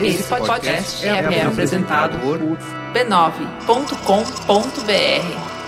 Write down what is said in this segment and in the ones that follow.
Esse podcast é, é apresentado por b9.com.br.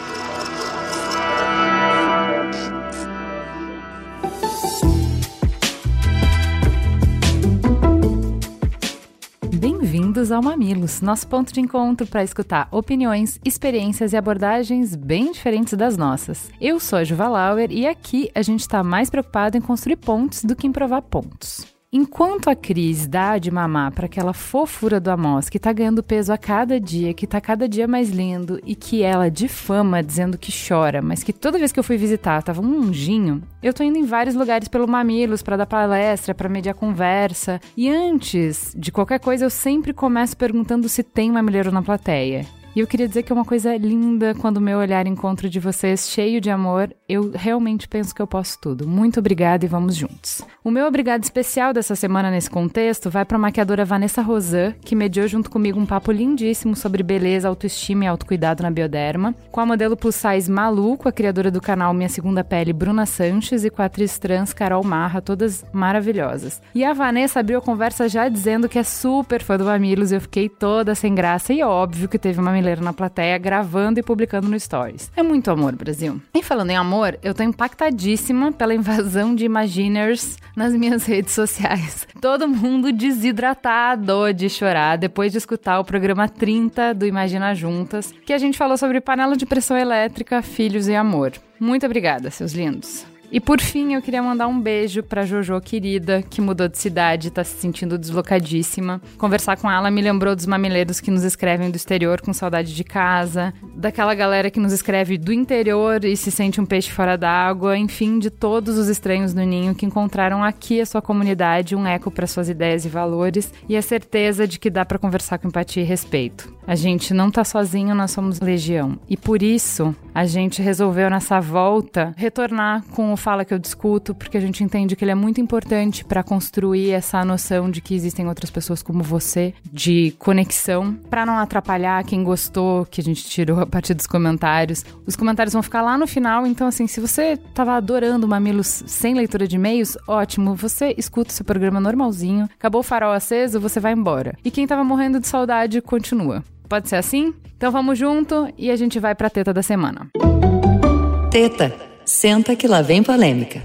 Bem-vindos ao Mamilos, nosso ponto de encontro para escutar opiniões, experiências e abordagens bem diferentes das nossas. Eu sou a Juva Lauer e aqui a gente está mais preocupado em construir pontos do que em provar pontos. Enquanto a Cris dá de mamar para aquela fofura do Amos que tá ganhando peso a cada dia, que tá cada dia mais lindo e que ela difama dizendo que chora, mas que toda vez que eu fui visitar tava um anjinho, eu tô indo em vários lugares pelo Mamilos para dar palestra, para mediar conversa. E antes de qualquer coisa, eu sempre começo perguntando se tem mamileiro na plateia. E eu queria dizer que é uma coisa linda quando o meu olhar encontro de vocês cheio de amor. Eu realmente penso que eu posso tudo. Muito obrigada e vamos juntos. O meu obrigado especial dessa semana nesse contexto vai para a maquiadora Vanessa Rosan, que mediou junto comigo um papo lindíssimo sobre beleza, autoestima e autocuidado na bioderma, com a modelo plus size Malu, com a criadora do canal Minha Segunda Pele, Bruna Sanches, e com a atriz trans Carol Marra, todas maravilhosas. E a Vanessa abriu a conversa já dizendo que é super fã do Mamilos e eu fiquei toda sem graça e óbvio que teve uma brasileiro na plateia gravando e publicando no Stories. É muito amor, Brasil. E falando em amor, eu tô impactadíssima pela invasão de Imaginers nas minhas redes sociais. Todo mundo desidratado de chorar depois de escutar o programa 30 do Imagina Juntas, que a gente falou sobre panela de pressão elétrica, filhos e amor. Muito obrigada, seus lindos. E por fim, eu queria mandar um beijo pra Jojo querida, que mudou de cidade, tá se sentindo deslocadíssima. Conversar com ela me lembrou dos mamileiros que nos escrevem do exterior com saudade de casa, daquela galera que nos escreve do interior e se sente um peixe fora d'água, enfim, de todos os estranhos no ninho que encontraram aqui a sua comunidade um eco para suas ideias e valores e a certeza de que dá para conversar com empatia e respeito. A gente não tá sozinho, nós somos legião. E por isso, a gente resolveu nessa volta retornar com o fala que eu discuto, porque a gente entende que ele é muito importante para construir essa noção de que existem outras pessoas como você, de conexão, para não atrapalhar quem gostou, que a gente tirou a partir dos comentários. Os comentários vão ficar lá no final, então assim, se você tava adorando Mamilos sem leitura de e-mails, ótimo, você escuta seu programa normalzinho, acabou o farol aceso, você vai embora. E quem tava morrendo de saudade, continua. Pode ser assim? Então vamos junto e a gente vai pra teta da semana. Teta Senta que lá vem polêmica.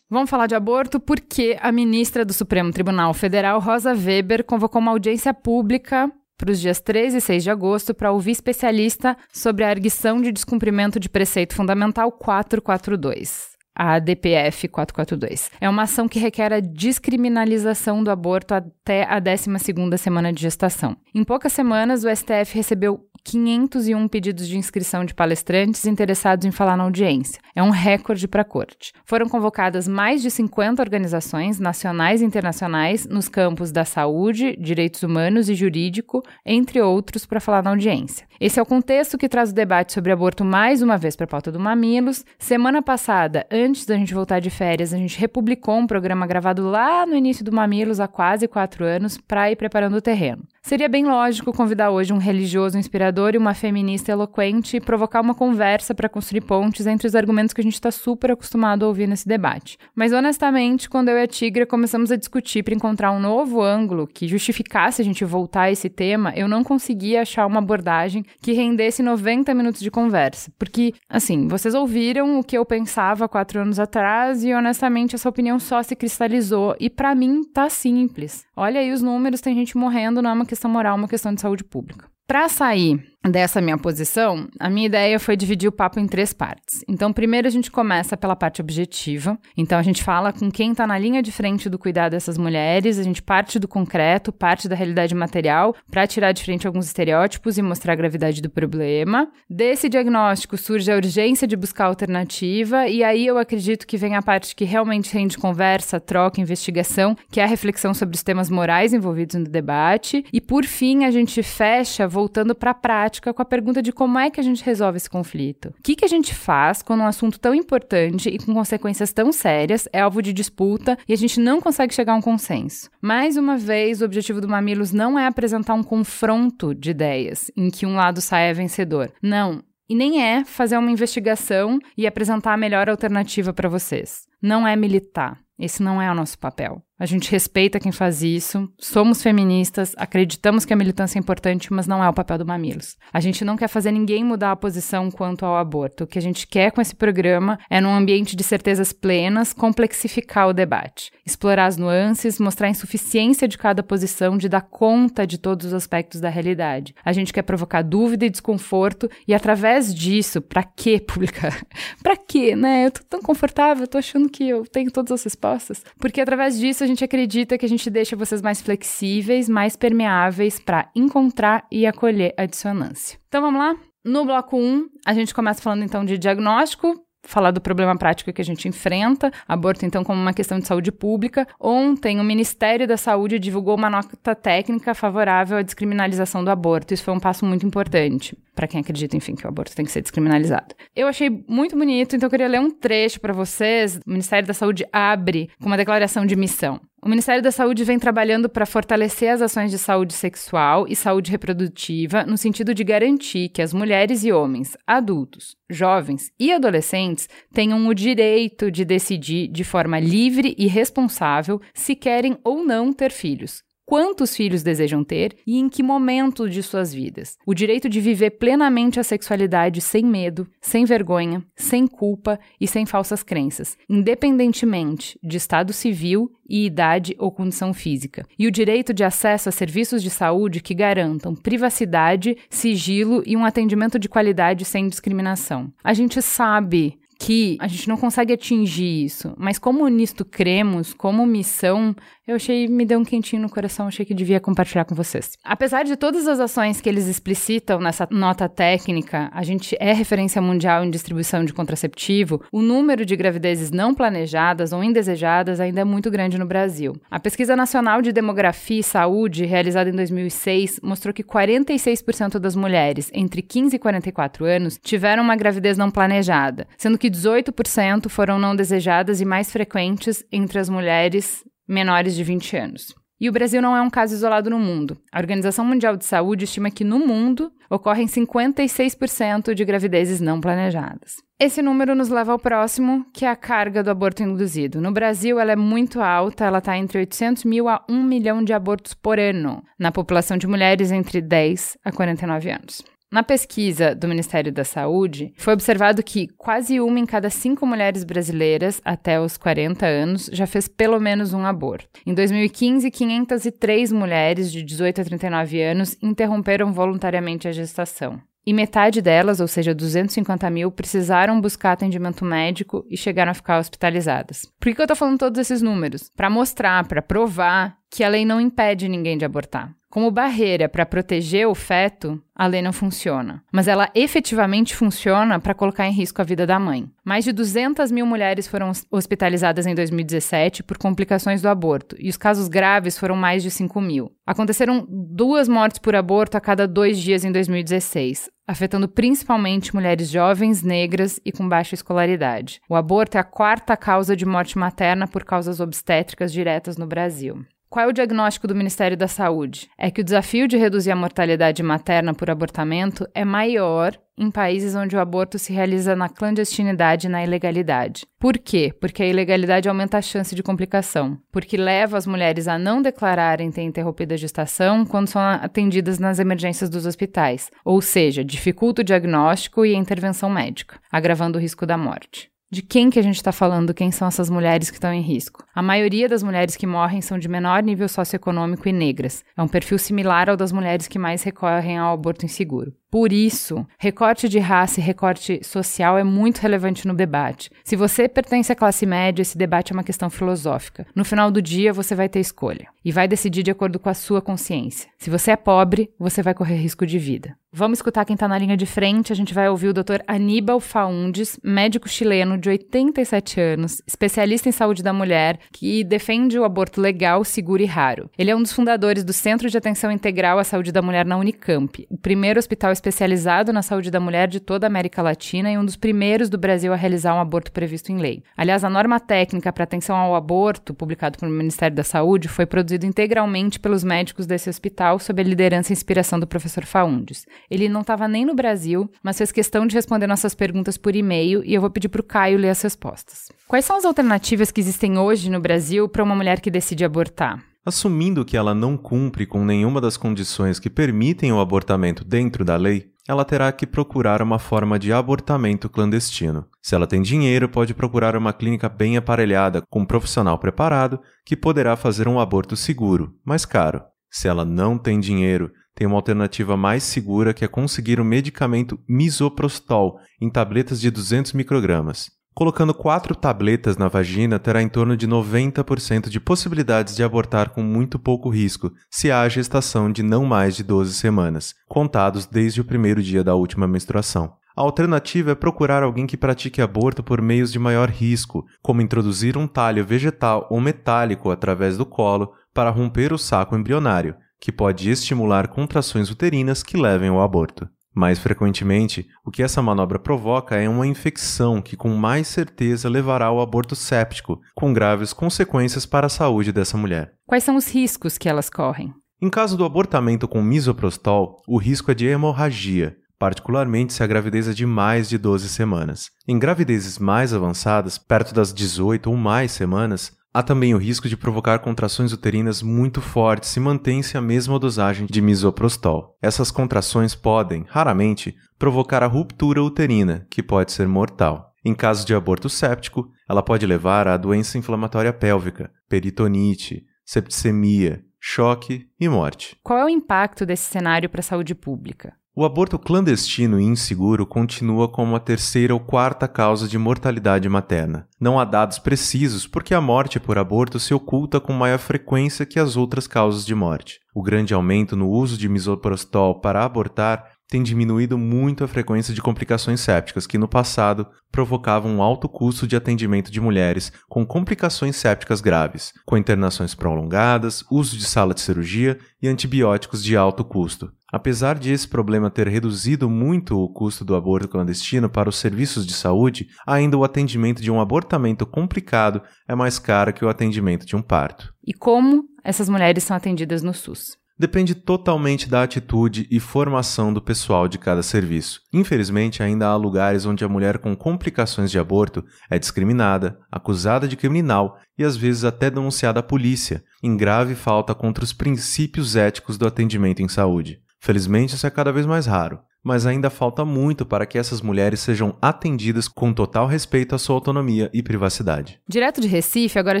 Vamos falar de aborto porque a ministra do Supremo Tribunal Federal, Rosa Weber, convocou uma audiência pública para os dias 3 e 6 de agosto para ouvir especialista sobre a arguição de descumprimento de preceito fundamental 442 a DPF 442. É uma ação que requer a descriminalização do aborto até a 12ª semana de gestação. Em poucas semanas, o STF recebeu 501 pedidos de inscrição de palestrantes interessados em falar na audiência. É um recorde para a corte. Foram convocadas mais de 50 organizações nacionais e internacionais nos campos da saúde, direitos humanos e jurídico, entre outros, para falar na audiência. Esse é o contexto que traz o debate sobre aborto mais uma vez para a pauta do Mamilos. Semana passada, antes da gente voltar de férias, a gente republicou um programa gravado lá no início do Mamilos há quase quatro anos para ir preparando o terreno. Seria bem lógico convidar hoje um religioso inspirador e uma feminista eloquente e provocar uma conversa para construir pontes entre os argumentos que a gente está super acostumado a ouvir nesse debate. Mas honestamente, quando eu e a Tigra começamos a discutir para encontrar um novo ângulo que justificasse a gente voltar a esse tema, eu não conseguia achar uma abordagem que rendesse 90 minutos de conversa. Porque, assim, vocês ouviram o que eu pensava quatro anos atrás e honestamente essa opinião só se cristalizou. E para mim tá simples. Olha aí os números, tem gente morrendo, não é uma questão moral, uma questão de saúde pública. Para sair dessa minha posição, a minha ideia foi dividir o papo em três partes. Então, primeiro a gente começa pela parte objetiva. Então, a gente fala com quem está na linha de frente do cuidado dessas mulheres, a gente parte do concreto, parte da realidade material, para tirar de frente alguns estereótipos e mostrar a gravidade do problema. Desse diagnóstico surge a urgência de buscar alternativa, e aí eu acredito que vem a parte que realmente rende conversa, troca, investigação, que é a reflexão sobre os temas morais envolvidos no debate. E por fim, a gente fecha voltando para a prática prática com a pergunta de como é que a gente resolve esse conflito. O que, que a gente faz quando um assunto tão importante e com consequências tão sérias é alvo de disputa e a gente não consegue chegar a um consenso? Mais uma vez, o objetivo do Mamilos não é apresentar um confronto de ideias em que um lado saia vencedor. Não, e nem é fazer uma investigação e apresentar a melhor alternativa para vocês. Não é militar. Esse não é o nosso papel. A gente respeita quem faz isso, somos feministas, acreditamos que a militância é importante, mas não é o papel do Mamilos. A gente não quer fazer ninguém mudar a posição quanto ao aborto. O que a gente quer com esse programa é, num ambiente de certezas plenas, complexificar o debate, explorar as nuances, mostrar a insuficiência de cada posição de dar conta de todos os aspectos da realidade. A gente quer provocar dúvida e desconforto e, através disso, para que publicar? para que, né? Eu tô tão confortável, tô achando que eu tenho todas as respostas. Porque através disso a gente acredita que a gente deixa vocês mais flexíveis, mais permeáveis para encontrar e acolher a dissonância. Então vamos lá? No bloco 1, a gente começa falando então de diagnóstico, falar do problema prático que a gente enfrenta, aborto então como uma questão de saúde pública. Ontem o Ministério da Saúde divulgou uma nota técnica favorável à descriminalização do aborto. Isso foi um passo muito importante para quem acredita, enfim, que o aborto tem que ser descriminalizado. Eu achei muito bonito, então eu queria ler um trecho para vocês. O Ministério da Saúde abre com uma declaração de missão. O Ministério da Saúde vem trabalhando para fortalecer as ações de saúde sexual e saúde reprodutiva no sentido de garantir que as mulheres e homens, adultos, jovens e adolescentes tenham o direito de decidir de forma livre e responsável se querem ou não ter filhos, quantos filhos desejam ter e em que momento de suas vidas. O direito de viver plenamente a sexualidade sem medo, sem vergonha, sem culpa e sem falsas crenças, independentemente de estado civil e idade ou condição física. E o direito de acesso a serviços de saúde que garantam privacidade, sigilo e um atendimento de qualidade sem discriminação. A gente sabe que a gente não consegue atingir isso, mas como nisto cremos, como missão, eu achei, me deu um quentinho no coração, achei que devia compartilhar com vocês. Apesar de todas as ações que eles explicitam nessa nota técnica, a gente é referência mundial em distribuição de contraceptivo, o número de gravidezes não planejadas ou indesejadas ainda é muito grande no Brasil. A Pesquisa Nacional de Demografia e Saúde, realizada em 2006, mostrou que 46% das mulheres entre 15 e 44 anos tiveram uma gravidez não planejada, sendo que 18% foram não desejadas e mais frequentes entre as mulheres menores de 20 anos. E o Brasil não é um caso isolado no mundo. A Organização Mundial de Saúde estima que no mundo ocorrem 56% de gravidezes não planejadas. Esse número nos leva ao próximo, que é a carga do aborto induzido. No Brasil, ela é muito alta, ela está entre 800 mil a 1 milhão de abortos por ano, na população de mulheres entre 10 a 49 anos. Na pesquisa do Ministério da Saúde, foi observado que quase uma em cada cinco mulheres brasileiras até os 40 anos já fez pelo menos um aborto. Em 2015, 503 mulheres de 18 a 39 anos interromperam voluntariamente a gestação. E metade delas, ou seja, 250 mil, precisaram buscar atendimento médico e chegaram a ficar hospitalizadas. Por que eu tô falando todos esses números? Para mostrar, para provar que a lei não impede ninguém de abortar. Como barreira para proteger o feto, a lei não funciona, mas ela efetivamente funciona para colocar em risco a vida da mãe. Mais de 200 mil mulheres foram hospitalizadas em 2017 por complicações do aborto, e os casos graves foram mais de 5 mil. Aconteceram duas mortes por aborto a cada dois dias em 2016, afetando principalmente mulheres jovens, negras e com baixa escolaridade. O aborto é a quarta causa de morte materna por causas obstétricas diretas no Brasil. Qual é o diagnóstico do Ministério da Saúde? É que o desafio de reduzir a mortalidade materna por abortamento é maior em países onde o aborto se realiza na clandestinidade e na ilegalidade. Por quê? Porque a ilegalidade aumenta a chance de complicação, porque leva as mulheres a não declararem ter interrompido a gestação quando são atendidas nas emergências dos hospitais, ou seja, dificulta o diagnóstico e a intervenção médica, agravando o risco da morte. De quem que a gente está falando? Quem são essas mulheres que estão em risco? A maioria das mulheres que morrem são de menor nível socioeconômico e negras. É um perfil similar ao das mulheres que mais recorrem ao aborto inseguro. Por isso, recorte de raça e recorte social é muito relevante no debate. Se você pertence à classe média, esse debate é uma questão filosófica. No final do dia, você vai ter escolha e vai decidir de acordo com a sua consciência. Se você é pobre, você vai correr risco de vida. Vamos escutar quem está na linha de frente. A gente vai ouvir o Dr. Aníbal Faundes, médico chileno de 87 anos, especialista em saúde da mulher, que defende o aborto legal, seguro e raro. Ele é um dos fundadores do Centro de Atenção Integral à Saúde da Mulher na Unicamp, o primeiro hospital especializado na saúde da mulher de toda a América Latina e um dos primeiros do Brasil a realizar um aborto previsto em lei. Aliás, a norma técnica para atenção ao aborto, publicado pelo Ministério da Saúde, foi produzido integralmente pelos médicos desse hospital sob a liderança e inspiração do professor Faundes. Ele não estava nem no Brasil, mas fez questão de responder nossas perguntas por e-mail e eu vou pedir para o Caio ler as respostas. Quais são as alternativas que existem hoje no Brasil para uma mulher que decide abortar? Assumindo que ela não cumpre com nenhuma das condições que permitem o abortamento dentro da lei, ela terá que procurar uma forma de abortamento clandestino. Se ela tem dinheiro, pode procurar uma clínica bem aparelhada, com um profissional preparado, que poderá fazer um aborto seguro, mas caro. Se ela não tem dinheiro, tem uma alternativa mais segura que é conseguir o medicamento misoprostol em tabletas de 200 microgramas. Colocando quatro tabletas na vagina, terá em torno de 90% de possibilidades de abortar com muito pouco risco, se há gestação de não mais de 12 semanas, contados desde o primeiro dia da última menstruação. A alternativa é procurar alguém que pratique aborto por meios de maior risco, como introduzir um talho vegetal ou metálico através do colo para romper o saco embrionário, que pode estimular contrações uterinas que levem ao aborto. Mais frequentemente, o que essa manobra provoca é uma infecção que com mais certeza levará ao aborto séptico, com graves consequências para a saúde dessa mulher. Quais são os riscos que elas correm? Em caso do abortamento com misoprostol, o risco é de hemorragia, particularmente se a gravidez é de mais de 12 semanas. Em gravidezes mais avançadas, perto das 18 ou mais semanas, Há também o risco de provocar contrações uterinas muito fortes se mantém-se a mesma dosagem de misoprostol. Essas contrações podem, raramente, provocar a ruptura uterina, que pode ser mortal. Em caso de aborto séptico, ela pode levar à doença inflamatória pélvica, peritonite, septicemia, choque e morte. Qual é o impacto desse cenário para a saúde pública? O aborto clandestino e inseguro continua como a terceira ou quarta causa de mortalidade materna. Não há dados precisos porque a morte por aborto se oculta com maior frequência que as outras causas de morte. O grande aumento no uso de misoprostol para abortar tem diminuído muito a frequência de complicações sépticas que no passado provocavam um alto custo de atendimento de mulheres com complicações sépticas graves, com internações prolongadas, uso de sala de cirurgia e antibióticos de alto custo. Apesar de esse problema ter reduzido muito o custo do aborto clandestino para os serviços de saúde, ainda o atendimento de um abortamento complicado é mais caro que o atendimento de um parto. E como essas mulheres são atendidas no SUS? Depende totalmente da atitude e formação do pessoal de cada serviço. Infelizmente, ainda há lugares onde a mulher com complicações de aborto é discriminada, acusada de criminal e às vezes até denunciada à polícia, em grave falta contra os princípios éticos do atendimento em saúde. Felizmente, isso é cada vez mais raro mas ainda falta muito para que essas mulheres sejam atendidas com total respeito à sua autonomia e privacidade. Direto de Recife, agora a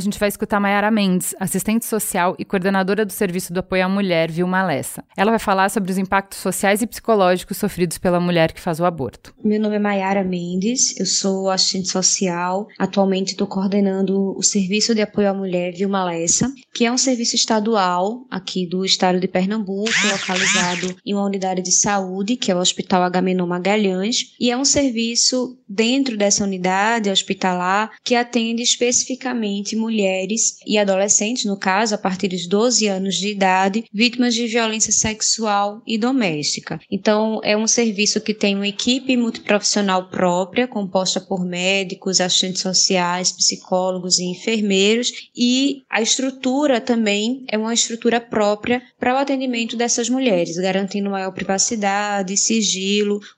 gente vai escutar Mayara Mendes, assistente social e coordenadora do Serviço do Apoio à Mulher, Vilma Lessa. Ela vai falar sobre os impactos sociais e psicológicos sofridos pela mulher que faz o aborto. Meu nome é Mayara Mendes, eu sou assistente social, atualmente estou coordenando o Serviço de Apoio à Mulher, Vilma Lessa, que é um serviço estadual aqui do estado de Pernambuco, localizado em uma unidade de saúde, que é o Hospital Agamenon Magalhães, e é um serviço dentro dessa unidade hospitalar que atende especificamente mulheres e adolescentes, no caso, a partir dos 12 anos de idade, vítimas de violência sexual e doméstica. Então, é um serviço que tem uma equipe multiprofissional própria, composta por médicos, assistentes sociais, psicólogos e enfermeiros, e a estrutura também é uma estrutura própria para o atendimento dessas mulheres, garantindo maior privacidade, sigilo,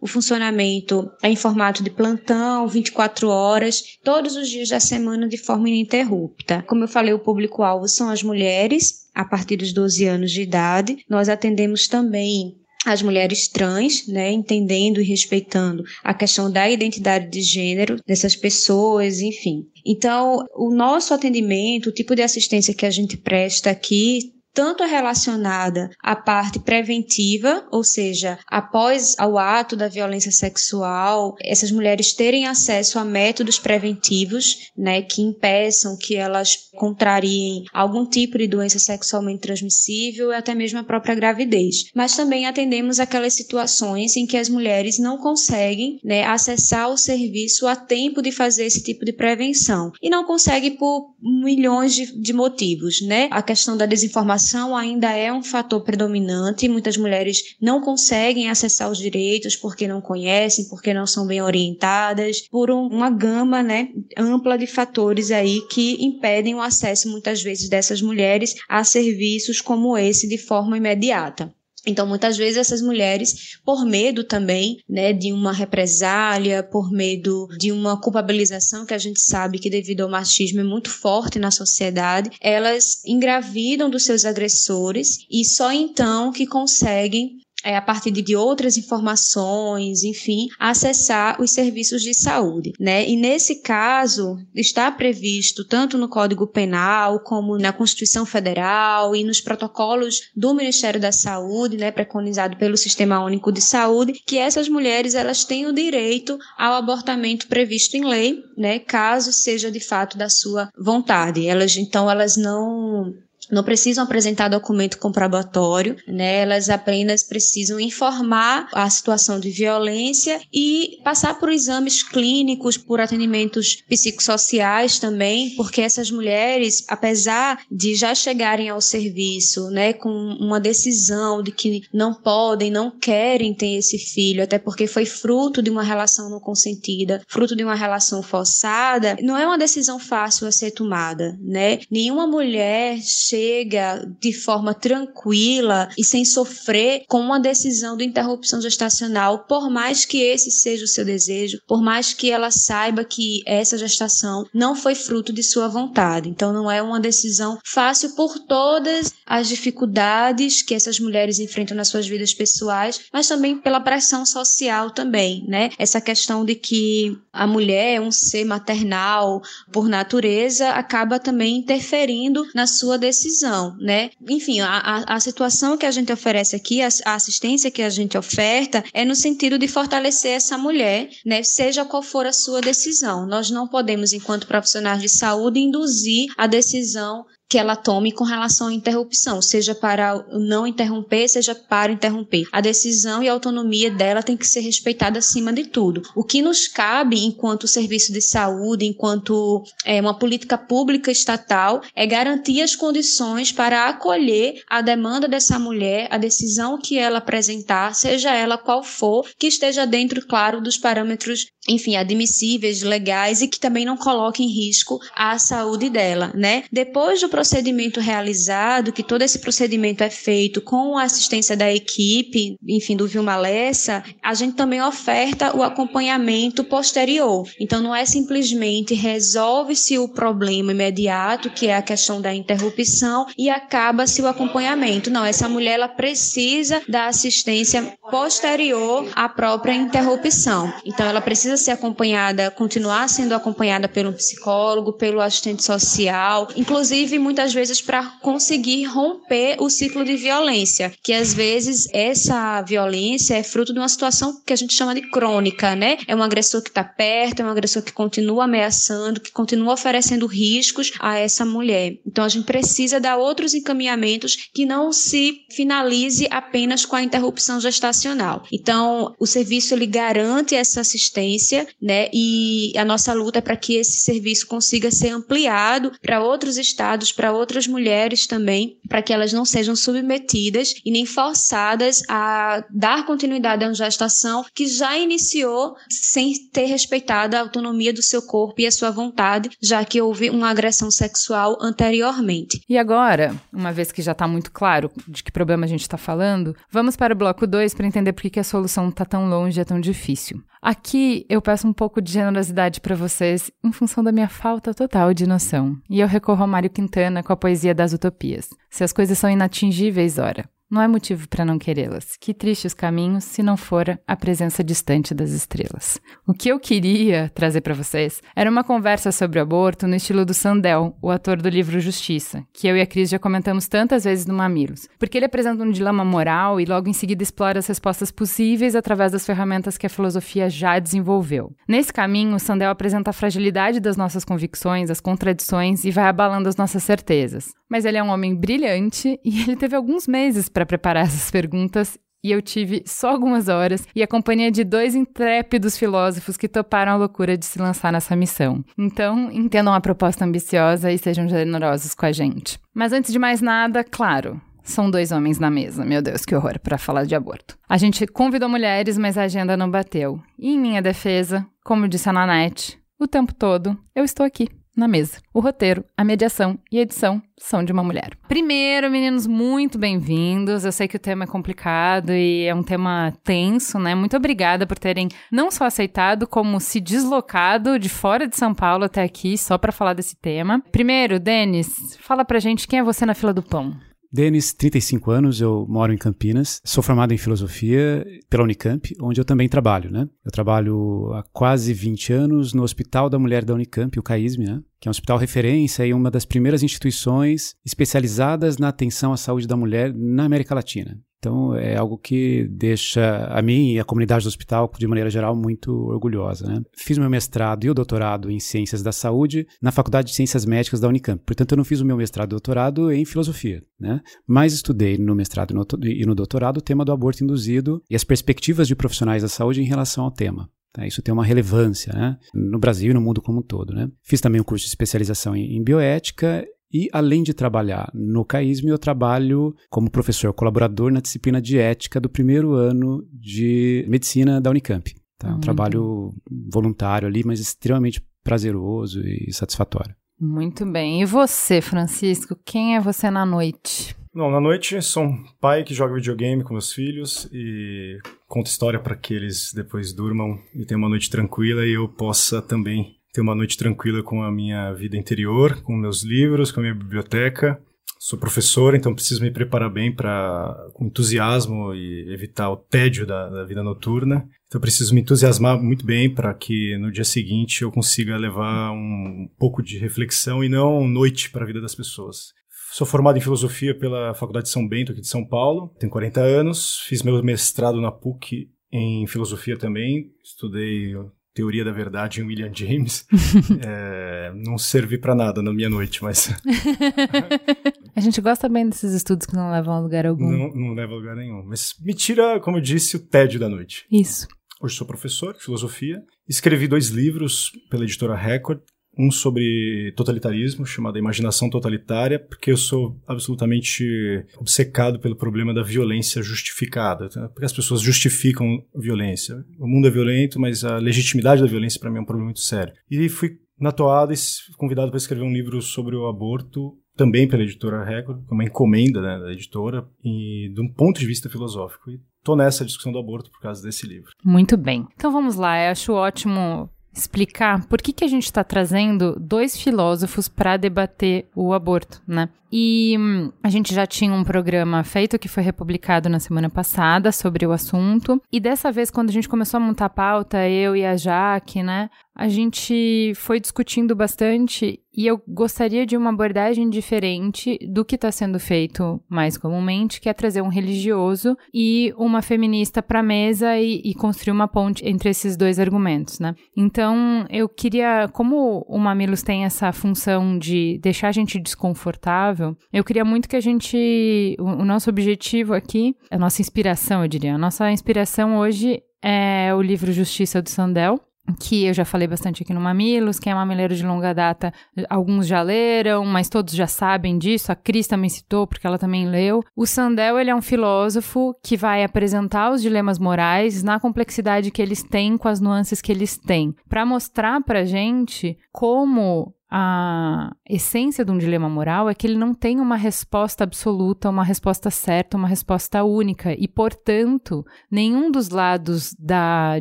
o funcionamento é em formato de plantão, 24 horas, todos os dias da semana de forma ininterrupta. Como eu falei, o público-alvo são as mulheres a partir dos 12 anos de idade. Nós atendemos também as mulheres trans, né, entendendo e respeitando a questão da identidade de gênero dessas pessoas, enfim. Então, o nosso atendimento, o tipo de assistência que a gente presta aqui tanto relacionada à parte preventiva, ou seja, após o ato da violência sexual, essas mulheres terem acesso a métodos preventivos, né, que impeçam que elas contrariem algum tipo de doença sexualmente transmissível e até mesmo a própria gravidez. Mas também atendemos aquelas situações em que as mulheres não conseguem, né, acessar o serviço a tempo de fazer esse tipo de prevenção e não conseguem por milhões de, de motivos, né? A questão da desinformação educação ainda é um fator predominante. Muitas mulheres não conseguem acessar os direitos porque não conhecem, porque não são bem orientadas, por um, uma gama né, ampla de fatores aí que impedem o acesso muitas vezes dessas mulheres a serviços como esse de forma imediata. Então, muitas vezes essas mulheres, por medo também, né, de uma represália, por medo de uma culpabilização que a gente sabe que devido ao machismo é muito forte na sociedade, elas engravidam dos seus agressores e só então que conseguem é, a partir de outras informações, enfim, acessar os serviços de saúde, né? E nesse caso está previsto tanto no Código Penal como na Constituição Federal e nos protocolos do Ministério da Saúde, né, preconizado pelo Sistema Único de Saúde, que essas mulheres elas têm o direito ao abortamento previsto em lei, né, caso seja de fato da sua vontade. Elas então elas não não precisam apresentar documento comprobatório, né? Elas apenas precisam informar a situação de violência e passar por exames clínicos, por atendimentos psicossociais também, porque essas mulheres, apesar de já chegarem ao serviço, né, com uma decisão de que não podem, não querem ter esse filho, até porque foi fruto de uma relação não consentida, fruto de uma relação forçada, não é uma decisão fácil a ser tomada, né? Nenhuma mulher chega de forma tranquila e sem sofrer com uma decisão de interrupção gestacional, por mais que esse seja o seu desejo, por mais que ela saiba que essa gestação não foi fruto de sua vontade. Então não é uma decisão fácil por todas as dificuldades que essas mulheres enfrentam nas suas vidas pessoais, mas também pela pressão social também, né? Essa questão de que a mulher é um ser maternal por natureza acaba também interferindo na sua decisão decisão, né? Enfim, a, a, a situação que a gente oferece aqui, a, a, assistência que a gente oferta, é no sentido de fortalecer essa mulher, né? Seja qual for a sua decisão. Nós não podemos, enquanto profissionais de saúde, induzir a decisão que ela tome com relação à interrupção, seja para não interromper, seja para interromper. A decisão e a autonomia dela tem que ser respeitada acima de tudo. O que nos cabe, enquanto serviço de saúde, enquanto é, uma política pública estatal, é garantir as condições para acolher a demanda dessa mulher, a decisão que ela apresentar, seja ela qual for, que esteja dentro, claro, dos parâmetros, enfim, admissíveis, legais e que também não coloque em risco a saúde dela, né? Depois do procedimento realizado, que todo esse procedimento é feito com a assistência da equipe, enfim, do Vilma Lessa, a gente também oferta o acompanhamento posterior. Então, não é simplesmente resolve-se o problema imediato, que é a questão da interrupção, e acaba-se o acompanhamento. Não, essa mulher ela precisa da assistência posterior à própria interrupção. Então, ela precisa ser acompanhada, continuar sendo acompanhada pelo psicólogo, pelo assistente social, inclusive muitas vezes para conseguir romper o ciclo de violência, que às vezes essa violência é fruto de uma situação que a gente chama de crônica, né? É um agressor que está perto, é um agressor que continua ameaçando, que continua oferecendo riscos a essa mulher. Então a gente precisa dar outros encaminhamentos que não se finalize apenas com a interrupção gestacional. Então o serviço ele garante essa assistência, né? E a nossa luta é para que esse serviço consiga ser ampliado para outros estados para outras mulheres também, para que elas não sejam submetidas e nem forçadas a dar continuidade a uma gestação que já iniciou sem ter respeitado a autonomia do seu corpo e a sua vontade, já que houve uma agressão sexual anteriormente. E agora, uma vez que já está muito claro de que problema a gente está falando, vamos para o bloco 2 para entender por que a solução está tão longe e é tão difícil. Aqui eu peço um pouco de generosidade para vocês em função da minha falta total de noção. E eu recorro ao Mário Quintana com a poesia das utopias. Se as coisas são inatingíveis, ora, não é motivo para não querê-las. Que tristes os caminhos se não for a presença distante das estrelas. O que eu queria trazer para vocês era uma conversa sobre aborto no estilo do Sandel, o ator do livro Justiça, que eu e a Cris já comentamos tantas vezes no Mamilos, porque ele apresenta um dilema moral e logo em seguida explora as respostas possíveis através das ferramentas que a filosofia já desenvolveu. Nesse caminho, Sandel apresenta a fragilidade das nossas convicções, as contradições e vai abalando as nossas certezas. Mas ele é um homem brilhante e ele teve alguns meses para preparar essas perguntas e eu tive só algumas horas e a companhia de dois intrépidos filósofos que toparam a loucura de se lançar nessa missão. Então, entendam a proposta ambiciosa e sejam generosos com a gente. Mas antes de mais nada, claro, são dois homens na mesa. Meu Deus, que horror para falar de aborto. A gente convidou mulheres, mas a agenda não bateu. E em minha defesa, como disse a Nanette, o tempo todo eu estou aqui. Na mesa. O roteiro, a mediação e a edição são de uma mulher. Primeiro, meninos, muito bem-vindos. Eu sei que o tema é complicado e é um tema tenso, né? Muito obrigada por terem não só aceitado, como se deslocado de fora de São Paulo até aqui só para falar desse tema. Primeiro, Denis, fala pra gente quem é você na fila do pão. Denis, 35 anos, eu moro em Campinas, sou formado em filosofia pela Unicamp, onde eu também trabalho, né? Eu trabalho há quase 20 anos no Hospital da Mulher da Unicamp, o CAISM, né? Que é um hospital referência e uma das primeiras instituições especializadas na atenção à saúde da mulher na América Latina. Então é algo que deixa a mim e a comunidade do hospital, de maneira geral, muito orgulhosa. Né? Fiz meu mestrado e o doutorado em Ciências da Saúde na Faculdade de Ciências Médicas da Unicamp. Portanto, eu não fiz o meu mestrado e doutorado em filosofia, né? mas estudei no mestrado e no doutorado o tema do aborto induzido e as perspectivas de profissionais da saúde em relação ao tema. Tá? Isso tem uma relevância né? no Brasil e no mundo como um todo. Né? Fiz também um curso de especialização em, em bioética e, além de trabalhar no CAISM, eu trabalho como professor colaborador na disciplina de ética do primeiro ano de medicina da Unicamp. Tá? Um trabalho voluntário ali, mas extremamente prazeroso e satisfatório. Muito bem. E você, Francisco, quem é você na noite? Não, na noite sou um pai que joga videogame com meus filhos e conta história para que eles depois durmam e tenham uma noite tranquila e eu possa também ter uma noite tranquila com a minha vida interior, com meus livros, com a minha biblioteca. Sou professor, então preciso me preparar bem para com entusiasmo e evitar o tédio da, da vida noturna. Então preciso me entusiasmar muito bem para que no dia seguinte eu consiga levar um pouco de reflexão e não noite para a vida das pessoas. Sou formado em filosofia pela Faculdade de São Bento aqui de São Paulo. Tenho 40 anos, fiz meu mestrado na PUC em filosofia também. Estudei Teoria da Verdade em William James. é, não serve para nada na minha noite, mas. a gente gosta bem desses estudos que não levam a lugar algum. Não, não leva a lugar nenhum. Mas me tira, como eu disse, o tédio da noite. Isso. Hoje sou professor de filosofia. Escrevi dois livros pela editora Record um sobre totalitarismo, chamado Imaginação Totalitária, porque eu sou absolutamente obcecado pelo problema da violência justificada, tá? porque as pessoas justificam violência. O mundo é violento, mas a legitimidade da violência para mim é um problema muito sério. E fui na toada e convidado para escrever um livro sobre o aborto, também pela editora Record, uma encomenda né, da editora, e de um ponto de vista filosófico. E tô nessa discussão do aborto por causa desse livro. Muito bem. Então vamos lá, eu acho ótimo explicar por que, que a gente está trazendo dois filósofos para debater o aborto, né? E hum, a gente já tinha um programa feito que foi republicado na semana passada sobre o assunto. E dessa vez, quando a gente começou a montar a pauta, eu e a Jaque, né? A gente foi discutindo bastante e eu gostaria de uma abordagem diferente do que está sendo feito mais comumente, que é trazer um religioso e uma feminista para a mesa e, e, construir uma ponte entre esses dois argumentos, né? Então, eu queria, como o Mamilos tem essa função de deixar a gente desconfortável, eu queria muito que a gente. O, o nosso objetivo aqui, a nossa inspiração, eu diria. A nossa inspiração hoje é o livro Justiça do Sandel, que eu já falei bastante aqui no Mamilos, que é mamileiro de longa data, alguns já leram, mas todos já sabem disso, a Cris também citou, porque ela também leu. O Sandel, ele é um filósofo que vai apresentar os dilemas morais na complexidade que eles têm, com as nuances que eles têm, para mostrar pra gente como a essência de um dilema moral é que ele não tem uma resposta absoluta, uma resposta certa, uma resposta única. E, portanto, nenhum dos lados da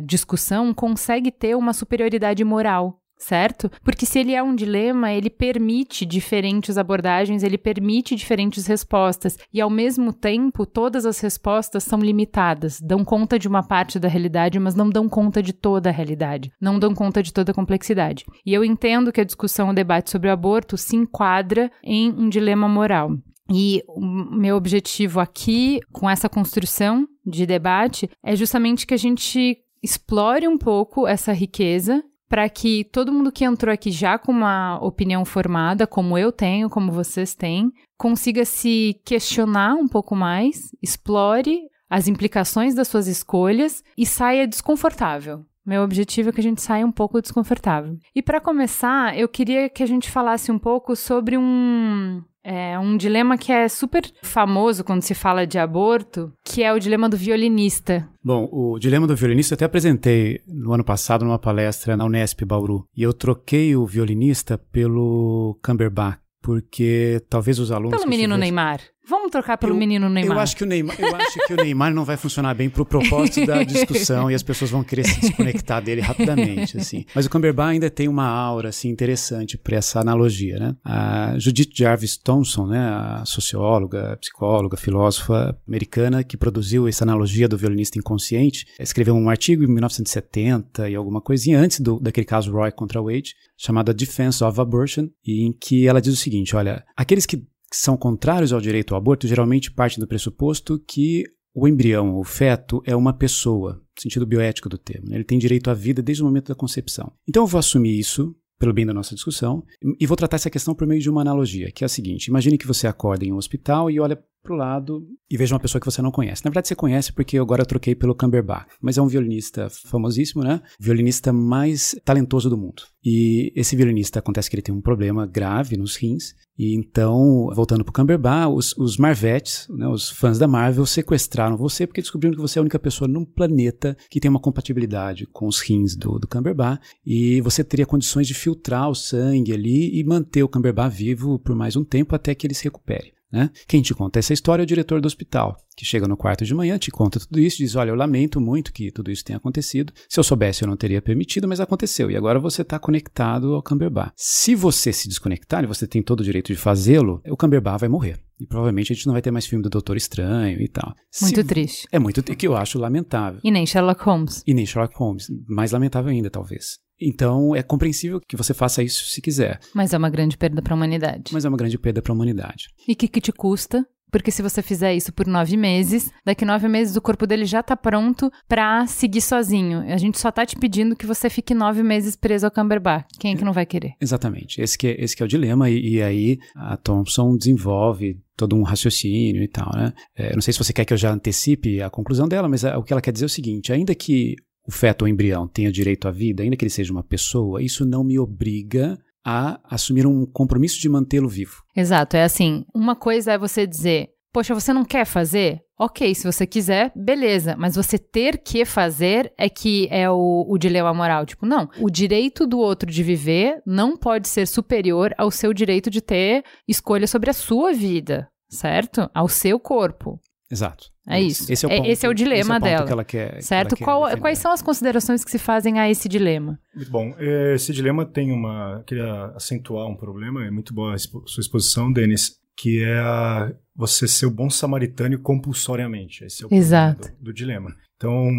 discussão consegue ter uma superioridade moral certo? Porque se ele é um dilema, ele permite diferentes abordagens, ele permite diferentes respostas, e ao mesmo tempo, todas as respostas são limitadas, dão conta de uma parte da realidade, mas não dão conta de toda a realidade, não dão conta de toda a complexidade. E eu entendo que a discussão, o debate sobre o aborto se enquadra em um dilema moral. E o meu objetivo aqui, com essa construção de debate, é justamente que a gente explore um pouco essa riqueza para que todo mundo que entrou aqui já com uma opinião formada, como eu tenho, como vocês têm, consiga se questionar um pouco mais, explore as implicações das suas escolhas e saia desconfortável. Meu objetivo é que a gente saia um pouco desconfortável. E para começar, eu queria que a gente falasse um pouco sobre um É um dilema que é super famoso quando se fala de aborto, que é o dilema do violinista. Bom, o dilema do violinista eu até apresentei no ano passado numa palestra na Unesp Bauru. E eu troquei o violinista pelo Cumberbatch, porque talvez os alunos. Pelo menino tivessem... Neymar. Vamos trocar pelo eu, menino Neymar. Eu acho que o Neymar, eu acho que o Neymar não vai funcionar bem pro propósito da discussão e as pessoas vão querer se desconectar dele rapidamente, assim. Mas o Cumberbatch ainda tem uma aura assim interessante para essa analogia, né? A Judith Jarvis Thompson, né, a socióloga, psicóloga, filósofa americana que produziu essa analogia do violinista inconsciente, escreveu um artigo em 1970 e alguma coisinha antes do, daquele caso Roy contra Wade, chamado Defense of Abortion, e em que ela diz o seguinte, olha, aqueles que que são contrários ao direito ao aborto geralmente partem do pressuposto que o embrião, o feto, é uma pessoa, no sentido bioético do termo. Né? Ele tem direito à vida desde o momento da concepção. Então eu vou assumir isso, pelo bem da nossa discussão, e vou tratar essa questão por meio de uma analogia, que é a seguinte: imagine que você acorda em um hospital e olha pro lado e veja uma pessoa que você não conhece. Na verdade, você conhece porque agora eu troquei pelo Cumberbatch, mas é um violinista famosíssimo, né? Violinista mais talentoso do mundo. E esse violinista acontece que ele tem um problema grave nos rins, e então, voltando pro Cumberbatch, os, os Marvettes, né, os fãs da Marvel, sequestraram você porque descobriram que você é a única pessoa num planeta que tem uma compatibilidade com os rins do, do Cumberbatch, e você teria condições de filtrar o sangue ali e manter o Cumberbatch vivo por mais um tempo até que ele se recupere. Né? Quem te conta essa história é o diretor do hospital, que chega no quarto de manhã, te conta tudo isso, diz: Olha, eu lamento muito que tudo isso tenha acontecido. Se eu soubesse, eu não teria permitido, mas aconteceu. E agora você está conectado ao Cumberbatch. Se você se desconectar, e você tem todo o direito de fazê-lo, o Cumberbatch vai morrer. E provavelmente a gente não vai ter mais filme do Doutor Estranho e tal. Muito se... triste. É muito que eu acho lamentável. E nem Sherlock Holmes. E nem Sherlock Holmes. Mais lamentável ainda, talvez. Então é compreensível que você faça isso se quiser. Mas é uma grande perda para a humanidade. Mas é uma grande perda para a humanidade. E o que, que te custa? Porque se você fizer isso por nove meses, daqui nove meses o corpo dele já tá pronto para seguir sozinho. A gente só tá te pedindo que você fique nove meses preso ao Cumberbatch. Quem é que não vai querer? Exatamente. Esse que é, esse que é o dilema. E, e aí a Thompson desenvolve todo um raciocínio e tal, né? É, não sei se você quer que eu já antecipe a conclusão dela, mas a, o que ela quer dizer é o seguinte: ainda que o feto ou embrião tenha direito à vida, ainda que ele seja uma pessoa, isso não me obriga a assumir um compromisso de mantê-lo vivo. Exato, é assim, uma coisa é você dizer, poxa, você não quer fazer? Ok, se você quiser, beleza, mas você ter que fazer é que é o, o dilema moral. Tipo, não, o direito do outro de viver não pode ser superior ao seu direito de ter escolha sobre a sua vida, certo? Ao seu corpo. Exato. É isso. Esse é o, ponto, esse é o dilema é o dela. Que ela quer, certo? Que ela quer Qual, quais são as considerações que se fazem a esse dilema? Bom. Esse dilema tem uma. Queria acentuar um problema, é muito boa a sua exposição, Denis, que é a, você ser o bom samaritano compulsoriamente. Esse é o Exato. Do, do dilema. Então,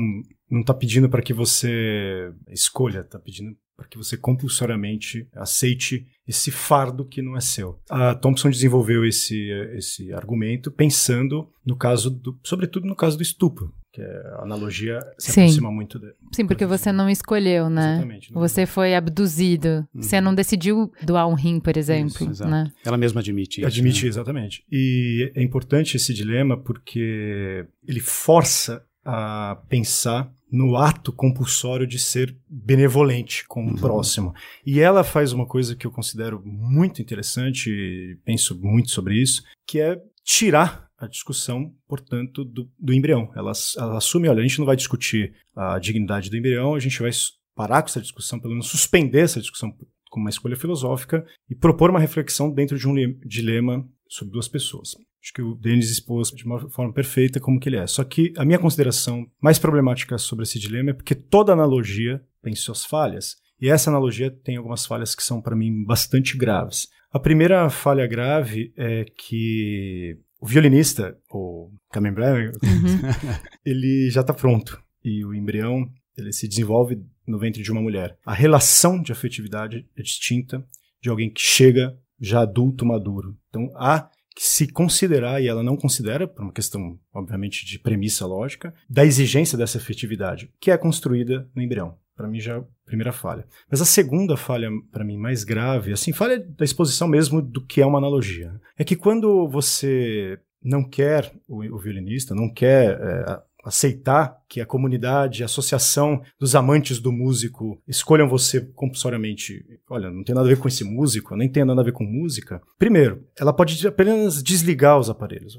não está pedindo para que você escolha, está pedindo para que você compulsoriamente aceite esse fardo que não é seu. A Thompson desenvolveu esse, esse argumento pensando no caso do, sobretudo no caso do estupro, que é, a analogia se Sim. aproxima muito de, Sim, porque você não escolheu, né? Exatamente. Não você foi abduzido. Uhum. Você não decidiu doar um rim, por exemplo, isso, né? Ela mesma admite isso. Admite, né? exatamente. E é importante esse dilema porque ele força a pensar no ato compulsório de ser benevolente com o uhum. próximo. E ela faz uma coisa que eu considero muito interessante, e penso muito sobre isso, que é tirar a discussão, portanto, do, do embrião. Ela, ela assume, olha, a gente não vai discutir a dignidade do embrião, a gente vai parar com essa discussão, pelo menos suspender essa discussão com uma escolha filosófica e propor uma reflexão dentro de um dilema sobre duas pessoas. Acho que o Denis expôs de uma forma perfeita como que ele é. Só que a minha consideração mais problemática sobre esse dilema é porque toda analogia tem suas falhas. E essa analogia tem algumas falhas que são, para mim, bastante graves. A primeira falha grave é que o violinista, o Camembert, uhum. ele já está pronto. E o embrião ele se desenvolve no ventre de uma mulher. A relação de afetividade é distinta de alguém que chega já adulto, maduro. Então há que se considerar, e ela não considera, por uma questão, obviamente, de premissa lógica, da exigência dessa efetividade, que é construída no embrião. Para mim, já é a primeira falha. Mas a segunda falha, para mim, mais grave, assim, falha da exposição mesmo do que é uma analogia, é que quando você não quer o, o violinista, não quer é, aceitar que a comunidade, a associação dos amantes do músico escolham você compulsoriamente, olha, não tem nada a ver com esse músico, nem tem nada a ver com música. Primeiro, ela pode apenas desligar os aparelhos.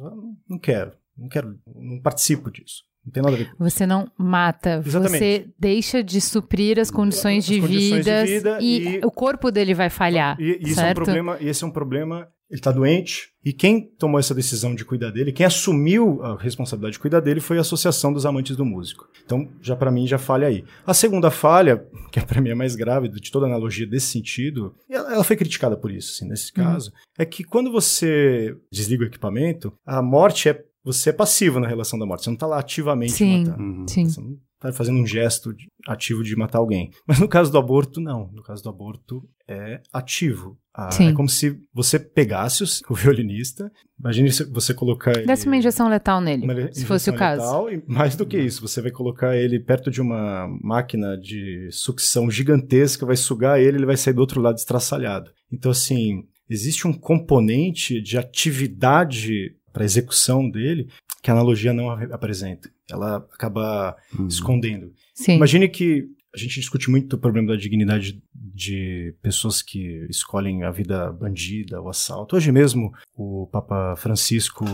Não quero, não quero, não participo disso. Não tem nada a ver Você não mata, Exatamente. você deixa de suprir as condições, As de, condições de vidas vida e, e- o corpo dele vai falhar, E, e isso é um certo? problema, e esse é um problema, ele está doente, e quem tomou essa decisão de cuidar dele, quem assumiu a responsabilidade de cuidar dele foi a Associação dos Amantes do Músico. Então, já para mim, já falha aí. A segunda falha, que para mim é mais grave de toda a analogia desse sentido, e ela, ela foi criticada por isso, assim, nesse caso, é que quando você desliga o equipamento, a morte é você é passivo na relação da morte, você não está lá ativamente Sim. matando. Uhum. Sim. Você não está fazendo um gesto de- ativo de matar alguém. Mas no caso do aborto, não. No caso do aborto, é ativo. Ah, Sim. é como se você pegasse o, o violinista, imagine se você colocar ele... Desse uma injeção letal nele, uma se fosse o injeção caso. letal, e mais do que isso, você vai colocar ele perto de uma máquina de sucção gigantesca, vai sugar ele, ele vai sair do outro lado estraçalhado. Então, assim, existe um componente de atividade para execução dele que a analogia não apresenta. Ela acaba Uhum. escondendo. Sim. Imagine que a gente discute muito o problema da dignidade de pessoas que escolhem a vida bandida, o assalto. Hoje mesmo, o Papa Francisco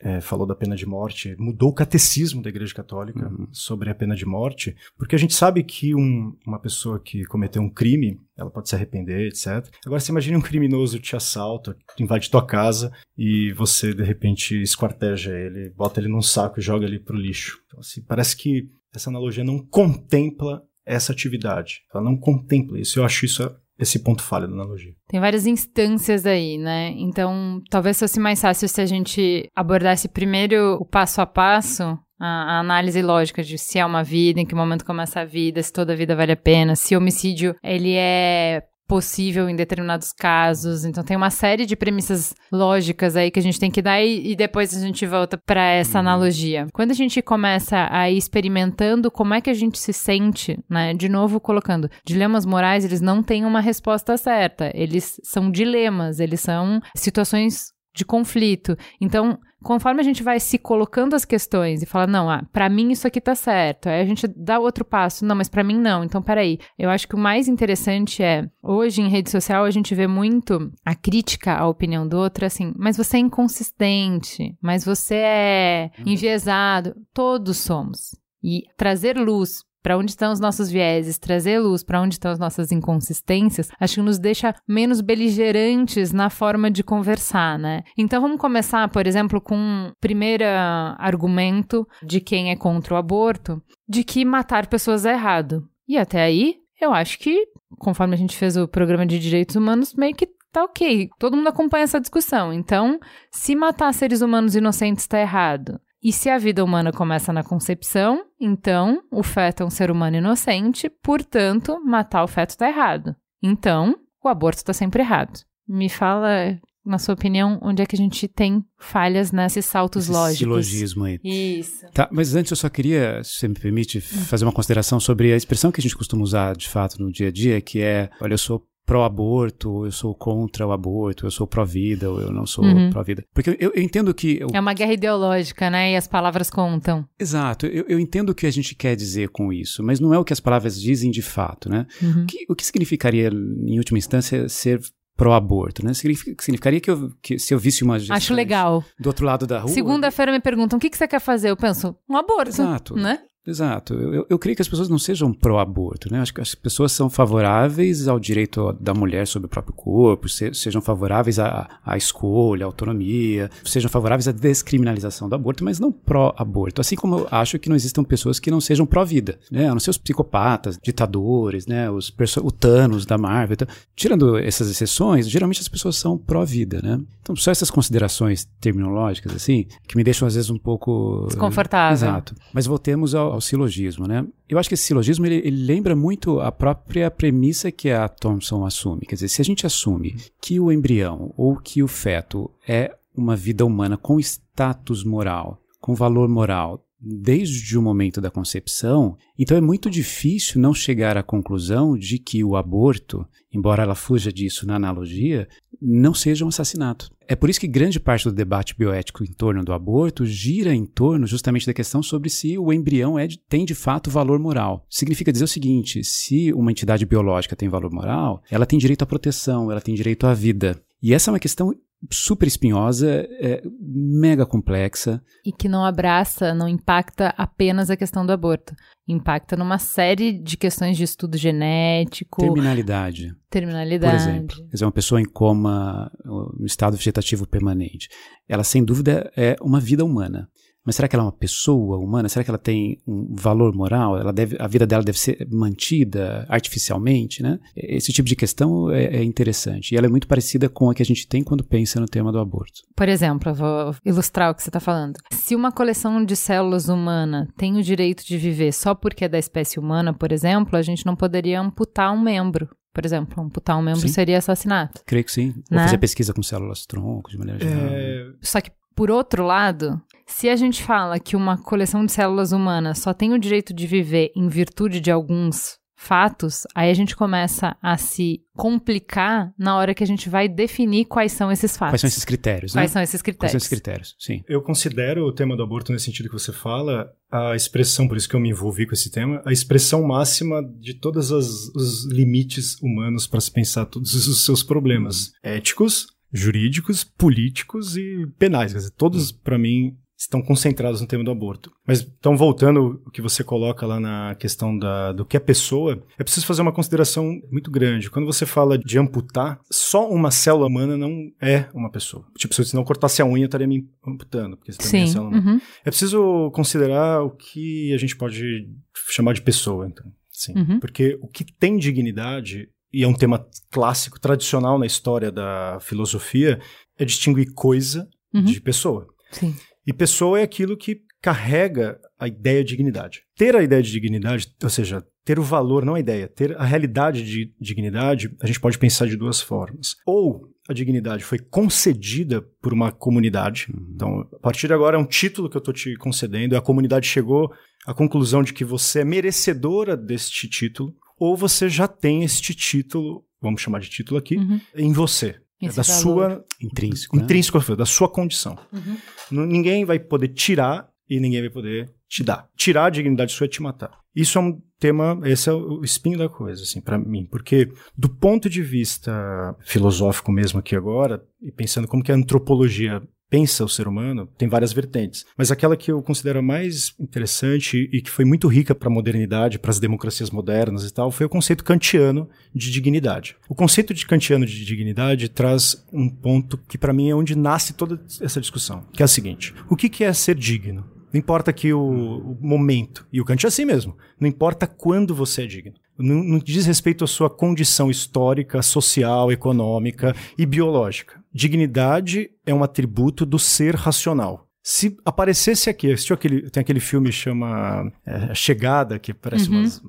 eh, falou da pena de morte, mudou o catecismo da Igreja Católica Uhum. sobre a pena de morte, porque a gente sabe que um- uma pessoa que cometeu um crime, ela pode se arrepender, etc. Agora, você imagine um criminoso te assalta, invade tua casa e você, de repente, esquarteja ele, bota ele num saco e joga ele pro lixo. Então, assim, parece que essa analogia não contempla essa atividade. Ela não contempla isso. Eu acho isso esse ponto falho da analogia. Tem várias instâncias aí, né? Então, talvez fosse mais fácil se a gente abordasse primeiro o passo a passo, a, a análise lógica de se é uma vida, em que momento começa a vida, se toda vida vale a pena, se homicídio ele é possível em determinados casos. Então tem uma série de premissas lógicas aí que a gente tem que dar e, e depois a gente volta para essa analogia. Quando a gente começa a ir experimentando como é que a gente se sente, né? De novo colocando, dilemas morais, eles não têm uma resposta certa. Eles são dilemas, eles são situações de conflito. Então, conforme a gente vai se colocando as questões e fala, não, ah, para mim isso aqui tá certo. Aí a gente dá outro passo, não, mas para mim não. Então, peraí. Eu acho que o mais interessante é, hoje em rede social a gente vê muito a crítica à opinião do outro, assim, mas você é inconsistente, mas você é enviesado. Todos somos. E trazer luz para onde estão os nossos vieses, trazer luz para onde estão as nossas inconsistências, acho que nos deixa menos beligerantes na forma de conversar, né? Então vamos começar, por exemplo, com um primeiro argumento de quem é contra o aborto, de que matar pessoas é errado. E até aí, eu acho que, conforme a gente fez o programa de direitos humanos, meio que tá ok. Todo mundo acompanha essa discussão. Então, se matar seres humanos inocentes está errado, e se a vida humana começa na concepção, então o feto é um ser humano inocente, portanto, matar o feto está errado. Então, o aborto está sempre errado. Me fala, na sua opinião, onde é que a gente tem falhas nesses saltos Esse lógicos? silogismo aí. Isso. Tá, mas antes eu só queria, se você me permite, fazer uma consideração sobre a expressão que a gente costuma usar de fato no dia a dia, que é, olha, eu sou pró-aborto, eu sou contra o aborto, eu sou pró-vida, ou eu não sou Uhum. pró-vida. Porque eu, eu entendo que... eu- É uma guerra ideológica, né? E as palavras contam. Exato, eu, eu entendo o que a gente quer dizer com isso, mas não é o que as palavras dizem de fato, né? Uhum. O, que, o que significaria, em última instância, ser pró-aborto, né? Significa- Significaria que, eu, que se eu visse uma gestante Acho legal. do outro lado da rua... Segunda-feira me perguntam o que, que você quer fazer. Eu penso, um aborto. Exato. Né? Exato. Eu, eu, eu creio que as pessoas não sejam pró-aborto, né? Acho que as pessoas são favoráveis ao direito da mulher sobre o próprio corpo, se- sejam favoráveis à, à escolha, à autonomia, sejam favoráveis à descriminalização do aborto, mas não pró-aborto. Assim como eu acho que não existam pessoas que não sejam pró-vida, né? A não ser os psicopatas, ditadores, né? Os o Thanos da Marvel. Então, tirando essas exceções, geralmente as pessoas são pró-vida, né? Então, só essas considerações terminológicas, assim, que me deixam às vezes um pouco... Desconfortável. Exato. Mas voltemos ao, ao silogismo, né? Eu acho que esse silogismo ele, ele lembra muito a própria premissa que a Thompson assume. Quer dizer, se a gente assume que o embrião ou que o feto é uma vida humana com status moral, com valor moral, desde o momento da concepção, então é muito difícil não chegar à conclusão de que o aborto, embora ela fuja disso na analogia, não seja um assassinato. É por isso que grande parte do debate bioético em torno do aborto gira em torno justamente da questão sobre se o embrião é tem de fato valor moral. Significa dizer o seguinte: se uma entidade biológica tem valor moral, ela tem direito à proteção, ela tem direito à vida. E essa é uma questão super espinhosa, é, mega complexa. E que não abraça, não impacta apenas a questão do aborto. Impacta numa série de questões de estudo genético. Terminalidade. Terminalidade. Por exemplo, quer dizer, uma pessoa em coma, no estado vegetativo permanente. Ela, sem dúvida, é uma vida humana. Mas será que ela é uma pessoa humana? Será que ela tem um valor moral? Ela deve, a vida dela deve ser mantida artificialmente, né? Esse tipo de questão é, é interessante. E ela é muito parecida com a que a gente tem quando pensa no tema do aborto. Por exemplo, eu vou ilustrar o que você está falando. Se uma coleção de células humana tem o direito de viver só porque é da espécie humana, por exemplo, a gente não poderia amputar um membro por exemplo, amputar um membro sim. seria assassinato. Creio que sim. Ou né? fazer pesquisa com células tronco, de maneira geral. É... Só que, por outro lado, se a gente fala que uma coleção de células humanas só tem o direito de viver em virtude de alguns fatos, aí a gente começa a se complicar na hora que a gente vai definir quais são esses fatos. Quais são esses critérios, né? Quais são esses critérios? Quais são esses critérios, sim. Eu considero o tema do aborto nesse sentido que você fala, a expressão, por isso que eu me envolvi com esse tema, a expressão máxima de todos os limites humanos para se pensar todos os seus problemas éticos, jurídicos, políticos e penais. Quer dizer, todos, para mim, estão concentrados no tema do aborto. Mas então voltando o que você coloca lá na questão da, do que é pessoa, é preciso fazer uma consideração muito grande. Quando você fala de amputar, só uma célula humana não é uma pessoa. Tipo, se eu não cortasse a unha, eu estaria me amputando, porque você Sim, é célula humana. Uhum. É preciso considerar o que a gente pode chamar de pessoa, então. Sim. Uhum. Porque o que tem dignidade e é um tema clássico, tradicional na história da filosofia, é distinguir coisa uhum. de pessoa. Sim. E pessoa é aquilo que carrega a ideia de dignidade. Ter a ideia de dignidade, ou seja, ter o valor, não a ideia, ter a realidade de dignidade, a gente pode pensar de duas formas. Ou a dignidade foi concedida por uma comunidade. Uhum. Então, a partir de agora é um título que eu estou te concedendo, a comunidade chegou à conclusão de que você é merecedora deste título, ou você já tem este título, vamos chamar de título aqui, uhum. em você. É da valor. sua intrínseco, né? intrínseco da sua condição. Uhum. Ninguém vai poder tirar e ninguém vai poder te dar. Tirar a dignidade sua é te matar. Isso é um tema, esse é o espinho da coisa, assim, para mim, porque do ponto de vista filosófico mesmo aqui agora, e pensando como que a antropologia pensa o ser humano, tem várias vertentes. Mas aquela que eu considero mais interessante e que foi muito rica para a modernidade, para as democracias modernas e tal, foi o conceito kantiano de dignidade. O conceito de kantiano de dignidade traz um ponto que para mim é onde nasce toda essa discussão, que é o seguinte: o que, é ser digno? Não importa que o, o, momento, e o Kant é assim mesmo, não importa quando você é digno. Não, não diz respeito à sua condição histórica, social, econômica e biológica. Dignidade é um atributo do ser racional. Se aparecesse aqui, assistiu aquele, tem aquele filme que chama é, Chegada, que parece uhum. umas,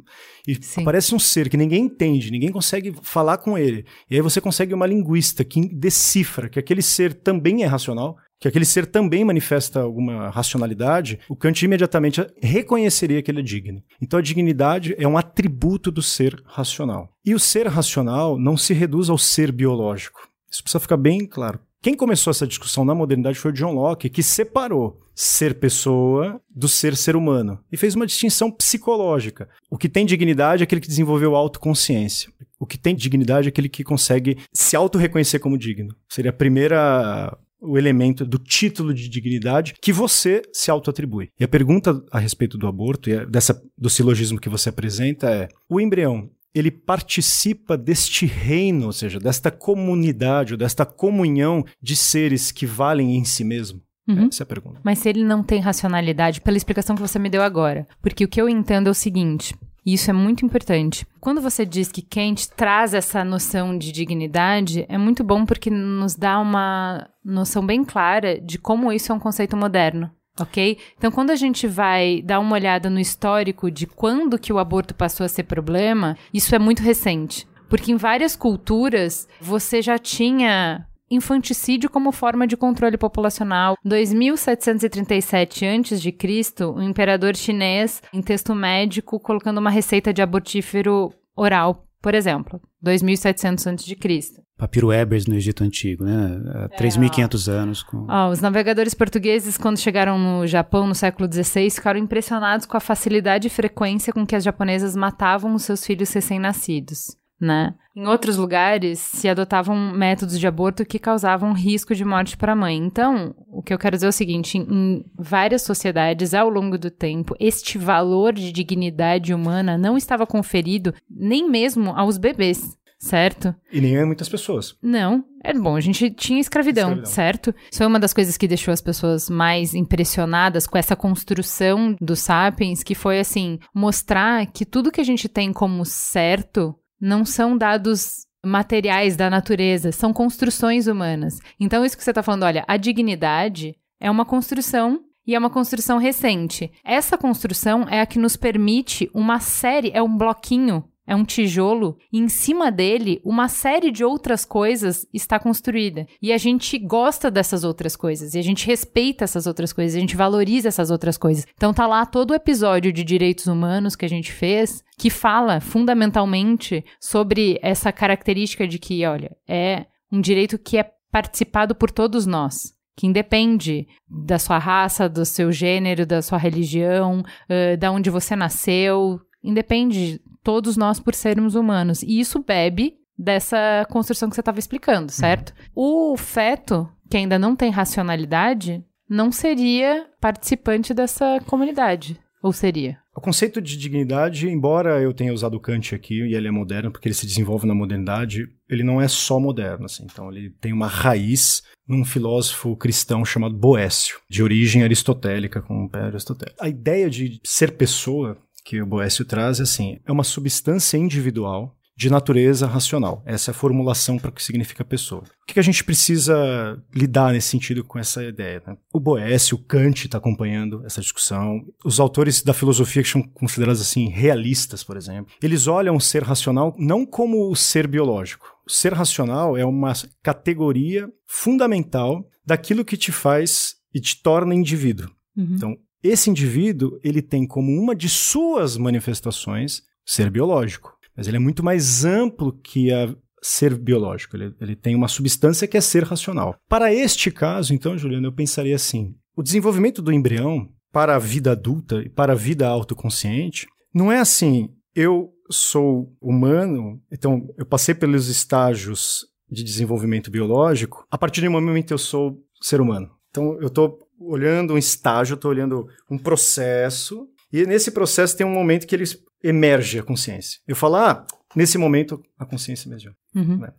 e Sim. aparece um ser que ninguém entende, ninguém consegue falar com ele. E aí você consegue uma linguista que decifra que aquele ser também é racional, que aquele ser também manifesta alguma racionalidade, o Kant imediatamente reconheceria que ele é digno. Então a dignidade é um atributo do ser racional. E o ser racional não se reduz ao ser biológico. Isso precisa ficar bem claro. Quem começou essa discussão na modernidade foi o John Locke, que separou ser pessoa do ser ser humano e fez uma distinção psicológica. O que tem dignidade é aquele que desenvolveu autoconsciência. O que tem dignidade é aquele que consegue se auto-reconhecer como digno. Seria a primeira o elemento do título de dignidade que você se auto-atribui. E a pergunta a respeito do aborto e dessa, do silogismo que você apresenta é: o embrião ele participa deste reino, ou seja, desta comunidade, ou desta comunhão de seres que valem em si mesmo? Uhum. Essa é a pergunta. Mas se ele não tem racionalidade, pela explicação que você me deu agora, porque o que eu entendo é o seguinte: e isso é muito importante. Quando você diz que Kant traz essa noção de dignidade, é muito bom porque nos dá uma noção bem clara de como isso é um conceito moderno. Ok? Então, quando a gente vai dar uma olhada no histórico de quando que o aborto passou a ser problema, isso é muito recente. Porque em várias culturas você já tinha infanticídio como forma de controle populacional. 2737 a.C., o imperador chinês, em texto médico, colocando uma receita de abortífero oral, por exemplo, 2700 a.C. Papiro Ebers no Egito Antigo, né? Há 3.500 é, anos. Com... os navegadores portugueses, quando chegaram no Japão no século XVI, ficaram impressionados com a facilidade e frequência com que as japonesas matavam os seus filhos recém-nascidos né? Em outros lugares, se adotavam métodos de aborto que causavam risco de morte para a mãe. Então, o que eu quero dizer é o seguinte: em várias sociedades, ao longo do tempo, este valor de dignidade humana não estava conferido nem mesmo aos bebês. Certo? E nem a muitas pessoas. Não. É bom, a gente tinha escravidão, escravidão, certo? Isso foi uma das coisas que deixou as pessoas mais impressionadas com essa construção dos sapiens, que foi assim, mostrar que tudo que a gente tem como certo não são dados materiais da natureza, são construções humanas. Então, isso que você está falando, olha, a dignidade é uma construção e é uma construção recente. Essa construção é a que nos permite uma série, é um bloquinho é um tijolo e em cima dele uma série de outras coisas está construída. E a gente gosta dessas outras coisas, e a gente respeita essas outras coisas, a gente valoriza essas outras coisas. Então tá lá todo o episódio de direitos humanos que a gente fez, que fala fundamentalmente sobre essa característica de que, olha, é um direito que é participado por todos nós que independe da sua raça, do seu gênero, da sua religião, uh, da onde você nasceu, independe todos nós por sermos humanos. E isso bebe dessa construção que você estava explicando, certo? Uhum. O feto, que ainda não tem racionalidade, não seria participante dessa comunidade. Ou seria? O conceito de dignidade, embora eu tenha usado Kant aqui, e ele é moderno porque ele se desenvolve na modernidade, ele não é só moderno. Assim. Então, ele tem uma raiz num filósofo cristão chamado Boécio, de origem aristotélica, com o pé aristotélico. A ideia de ser pessoa que o Boécio traz é assim: é uma substância individual de natureza racional. Essa é a formulação para o que significa pessoa. O que a gente precisa lidar nesse sentido com essa ideia? Né? O Boécio, o Kant está acompanhando essa discussão. Os autores da filosofia que são considerados assim realistas, por exemplo, eles olham o ser racional não como o ser biológico. O ser racional é uma categoria fundamental daquilo que te faz e te torna indivíduo. Uhum. Então, esse indivíduo, ele tem como uma de suas manifestações ser biológico, mas ele é muito mais amplo que a ser biológico. Ele, ele tem uma substância que é ser racional. Para este caso, então, Juliano, eu pensaria assim: o desenvolvimento do embrião para a vida adulta e para a vida autoconsciente não é assim, eu sou humano, então eu passei pelos estágios de desenvolvimento biológico, a partir do momento eu sou ser humano. Então eu estou olhando um estágio, estou olhando um processo, e nesse processo tem um momento que ele emerge a consciência. Eu falo, ah, nesse momento a consciência emergiu. Uhum. Né?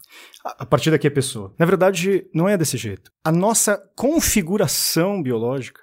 A partir daqui a pessoa. Na verdade, não é desse jeito. A nossa configuração biológica,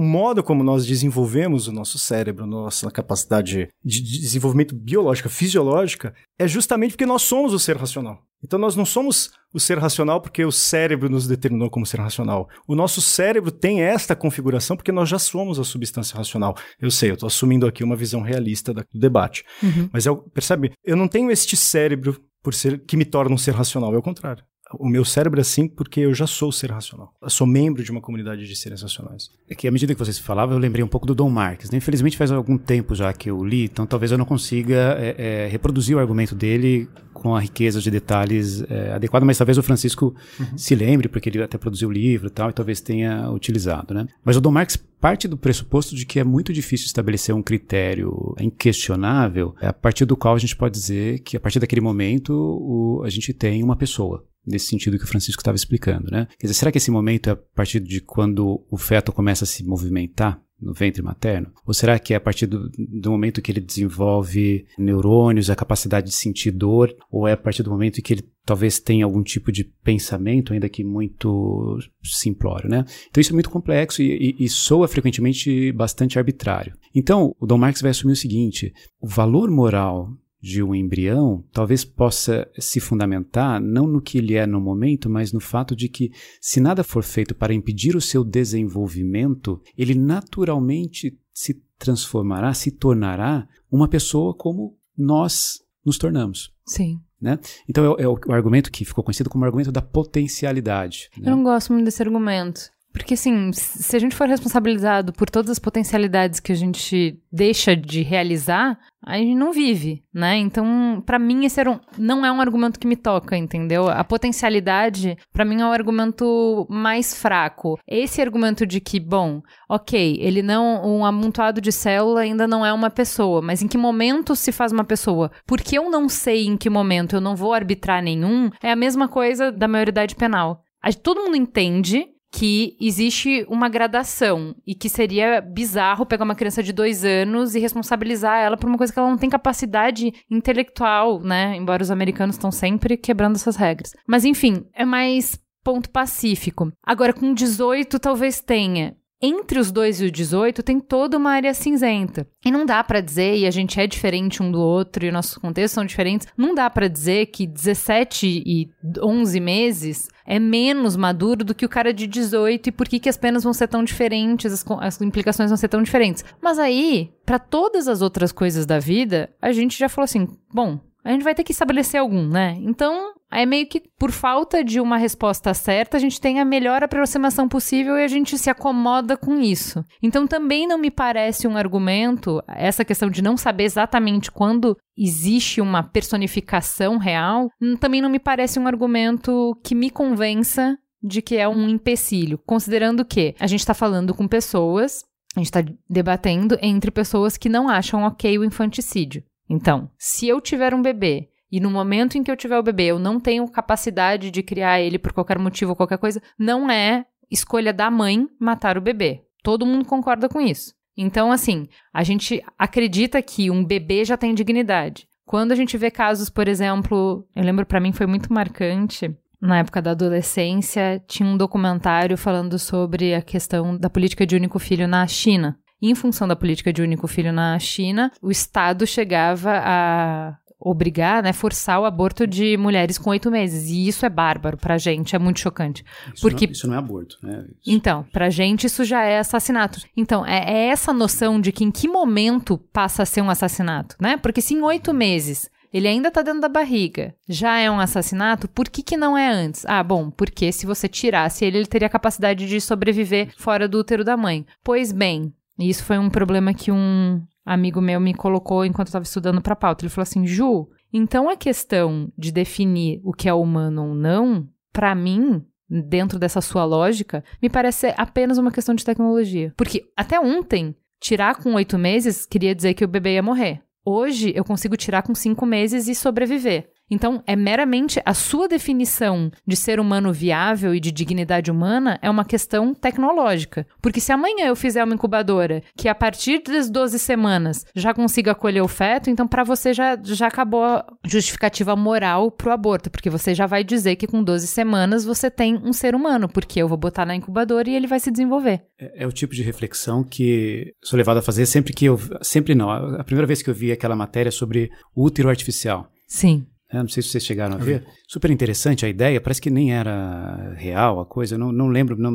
o modo como nós desenvolvemos o nosso cérebro, nossa capacidade de desenvolvimento biológica, fisiológica, é justamente porque nós somos o ser racional. Então nós não somos o ser racional porque o cérebro nos determinou como ser racional. O nosso cérebro tem esta configuração porque nós já somos a substância racional. Eu sei, eu estou assumindo aqui uma visão realista do debate. Uhum. Mas eu, percebe, eu não tenho este cérebro por ser que me torna um ser racional, é o contrário o meu cérebro é assim porque eu já sou ser racional. Eu sou membro de uma comunidade de seres racionais. É que à medida que vocês falavam, eu lembrei um pouco do Dom Marques. Né? Infelizmente faz algum tempo já que eu li, então talvez eu não consiga é, é, reproduzir o argumento dele com a riqueza de detalhes é, adequada, mas talvez o Francisco uhum. se lembre, porque ele até produziu o livro e tal, e talvez tenha utilizado. Né? Mas o Dom Marques parte do pressuposto de que é muito difícil estabelecer um critério inquestionável, a partir do qual a gente pode dizer que a partir daquele momento o, a gente tem uma pessoa nesse sentido que o Francisco estava explicando, né? Quer dizer, será que esse momento é a partir de quando o feto começa a se movimentar no ventre materno? Ou será que é a partir do, do momento que ele desenvolve neurônios, a capacidade de sentir dor? Ou é a partir do momento que ele talvez tenha algum tipo de pensamento, ainda que muito simplório, né? Então isso é muito complexo e, e, e soa frequentemente bastante arbitrário. Então, o Dom Marx vai assumir o seguinte, o valor moral de um embrião talvez possa se fundamentar não no que ele é no momento, mas no fato de que, se nada for feito para impedir o seu desenvolvimento, ele naturalmente se transformará, se tornará uma pessoa como nós nos tornamos. Sim. Né? Então é, é o, o argumento que ficou conhecido como argumento da potencialidade. Né? Eu não gosto muito desse argumento. Porque, assim, se a gente for responsabilizado por todas as potencialidades que a gente deixa de realizar, a gente não vive, né? Então, para mim, esse um, não é um argumento que me toca, entendeu? A potencialidade, para mim, é o argumento mais fraco. Esse argumento de que, bom, ok, ele não. Um amontoado de célula ainda não é uma pessoa, mas em que momento se faz uma pessoa? Porque eu não sei em que momento eu não vou arbitrar nenhum, é a mesma coisa da maioridade penal. Todo mundo entende que existe uma gradação e que seria bizarro pegar uma criança de dois anos e responsabilizar ela por uma coisa que ela não tem capacidade intelectual, né? Embora os americanos estão sempre quebrando essas regras. Mas enfim, é mais ponto pacífico. Agora, com 18, talvez tenha entre os 2 e o 18 tem toda uma área cinzenta. E não dá para dizer, e a gente é diferente um do outro, e nossos contextos são diferentes, não dá para dizer que 17 e 11 meses é menos maduro do que o cara de 18 e por que, que as penas vão ser tão diferentes, as, as implicações vão ser tão diferentes. Mas aí, para todas as outras coisas da vida, a gente já falou assim: bom, a gente vai ter que estabelecer algum, né? Então, é meio que por falta de uma resposta certa, a gente tem a melhor aproximação possível e a gente se acomoda com isso. Então, também não me parece um argumento, essa questão de não saber exatamente quando existe uma personificação real, hum, também não me parece um argumento que me convença de que é um empecilho, considerando que a gente está falando com pessoas, a gente está debatendo entre pessoas que não acham ok o infanticídio. Então, se eu tiver um bebê e no momento em que eu tiver o bebê eu não tenho capacidade de criar ele por qualquer motivo ou qualquer coisa, não é escolha da mãe matar o bebê. Todo mundo concorda com isso. Então, assim, a gente acredita que um bebê já tem dignidade. Quando a gente vê casos, por exemplo, eu lembro para mim foi muito marcante, na época da adolescência, tinha um documentário falando sobre a questão da política de único filho na China em função da política de único filho na China, o Estado chegava a obrigar, né, forçar o aborto de mulheres com oito meses. E isso é bárbaro pra gente, é muito chocante. Isso porque não, isso não é aborto, né? Isso... Então, pra gente isso já é assassinato. Então, é, é, essa noção de que em que momento passa a ser um assassinato, né? Porque se em oito meses ele ainda tá dentro da barriga, já é um assassinato, por que que não é antes? Ah, bom, porque se você tirasse ele, ele teria capacidade de sobreviver fora do útero da mãe. Pois bem, e isso foi um problema que um amigo meu me colocou enquanto eu estava estudando para pauta. Ele falou assim: Ju, então a questão de definir o que é humano ou não, para mim, dentro dessa sua lógica, me parece apenas uma questão de tecnologia. Porque até ontem, tirar com oito meses queria dizer que o bebê ia morrer. Hoje eu consigo tirar com cinco meses e sobreviver. Então, é meramente a sua definição de ser humano viável e de dignidade humana é uma questão tecnológica. Porque se amanhã eu fizer uma incubadora que a partir das 12 semanas já consiga acolher o feto, então para você já, já acabou a justificativa moral pro aborto, porque você já vai dizer que com 12 semanas você tem um ser humano, porque eu vou botar na incubadora e ele vai se desenvolver. É, é o tipo de reflexão que sou levado a fazer sempre que eu. Sempre não. A primeira vez que eu vi aquela matéria sobre útero artificial. Sim. É, não sei se vocês chegaram a ver. Super interessante a ideia, parece que nem era real a coisa, não, não lembro, não,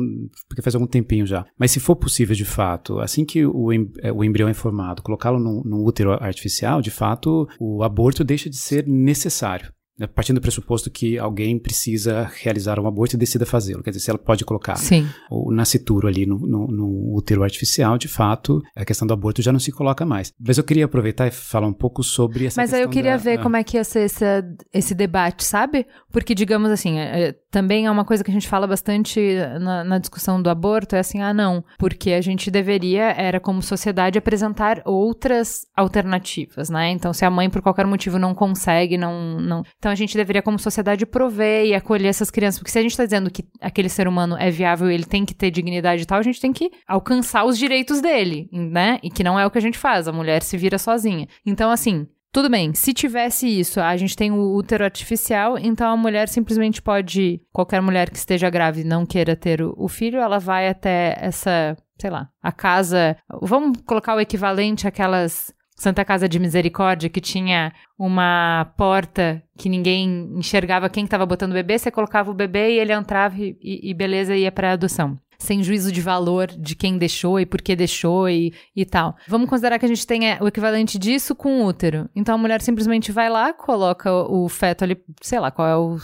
porque faz algum tempinho já. Mas se for possível, de fato, assim que o, é, o embrião é formado, colocá-lo num, num útero artificial, de fato, o aborto deixa de ser necessário. Né, partindo do pressuposto que alguém precisa realizar um aborto e decida fazê-lo. Quer dizer, se ela pode colocar Sim. o nascituro ali no, no, no, útero artificial, de fato, a questão do aborto já não se coloca mais. Mas eu queria aproveitar e falar um pouco sobre essa Mas aí eu queria da, ver ah. como é que ia ser esse, esse debate, sabe? Porque, digamos assim, é, é, também é uma coisa que a gente fala bastante na, na discussão do aborto, é assim, ah, não, porque a gente deveria, era como sociedade, apresentar outras alternativas, né? Então, se a mãe, por qualquer motivo, não consegue, não... não então, a gente deveria, como sociedade, prover e acolher essas crianças. Porque se a gente está dizendo que aquele ser humano é viável ele tem que ter dignidade e tal, a gente tem que alcançar os direitos dele, né? E que não é o que a gente faz. A mulher se vira sozinha. Então, assim, tudo bem, se tivesse isso, a gente tem o útero artificial, então a mulher simplesmente pode, qualquer mulher que esteja grávida e não queira ter o, filho, ela vai até essa, sei lá, a casa, vamos colocar o equivalente àquelas Santa Casa de Misericórdia, que tinha uma porta que ninguém enxergava quem estava botando o bebê, você colocava o bebê e ele entrava e, e beleza, ia para adoção. Sem juízo de valor de quem deixou e por que deixou e, e tal. Vamos considerar que a gente tenha o equivalente disso com o útero. Então a mulher simplesmente vai lá, coloca o feto ali, sei lá qual é o,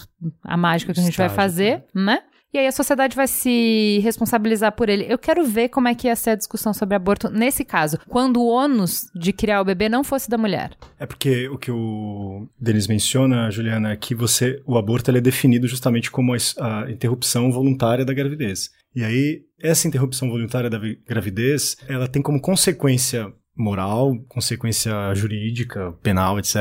a mágica que a gente vai fazer, né? E aí a sociedade vai se responsabilizar por ele. Eu quero ver como é que ia ser a discussão sobre aborto nesse caso, quando o ônus de criar o bebê não fosse da mulher. É porque o que o Denis menciona, Juliana, é que você, o aborto é definido justamente como a, a interrupção voluntária da gravidez. E aí, essa interrupção voluntária da gravidez, ela tem como consequência moral, consequência jurídica, penal, etc.,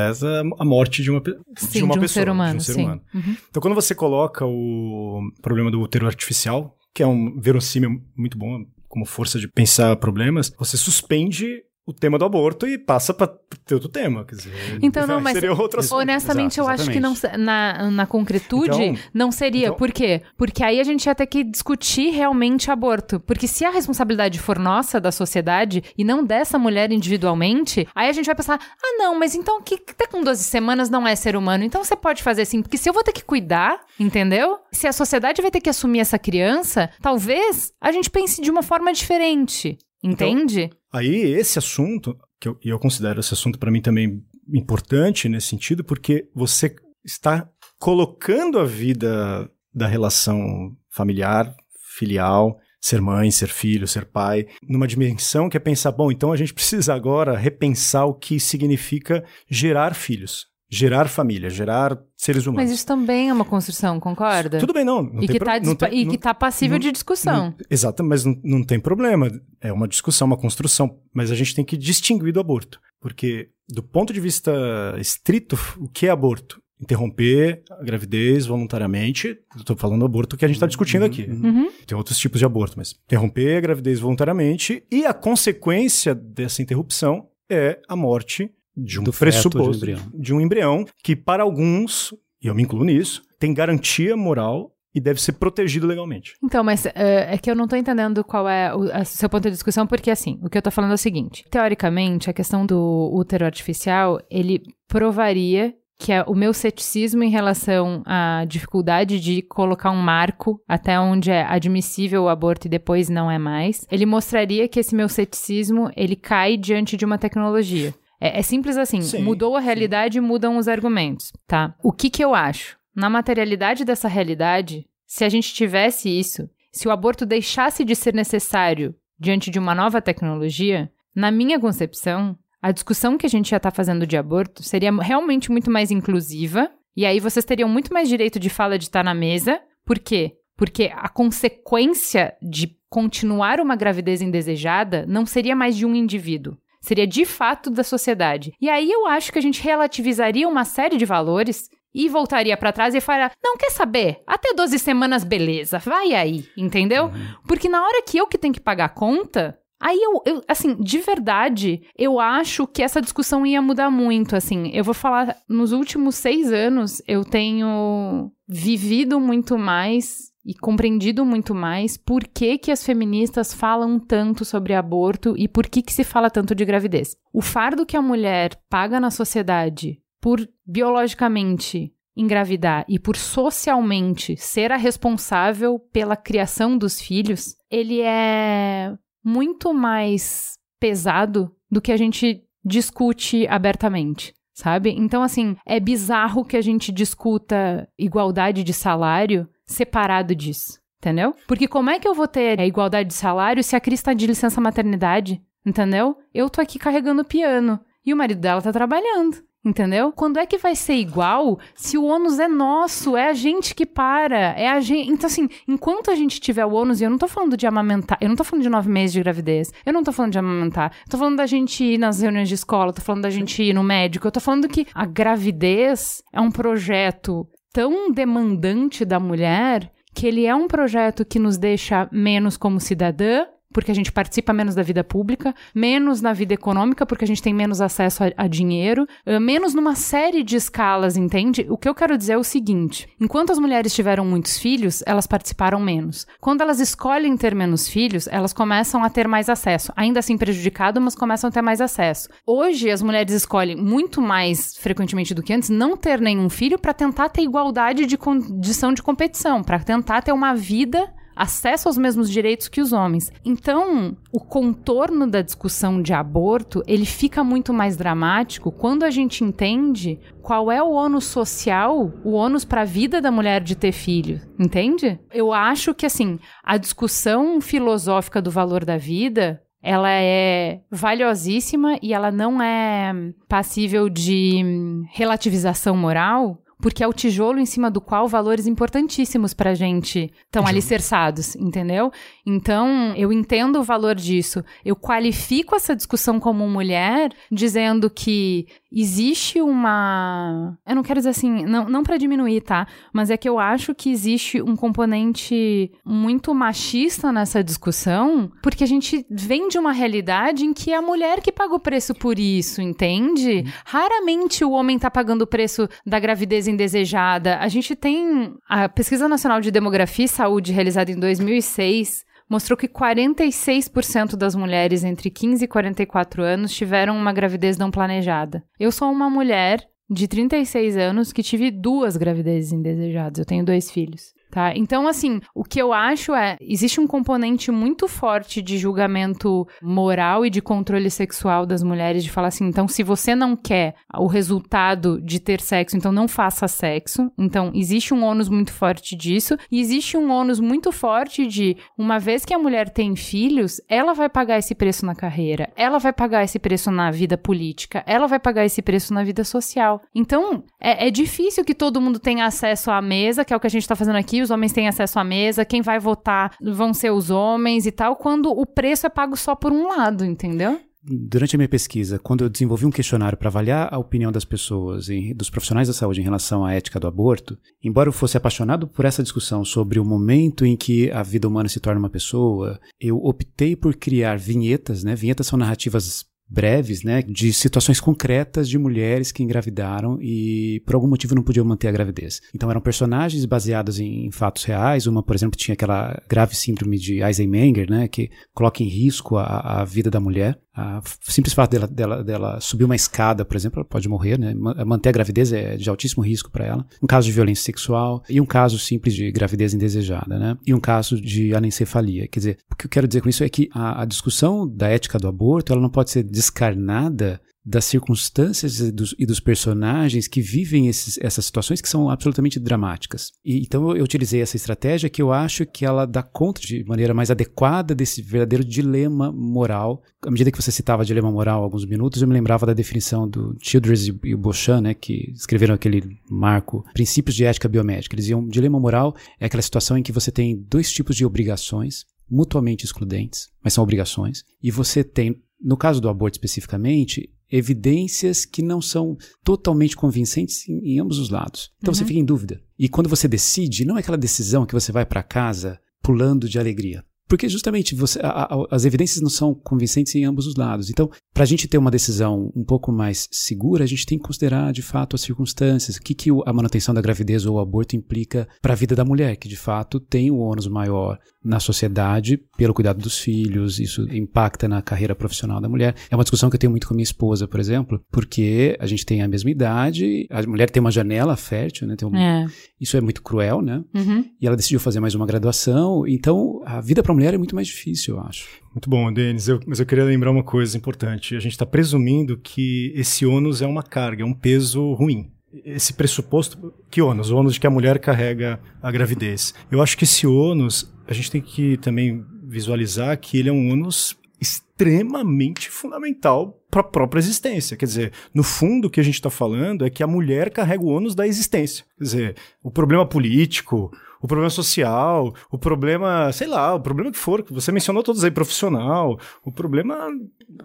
a morte de uma, Sim, de uma de um pessoa, ser humano, de um ser sim. humano. Uhum. Então, quando você coloca o problema do útero artificial, que é um verossímil muito bom como força de pensar problemas, você suspende o tema do aborto e passa para ter outro tema. Quer dizer, Então, não, mas seria outro assunto. honestamente Exato, eu acho que não, na, na concretude Então- não seria. então- Por quê? Porque aí a gente ia ter que discutir realmente aborto. Porque se a responsabilidade for nossa, da sociedade, e não dessa mulher individualmente, aí a gente vai pensar, ah não, mas então que que tá com 12 semanas não é ser humano, então você pode fazer assim. Porque se eu vou ter que cuidar, entendeu? Se a sociedade vai ter que assumir essa criança, talvez a gente pense de uma forma diferente. Entende? Aí, esse assunto, que eu, eu considero esse assunto para mim também importante nesse sentido, porque você está colocando a vida da relação familiar, filial, ser mãe, ser filho, ser pai, numa dimensão que é pensar, bom, então a gente precisa agora repensar o que significa gerar filhos, gerar família, gerar seres humanos. Mas isso também é uma construção, concorda? Tudo bem, não. não e, que pro- tá, não dispa- tem- e não- que tá passível não- de discussão. não- exato, mas não, tem problema. É uma discussão, uma construção. Mas a gente tem que distinguir do aborto. Porque, do ponto de vista estrito, o que é aborto? Interromper a gravidez voluntariamente. Estou falando do aborto que a gente está discutindo aqui. Uhum. Tem outros tipos de aborto, mas interromper a gravidez voluntariamente e a consequência dessa interrupção é a morte de um Do feto, de um pressuposto embrião. de um embrião que, para alguns, e eu me incluo nisso, tem garantia moral e deve ser protegido legalmente. Então, mas é, é que eu não tô entendendo qual é o a- seu ponto de discussão, porque assim, o que eu tô falando é o seguinte: teoricamente, a questão do útero artificial, ele provaria que é o meu ceticismo em relação à dificuldade de colocar um marco até onde é admissível o aborto e depois não é mais, ele mostraria que esse meu ceticismo ele cai diante de uma tecnologia. É, é simples assim, Sim, mudou a realidade, mudam os argumentos, tá? O que que eu acho? Na materialidade dessa realidade, se a gente tivesse isso, se o aborto deixasse de ser necessário diante de uma nova tecnologia, na minha concepção, a discussão que a gente já está fazendo de aborto seria realmente muito mais inclusiva, e aí vocês teriam muito mais direito de fala de estar na mesa. Por quê? Porque a consequência de continuar uma gravidez indesejada não seria mais de um indivíduo. Seria de fato da sociedade. E aí eu acho que a gente relativizaria uma série de valores e voltaria pra trás e falar: não quer saber? Até 12 semanas, beleza, vai aí, entendeu? Porque na hora que eu que tenho que pagar a conta, aí eu, eu, assim, de verdade, eu acho que essa discussão ia mudar muito, assim. Eu vou falar, nos últimos seis anos, eu tenho vivido muito mais e compreendido muito mais por que, que as feministas falam tanto sobre aborto e por que, que se fala tanto de gravidez. O fardo que a mulher paga na sociedade por biologicamente engravidar e por socialmente ser a responsável pela criação dos filhos, ele é muito mais pesado do que a gente discute abertamente. Sabe? Então, assim, é bizarro que a gente discuta igualdade de salário separado disso. Entendeu? Porque como é que eu vou ter a igualdade de salário se a Cris tá de licença maternidade? Entendeu? Eu tô aqui carregando o piano e o marido dela tá trabalhando. Entendeu? Quando é que vai ser igual se o ônus é nosso? É a gente que para. É a gente. Então, assim, enquanto a gente tiver o ônus, e eu não tô falando de amamentar, eu não tô falando de nove meses de gravidez, eu não tô falando de amamentar, eu tô falando da gente ir nas reuniões de escola, eu tô falando da gente ir no médico, eu tô falando que a gravidez é um projeto tão demandante da mulher que ele é um projeto que nos deixa menos como cidadã, porque a gente participa menos da vida pública, menos na vida econômica, porque a gente tem menos acesso a, a dinheiro, uh, menos numa série de escalas, entende? O que eu quero dizer é o seguinte: enquanto as mulheres tiveram muitos filhos, elas participaram menos. Quando elas escolhem ter menos filhos, elas começam a ter mais acesso, ainda assim prejudicado, mas começam a ter mais acesso. Hoje, as mulheres escolhem muito mais frequentemente do que antes não ter nenhum filho para tentar ter igualdade de condição de competição, para tentar ter uma vida acesso aos mesmos direitos que os homens. Então, o contorno da discussão de aborto, ele fica muito mais dramático quando a gente entende qual é o ônus social, o ônus para a vida da mulher de ter filho, entende? Eu acho que assim, a discussão filosófica do valor da vida ela é valiosíssima e ela não é passível de relativização moral, porque é o tijolo em cima do qual valores importantíssimos pra gente estão alicerçados, entendeu? Então, eu entendo o valor disso. Eu qualifico essa discussão como mulher, dizendo que existe uma. Eu não quero dizer assim, não, não para diminuir, tá? Mas é que eu acho que existe um componente muito machista nessa discussão, porque a gente vem de uma realidade em que é a mulher que paga o preço por isso, entende? Raramente o homem tá pagando o preço da gravidez indesejada. A gente tem a Pesquisa Nacional de Demografia e Saúde realizada em 2006 mostrou que 46% das mulheres entre 15 e 44 anos tiveram uma gravidez não planejada. Eu sou uma mulher de 36 anos que tive duas gravidezes indesejadas. Eu tenho dois filhos. Tá? Então, assim, o que eu acho é: existe um componente muito forte de julgamento moral e de controle sexual das mulheres, de falar assim, então, se você não quer o resultado de ter sexo, então não faça sexo. Então, existe um ônus muito forte disso. E existe um ônus muito forte de, uma vez que a mulher tem filhos, ela vai pagar esse preço na carreira, ela vai pagar esse preço na vida política, ela vai pagar esse preço na vida social. Então, é, é difícil que todo mundo tenha acesso à mesa, que é o que a gente está fazendo aqui os homens têm acesso à mesa, quem vai votar vão ser os homens e tal, quando o preço é pago só por um lado, entendeu? Durante a minha pesquisa, quando eu desenvolvi um questionário para avaliar a opinião das pessoas, dos profissionais da saúde em relação à ética do aborto, embora eu fosse apaixonado por essa discussão sobre o momento em que a vida humana se torna uma pessoa, eu optei por criar vinhetas, né? Vinhetas são narrativas breves, né, de situações concretas de mulheres que engravidaram e por algum motivo não podiam manter a gravidez. Então eram personagens baseados em fatos reais. Uma, por exemplo, tinha aquela grave síndrome de Eisenmenger, né, que coloca em risco a, a vida da mulher. A simples fato dela, dela, dela subir uma escada, por exemplo, ela pode morrer, né? Manter a gravidez é de altíssimo risco para ela. Um caso de violência sexual e um caso simples de gravidez indesejada, né? E um caso de anencefalia. Quer dizer, o que eu quero dizer com isso é que a, a discussão da ética do aborto, ela não pode ser descarnada das circunstâncias e dos, e dos personagens que vivem esses, essas situações que são absolutamente dramáticas. E, então eu utilizei essa estratégia que eu acho que ela dá conta de maneira mais adequada desse verdadeiro dilema moral. À medida que você citava dilema moral alguns minutos, eu me lembrava da definição do Childress e, e Beauchamp, né, que escreveram aquele marco Princípios de Ética Biomédica. Eles diziam, dilema moral é aquela situação em que você tem dois tipos de obrigações mutuamente excludentes, mas são obrigações, e você tem no caso do aborto especificamente, evidências que não são totalmente convincentes em, em ambos os lados. Então uhum. você fica em dúvida. E quando você decide, não é aquela decisão que você vai para casa pulando de alegria. Porque justamente você, a, a, as evidências não são convincentes em ambos os lados. Então, para a gente ter uma decisão um pouco mais segura, a gente tem que considerar de fato as circunstâncias, o que, que a manutenção da gravidez ou o aborto implica para a vida da mulher, que de fato tem o ônus maior na sociedade pelo cuidado dos filhos, isso impacta na carreira profissional da mulher. É uma discussão que eu tenho muito com minha esposa, por exemplo, porque a gente tem a mesma idade, a mulher tem uma janela fértil, né? Um, é. Isso é muito cruel, né? Uhum. E ela decidiu fazer mais uma graduação, então a vida para a mulher é muito mais difícil, eu acho. Muito bom, Denis. Eu, mas eu queria lembrar uma coisa importante. A gente está presumindo que esse ônus é uma carga, é um peso ruim esse pressuposto, que ônus? O ônus de que a mulher carrega a gravidez. Eu acho que esse ônus, a gente tem que também visualizar que ele é um ônus extremamente fundamental para a própria existência. Quer dizer, no fundo, o que a gente está falando é que a mulher carrega o ônus da existência. Quer dizer, o problema político, o problema social, o problema, sei lá, o problema que for, que você mencionou todos aí, profissional, o problema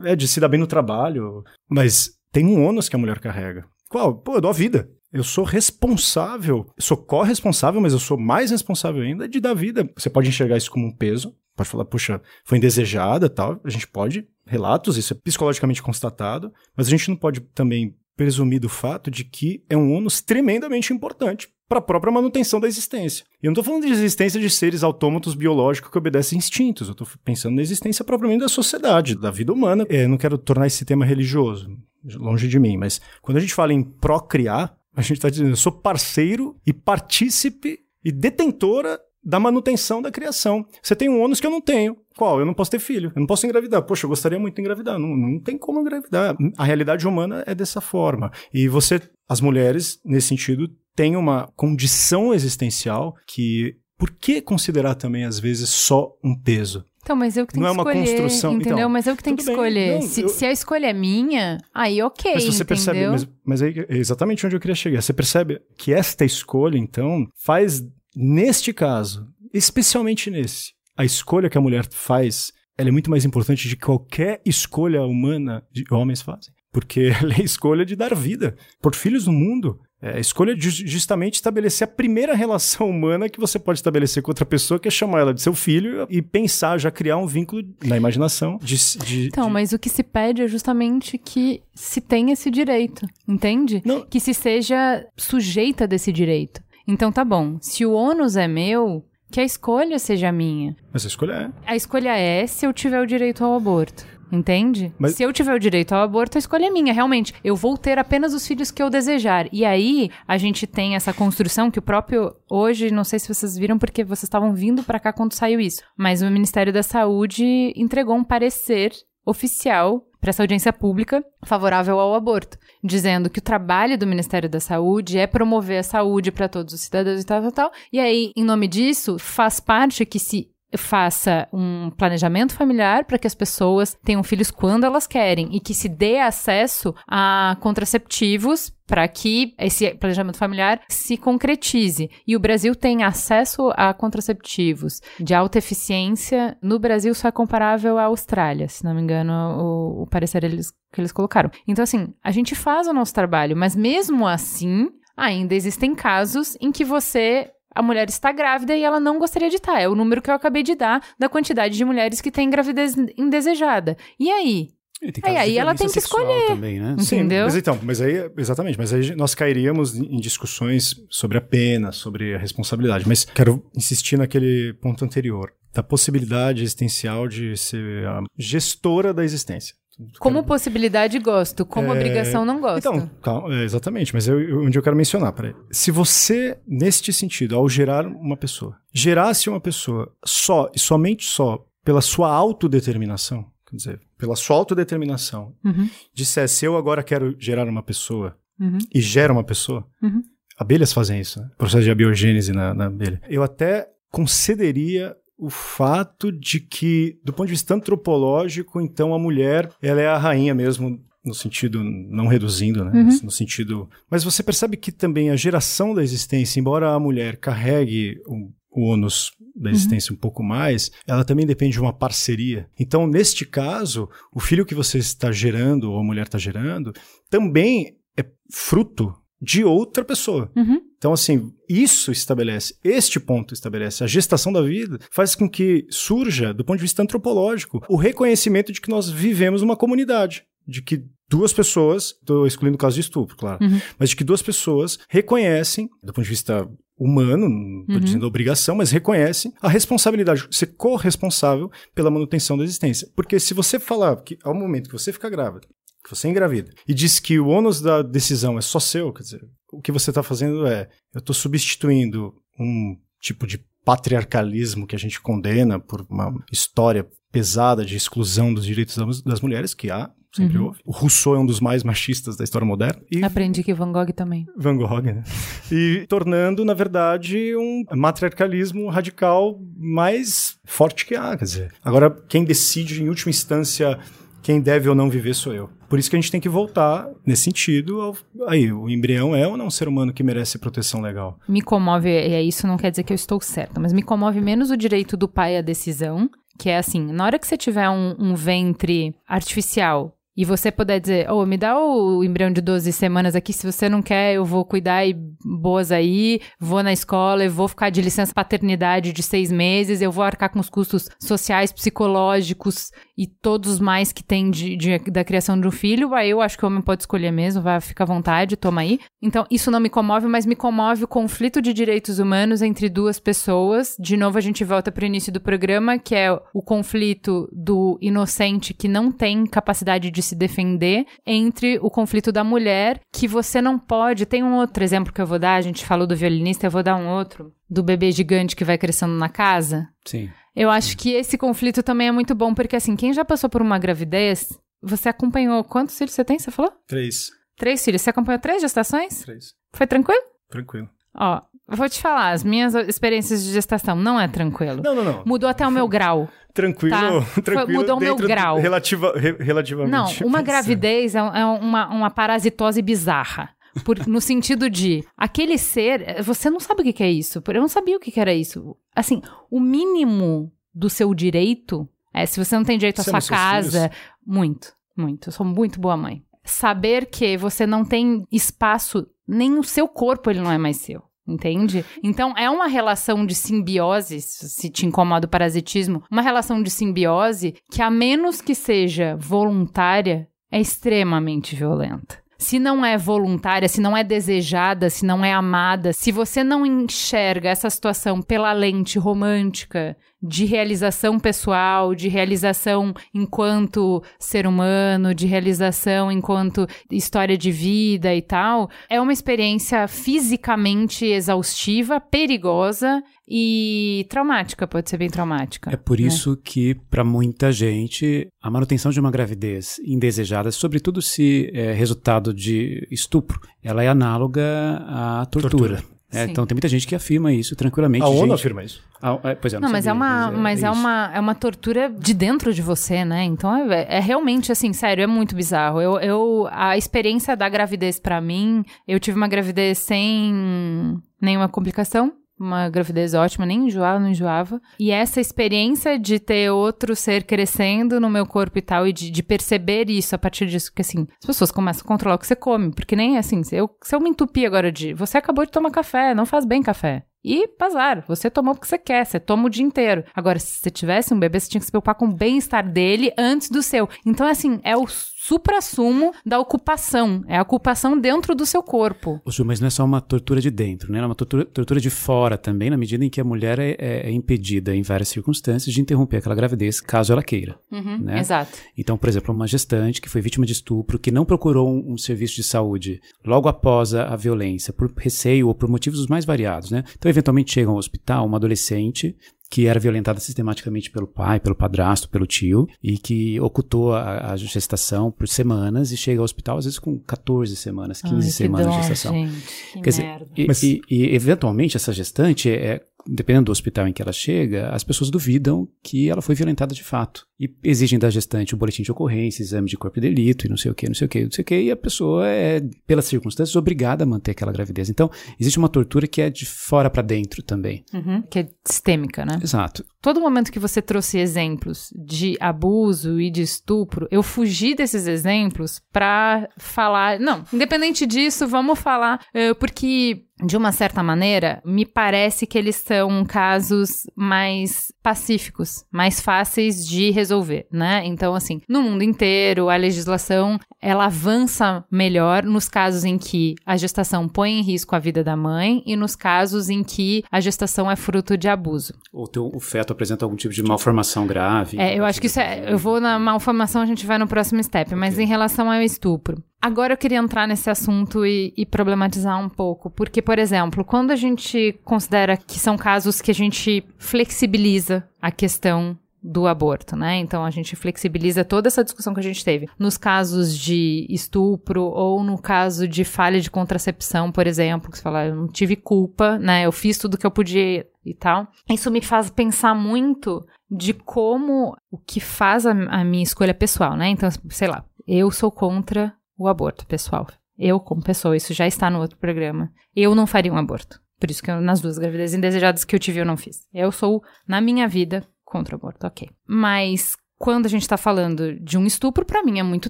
é de se dar bem no trabalho, mas tem um ônus que a mulher carrega. Qual? Pô, eu dou a vida. Eu sou responsável, sou corresponsável, mas eu sou mais responsável ainda de dar vida. Você pode enxergar isso como um peso, pode falar, puxa, foi indesejada tal. A gente pode, relatos, isso é psicologicamente constatado, mas a gente não pode também presumir do fato de que é um ônus tremendamente importante para a própria manutenção da existência. E eu não estou falando de existência de seres autômatos biológicos que obedecem instintos, eu estou pensando na existência propriamente da sociedade, da vida humana. É, eu não quero tornar esse tema religioso, longe de mim, mas quando a gente fala em procriar, a gente está dizendo, eu sou parceiro e partícipe e detentora da manutenção da criação. Você tem um ônus que eu não tenho. Qual? Eu não posso ter filho, eu não posso engravidar. Poxa, eu gostaria muito de engravidar. Não, não tem como engravidar. A realidade humana é dessa forma. E você, as mulheres, nesse sentido, têm uma condição existencial que. Por que considerar também, às vezes, só um peso? Então, mas eu que tenho Não que é uma escolher, construção. entendeu? Então, mas eu que tenho que bem. escolher. Não, se, eu- se a escolha é minha, aí ok, Mas você entendeu? percebe, mas, mas aí é exatamente onde eu queria chegar. Você percebe que esta escolha, então, faz, neste caso, especialmente nesse, a escolha que a mulher faz, ela é muito mais importante de qualquer escolha humana de homens fazem. Porque ela é a escolha de dar vida, por filhos no mundo. É a escolha de ju- justamente estabelecer a primeira relação humana que você pode estabelecer com outra pessoa, que é chamar ela de seu filho e pensar, já criar um vínculo na imaginação de, de- Então, de- mas o que se pede é justamente que se tenha esse direito, entende? Não. Que se seja sujeita desse direito. Então tá bom, se o ônus é meu, que a escolha seja minha. Mas a escolha é. A escolha é se eu tiver o direito ao aborto. Entende? Mas- Se eu tiver o direito ao aborto, a escolha é minha, realmente. Eu vou ter apenas os filhos que eu desejar. E aí, a gente tem essa construção que o próprio. Hoje, não sei se vocês viram, porque vocês estavam vindo pra cá quando saiu isso. Mas o Ministério da Saúde entregou um parecer oficial para essa audiência pública favorável ao aborto, dizendo que o trabalho do Ministério da Saúde é promover a saúde para todos os cidadãos e tal, tal, tal. E aí, em nome disso, faz parte que se faça um planejamento familiar para que as pessoas tenham filhos quando elas querem e que se dê acesso a contraceptivos para que esse planejamento familiar se concretize. E o Brasil tem acesso a contraceptivos de alta eficiência. No Brasil só é comparável à Austrália, se não me engano, o, o parecer eles, que eles colocaram. Então, assim, a gente faz o nosso trabalho, mas mesmo assim, ainda existem casos em que você a mulher está grávida e ela não gostaria de estar. É o número que eu acabei de dar da quantidade de mulheres que têm gravidez indesejada. E aí? E Aí- aí ela tem que escolher. Também, né? Sim, Entendeu? mas então, mas aí, exatamente, mas aí nós cairíamos em discussões sobre a pena, sobre a responsabilidade. Mas quero insistir naquele ponto anterior, da possibilidade existencial de ser a gestora da existência. Como possibilidade, gosto. Como É, obrigação, não gosto. Então, calma, é, exatamente, mas eu, eu- onde eu quero mencionar, peraí. Se você, neste sentido, ao gerar uma pessoa, gerasse uma pessoa só e somente só pela sua autodeterminação, quer dizer, pela sua autodeterminação, Uhum, dissesse eu agora quero gerar uma pessoa uhum, e gera uma pessoa, Uhum. abelhas fazem isso, né? processo de abiogênese na, na abelha. Eu até concederia o fato de que, do ponto de vista antropológico, então a mulher ela é a rainha mesmo no sentido não reduzindo, né? Uhum. No sentido, mas você percebe que também a geração da existência, embora a mulher carregue o, o ônus da existência um pouco mais, ela também depende de uma parceria. Então, neste caso, o filho que você está gerando ou a mulher está gerando também é fruto de outra pessoa. uhum. Então, assim, isso estabelece, este ponto estabelece, a gestação da vida faz com que surja, do ponto de vista antropológico, o reconhecimento de que nós vivemos uma comunidade, de que duas pessoas, estou excluindo o caso de estupro, claro, Uhum. mas de que duas pessoas reconhecem, do ponto de vista humano, não estou Uhum. dizendo obrigação, mas reconhecem a responsabilidade, ser corresponsável pela manutenção da existência. Porque se você falar que ao momento que você fica grávida, que você engravida, e diz que o ônus da decisão é só seu, quer dizer, o que você está fazendo é, eu estou substituindo um tipo de patriarcalismo que a gente condena por uma história pesada de exclusão dos direitos das, mulheres, que há, sempre Uhum. houve. O Rousseau é um dos mais machistas da história moderna. E Aprendi que Van Gogh também. Van Gogh, né? E tornando, na verdade, um matriarcalismo radical mais forte que há. Quer dizer, agora, quem decide, em última instância, quem deve ou não viver sou eu. Por isso que a gente tem que voltar, nesse sentido, ao, aí, o embrião é ou não um ser humano que merece proteção legal? Me comove, e é isso não quer dizer que eu estou certa, mas me comove menos o direito do pai à decisão, que é assim, na hora que você tiver um, um ventre artificial e você puder dizer, oh, me dá o embrião de 12 semanas aqui, se você não quer, eu vou cuidar e boas aí, vou na escola, eu vou ficar de licença paternidade de seis meses, eu vou arcar com os custos sociais, psicológicos e todos os mais que tem de, de- da criação de um filho, aí eu acho que o homem pode escolher mesmo, vai ficar à vontade, toma aí. Então, isso não me comove, mas me comove o conflito de direitos humanos entre duas pessoas. De novo, a gente volta para o início do programa, que é o conflito do inocente que não tem capacidade de se defender entre o conflito da mulher, que você não pode. Tem um outro exemplo que eu vou dar, a gente falou do violinista, eu vou dar um outro, do bebê gigante que vai crescendo na casa. Sim. Eu acho que esse conflito também é muito bom, porque assim, quem já passou por uma gravidez, você acompanhou. Quantos filhos você tem? Você falou? Três. Três filhos. Você acompanhou três gestações? Três. Foi tranquilo? Tranquilo. Ó, vou te falar, as minhas experiências de gestação não é tranquilo. Não, não, não. Mudou até o meu grau. Tranquilo, Tá. Foi- tranquilo. mudou o meu grau. Relativa, re- relativamente. Não, uma pensando. gravidez é, é uma, uma parasitose bizarra. Por- no sentido de, aquele ser, você não sabe o que, que é isso. Eu não sabia o que, que era isso. Assim, o mínimo do seu direito é, se você não tem direito à sua casa, muito, muito. Eu sou muito boa mãe. Saber que você não tem espaço, nem o seu corpo ele não é mais seu. Entende? Então é uma relação de simbiose, se te incomoda o parasitismo, uma relação de simbiose que, a menos que seja voluntária, é extremamente violenta. Se não é voluntária, se não é desejada, se não é amada, se você não enxerga essa situação pela lente romântica de realização pessoal, de realização enquanto ser humano, de realização enquanto história de vida e tal, é uma experiência fisicamente exaustiva, perigosa e traumática, pode ser bem traumática. É por né? isso que, para muita gente, a manutenção de uma gravidez indesejada, sobretudo se é resultado de estupro, ela é análoga à tortura. Tortura. É, então tem muita gente que afirma isso tranquilamente. A ONU afirma isso. Ah, é, pois é, eu Não, mas é sabia, uma, mas é, isso. uma, é uma tortura de dentro de você, né? Então é, é realmente assim, sério, é muito bizarro. Eu, eu a experiência da gravidez pra mim, eu tive uma gravidez sem nenhuma complicação. Uma gravidez ótima, nem enjoava, não enjoava. E essa experiência de ter outro ser crescendo no meu corpo e tal, e de, de perceber isso a partir disso, porque assim, as pessoas começam a controlar o que você come, porque nem assim, se eu, se eu me entupir agora de. Você acabou de tomar café, não faz bem café. E bazar, você tomou porque você quer, você toma o dia inteiro. Agora, se você tivesse um bebê, você tinha que se preocupar com o bem-estar dele antes do seu. Então, assim, é o supra-sumo da ocupação. É a ocupação dentro do seu corpo. Ju, mas não é só uma tortura de dentro, né? É uma tortura, tortura de fora também, na medida em que a mulher é, é- é impedida, em várias circunstâncias, de interromper aquela gravidez, caso ela queira. né? Exato. Então, por exemplo, uma gestante que foi vítima de estupro, que não procurou um, um serviço de saúde logo após a, a violência, por receio ou por motivos os mais variados, né? Então, eventualmente chega ao hospital uma adolescente que era violentada sistematicamente pelo pai, pelo padrasto, pelo tio, e que ocultou a, a gestação por semanas e chega ao hospital, às vezes, com 14 semanas, 15 Ai, que semanas dó, de gestação. Gente, que Quer dizer, merda. e, Mas- e- e, eventualmente essa gestante, é, dependendo do hospital em que ela chega, as pessoas duvidam que ela foi violentada de fato. E exigem da gestante o boletim de ocorrência, exame de corpo de delito e não sei o que, não sei o que, não sei o que, e a pessoa é, pelas circunstâncias, obrigada a manter aquela gravidez. Então, existe uma tortura que é de fora para dentro também. Uhum, que é sistêmica, né? Exato. Todo momento que você trouxe exemplos de abuso e de estupro, eu fugi desses exemplos pra falar. Não, independente disso, vamos falar. eh, porque, de uma certa maneira, me parece que eles são casos mais pacíficos, mais fáceis de resolver, né? Então, assim, no mundo inteiro, a legislação ela avança melhor nos casos em que a gestação põe em risco a vida da mãe e nos casos em que a gestação é fruto de abuso. Ou teu, o feto apresenta algum tipo de malformação grave. É, eu acho que isso é. Eu vou na malformação, a gente vai no próximo step, mas em relação ao estupro. Agora eu queria entrar nesse assunto e, e problematizar um pouco, porque, por exemplo, quando a gente considera que são casos que a gente flexibiliza a questão do aborto, né? Então a gente flexibiliza toda essa discussão que a gente teve nos casos de estupro ou no caso de falha de contracepção, por exemplo, que você fala, eu não tive culpa, né? Eu fiz tudo que eu podia e tal. Isso me faz pensar muito de como o que faz a, a minha escolha pessoal, né? Então, sei lá, eu sou contra o aborto pessoal. Eu, como pessoa, isso já está no outro programa. Eu não faria um aborto. Por isso que eu, nas duas gravidezes indesejadas que eu tive, eu não fiz. Eu sou, na minha vida, contra o aborto, ok. Mas quando a gente tá falando de um estupro, pra mim é muito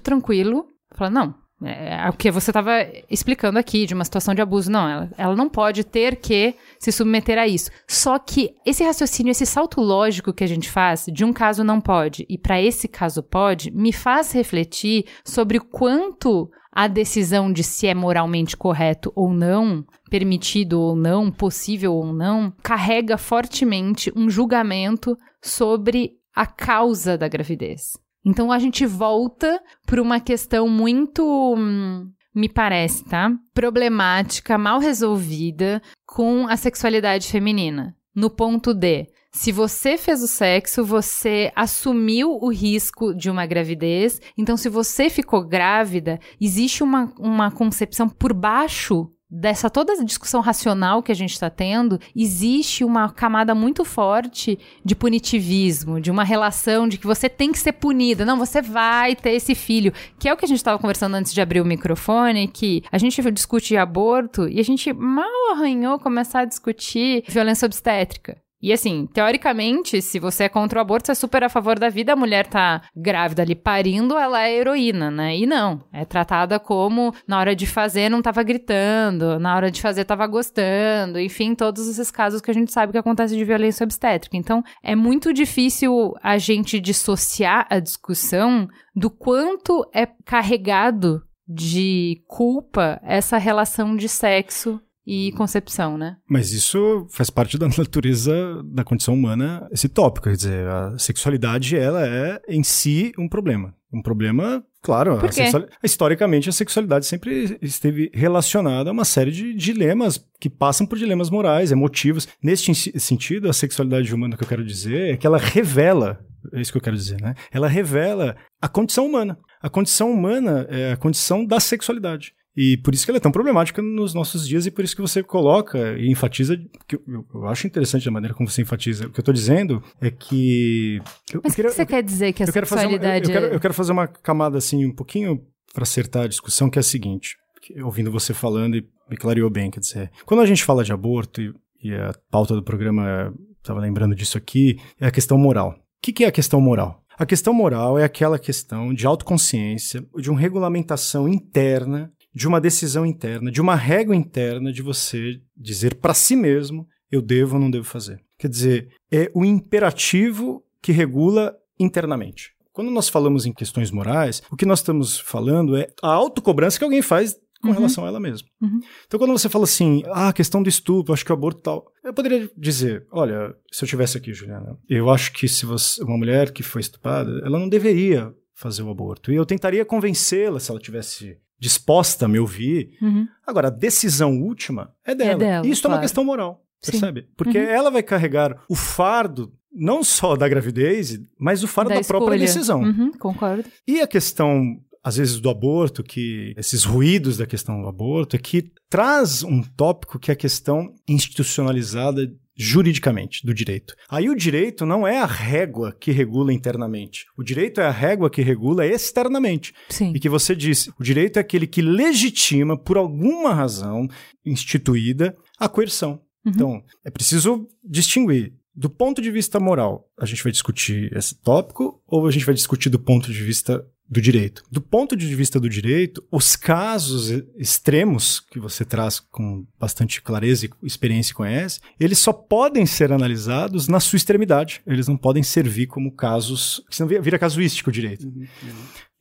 tranquilo. Falar, não, é, é o que você estava explicando aqui, de uma situação de abuso. Não, ela, ela não pode ter que se submeter a isso. Só que esse raciocínio, esse salto lógico que a gente faz, de um caso não pode e para esse caso pode, me faz refletir sobre quanto a decisão de se é moralmente correto ou não, permitido ou não, possível ou não, carrega fortemente um julgamento sobre a causa da gravidez. Então a gente volta para uma questão muito, hum, me parece, tá? Problemática, mal resolvida com a sexualidade feminina. No ponto de se você fez o sexo, você assumiu o risco de uma gravidez. Então, se você ficou grávida, existe uma, uma concepção por baixo dessa toda a discussão racional que a gente está tendo, existe uma camada muito forte de punitivismo, de uma relação de que você tem que ser punida. Não, você vai ter esse filho. Que é o que a gente estava conversando antes de abrir o microfone, que a gente discute aborto e a gente mal arranhou começar a discutir violência obstétrica. E assim, teoricamente, se você é contra o aborto, você é super a favor da vida, a mulher tá grávida ali parindo, ela é heroína, né? E não, é tratada como na hora de fazer não tava gritando, na hora de fazer tava gostando, enfim, todos esses casos que a gente sabe que acontece de violência obstétrica. Então, é muito difícil a gente dissociar a discussão do quanto é carregado de culpa essa relação de sexo e concepção, né? Mas isso faz parte da natureza da condição humana, esse tópico. Quer dizer, a sexualidade, ela é em si um problema. Um problema, claro, a sexual- historicamente a sexualidade sempre esteve relacionada a uma série de dilemas que passam por dilemas morais, emotivos. Neste sentido, a sexualidade humana que eu quero dizer é que ela revela, é isso que eu quero dizer, né? Ela revela a condição humana. A condição humana é a condição da sexualidade. E por isso que ela é tão problemática nos nossos dias e por isso que você coloca e enfatiza, que eu, eu- eu acho interessante a maneira como você enfatiza. O que eu tô dizendo é que... eu- Mas eu o queria- que você quer dizer que a eu quero, fazer uma, eu, sexualidade eu quero, é... eu quero fazer uma camada assim um pouquinho para acertar a discussão, que é a seguinte, ouvindo você falando e me clareou bem, quer dizer, quando a gente fala de aborto e, e a pauta do programa estava lembrando disso aqui, é a questão moral. O que, que é a questão moral? A questão moral é aquela questão de autoconsciência, de uma regulamentação interna, de uma decisão interna, de uma régua interna de você dizer para si mesmo eu devo ou não devo fazer. Quer dizer, é o imperativo que regula internamente. Quando nós falamos em questões morais, o que nós estamos falando é a autocobrança que alguém faz com Uhum. relação a ela mesma. Uhum. Então, quando você fala assim, ah, questão do estupro, acho que o aborto tal, eu poderia dizer, olha, se eu tivesse aqui, Juliana, eu acho que se você, uma mulher que foi estuprada, ela não deveria fazer o aborto. E eu tentaria convencê-la se ela tivesse disposta a me ouvir. Uhum. Agora, a decisão última é dela. dela, e isso é uma claro. questão moral, Sim. percebe? Porque Uhum. ela vai carregar o fardo não só da gravidez, mas o fardo da, própria escolha. decisão. Uhum, concordo. E a questão, às vezes, do aborto, que esses ruídos da questão do aborto, é que traz um tópico que é a questão institucionalizada juridicamente do direito. Aí o direito não é a régua que regula internamente. O direito é a régua que regula externamente. Sim. E que você disse, o direito é aquele que legitima, por alguma razão instituída, a coerção. Uhum. Então, é preciso distinguir. Do ponto de vista moral, a gente vai discutir esse tópico ou a gente vai discutir do ponto de vista do direito? Do ponto de vista do direito, os casos extremos que você traz com bastante clareza e experiência e conhece, eles só podem ser analisados na sua extremidade. Eles não podem servir como casos. Senão vira- casuístico o direito.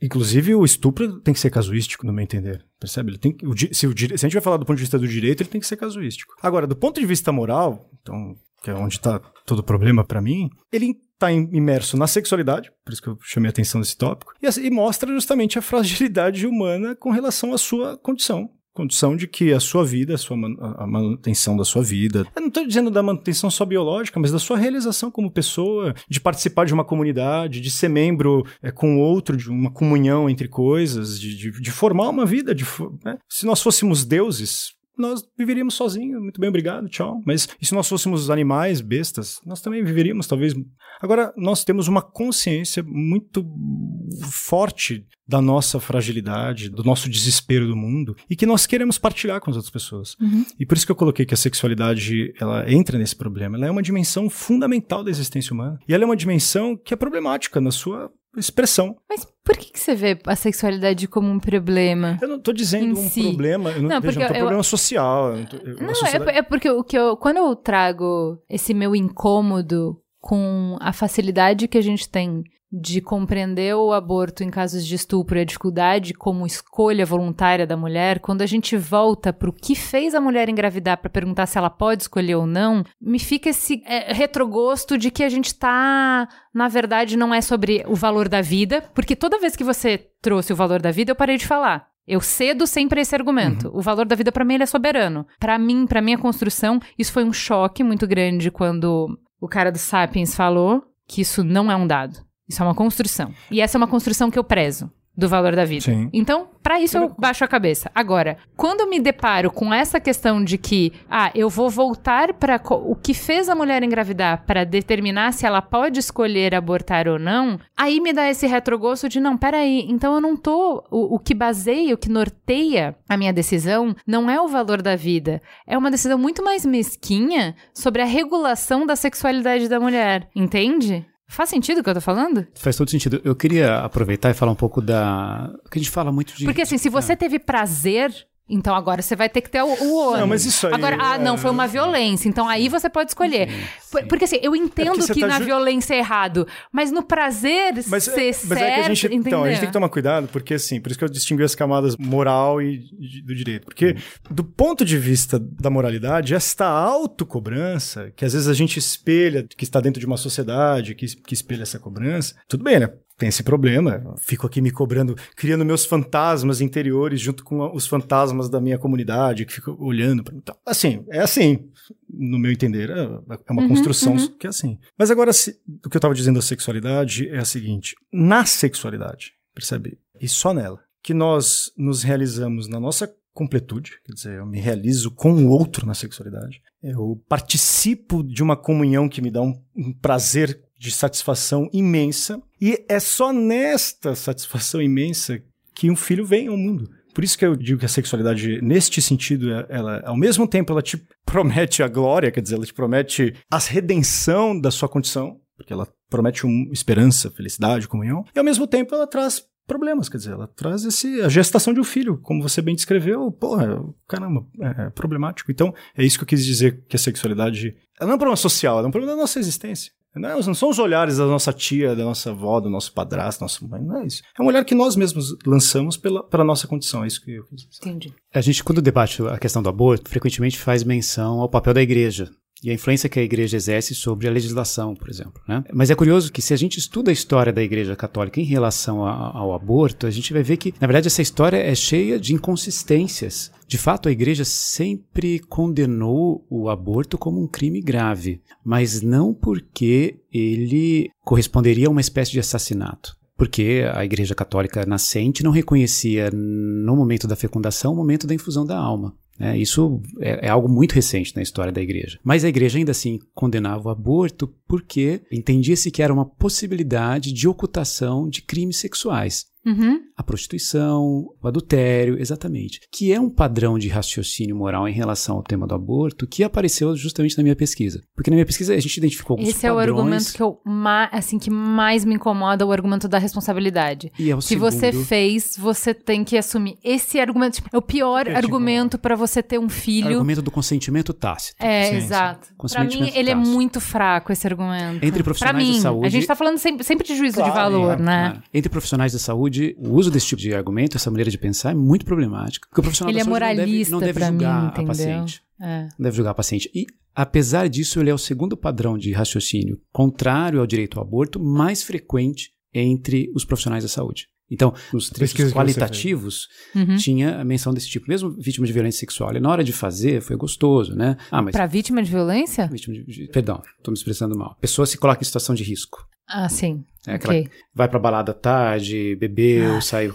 Inclusive, o estupro tem que ser casuístico, no meu entender. Percebe? Ele tem que- o se, o se a gente vai falar do ponto de vista do direito, ele tem que ser casuístico. Agora, do ponto de vista moral, então, que é onde está todo o problema para mim, ele está imerso na sexualidade, por isso que eu chamei a atenção desse tópico, e, e mostra justamente a fragilidade humana com relação à sua condição. Condição de que a sua vida, a, sua man- a manutenção da sua vida. Eu não estou dizendo da manutenção só biológica, mas da sua realização como pessoa, de participar de uma comunidade, de ser membro é, com outro, de uma comunhão entre coisas, de, de, de formar uma vida. De, né? Se nós fôssemos deuses, nós viveríamos sozinhos, muito bem, obrigado, tchau. Mas e se nós fôssemos animais, bestas, nós também viveríamos, talvez. Agora, nós temos uma consciência muito forte da nossa fragilidade, do nosso desespero do mundo, e que nós queremos partilhar com as outras pessoas. Uhum. E por isso que eu coloquei que a sexualidade, ela entra nesse problema. Ela é uma dimensão fundamental da existência humana. E ela é uma dimensão que é problemática na sua expressão. Mas por que, que você vê a sexualidade como um problema? Eu não estou dizendo um si. problema, eu não, Não, porque não tô eu- problema social. eu não tô- eu- a Não, é, sociedade- é porque o que eu, quando eu trago esse meu incômodo com a facilidade que a gente tem de compreender o aborto em casos de estupro e a dificuldade como escolha voluntária da mulher, quando a gente volta para o que fez a mulher engravidar para perguntar se ela pode escolher ou não, me fica esse é, retrogosto de que a gente está, na verdade, não é sobre o valor da vida, porque toda vez que você trouxe o valor da vida, eu parei de falar. Eu cedo sempre esse argumento. Uhum. O valor da vida para mim ele é soberano. Para mim, para minha construção, isso foi um choque muito grande quando o cara do Sapiens falou que isso não é um dado. Isso é uma construção. E essa é uma construção que eu prezo do valor da vida. Sim. Então, para isso eu baixo a cabeça. Agora, quando eu me deparo com essa questão de que, ah, eu vou voltar para o que fez a mulher engravidar para determinar se ela pode escolher abortar ou não, aí me dá esse retrogosto de não, peraí, então eu não tô o, o que baseia, o que norteia a minha decisão não é o valor da vida, é uma decisão muito mais mesquinha sobre a regulação da sexualidade da mulher, entende? Faz sentido o que eu tô falando? Faz todo sentido. Eu queria aproveitar e falar um pouco da. que a gente fala muito de. Porque assim, se você teve prazer então agora você vai ter que ter o, o ônus. Não, mas isso aí. Agora, ah, não, foi uma é, violência. Então aí você pode escolher. Porque assim, eu entendo é que tá na ju... violência é errado, mas no prazer mas, ser é, mas certo. É que a gente, então, a gente tem que tomar cuidado, porque assim, por isso que eu distingui as camadas moral e do direito. Porque, do ponto de vista da moralidade, esta autocobrança, que às vezes a gente espelha, que está dentro de uma sociedade, que, que espelha essa cobrança, tudo bem, né? Tem esse problema. Fico aqui me cobrando, criando meus fantasmas interiores junto com os fantasmas da minha comunidade, que fico olhando. Pra... Então, assim, é assim, no meu entender. É, é uma uhum, construção uhum. que é assim. Mas agora, se, o que eu estava dizendo da sexualidade é a seguinte: na sexualidade, percebe? E só nela, que nós nos realizamos na nossa completude, quer dizer, eu me realizo com o outro na sexualidade. Eu participo de uma comunhão que me dá um, um prazer de satisfação imensa, e é só nesta satisfação imensa que um filho vem ao mundo. Por isso que eu digo que a sexualidade, neste sentido, é, ela, ao mesmo tempo, ela te promete a glória, quer dizer, ela te promete a redenção da sua condição, porque ela promete uma esperança, felicidade, comunhão, e ao mesmo tempo ela traz problemas, quer dizer, ela traz esse, a gestação de um filho, como você bem descreveu, porra, caramba, é, é problemático. Então, é isso que eu quis dizer que a sexualidade, ela não é um problema social, ela é um problema da nossa existência. Não, não são os olhares da nossa tia, da nossa avó, do nosso padrasto, da nossa mãe, não é isso. É um olhar que nós mesmos lançamos pela, pela nossa condição, é isso que eu quis dizer. Entendi. A gente, quando debate a questão do aborto, frequentemente faz menção ao papel da igreja e a influência que a igreja exerce sobre a legislação, por exemplo. Né? Mas é curioso que se a gente estuda a história da igreja católica em relação a, ao aborto, a gente vai ver que, na verdade, essa história é cheia de inconsistências. De fato, a igreja sempre condenou o aborto como um crime grave, mas não porque ele corresponderia a uma espécie de assassinato porque a Igreja Católica nascente não reconhecia no momento da fecundação o momento da infusão da alma. É, isso é, é, algo muito recente na história da igreja. Mas a igreja ainda assim condenava o aborto porque entendia-se que era uma possibilidade de ocultação de crimes sexuais. Uhum. A prostituição, o adultério, exatamente. Que é um padrão de raciocínio moral em relação ao tema do aborto que apareceu justamente na minha pesquisa. Porque na minha pesquisa a gente identificou alguns Esse padrões. Esse é o argumento que, eu, assim, que mais me incomoda, o argumento da responsabilidade. E é o Se segundo... você fez, você tem que assumir. Esse argumento tipo, é o pior é, argumento para você ter um filho. O argumento do consentimento tácito. É, sim, exato. Para mim, ele é tácito. é muito fraco, esse argumento. Entre profissionais mim, da saúde... A gente tá falando sempre, sempre de juízo claro, de valor, é, né? Claro. Entre profissionais da saúde o uso desse tipo de argumento, essa maneira de pensar, é muito problemático. Porque o profissional ele da é moralista não deve, não deve julgar mim, a paciente. É. Não deve julgar a paciente. E, apesar disso, ele é o segundo padrão de raciocínio contrário ao direito ao aborto mais frequente entre os profissionais da saúde. Então, nos trechos qualitativos, uhum. tinha a menção desse tipo. Mesmo vítima de violência sexual. E na hora de fazer, foi gostoso, né? Ah, mas... Pra vítima de violência? Vítima de, perdão, estou me expressando mal. A pessoa se coloca em situação de risco. Ah, sim. É okay. vai pra balada tarde, bebeu, ah. saiu.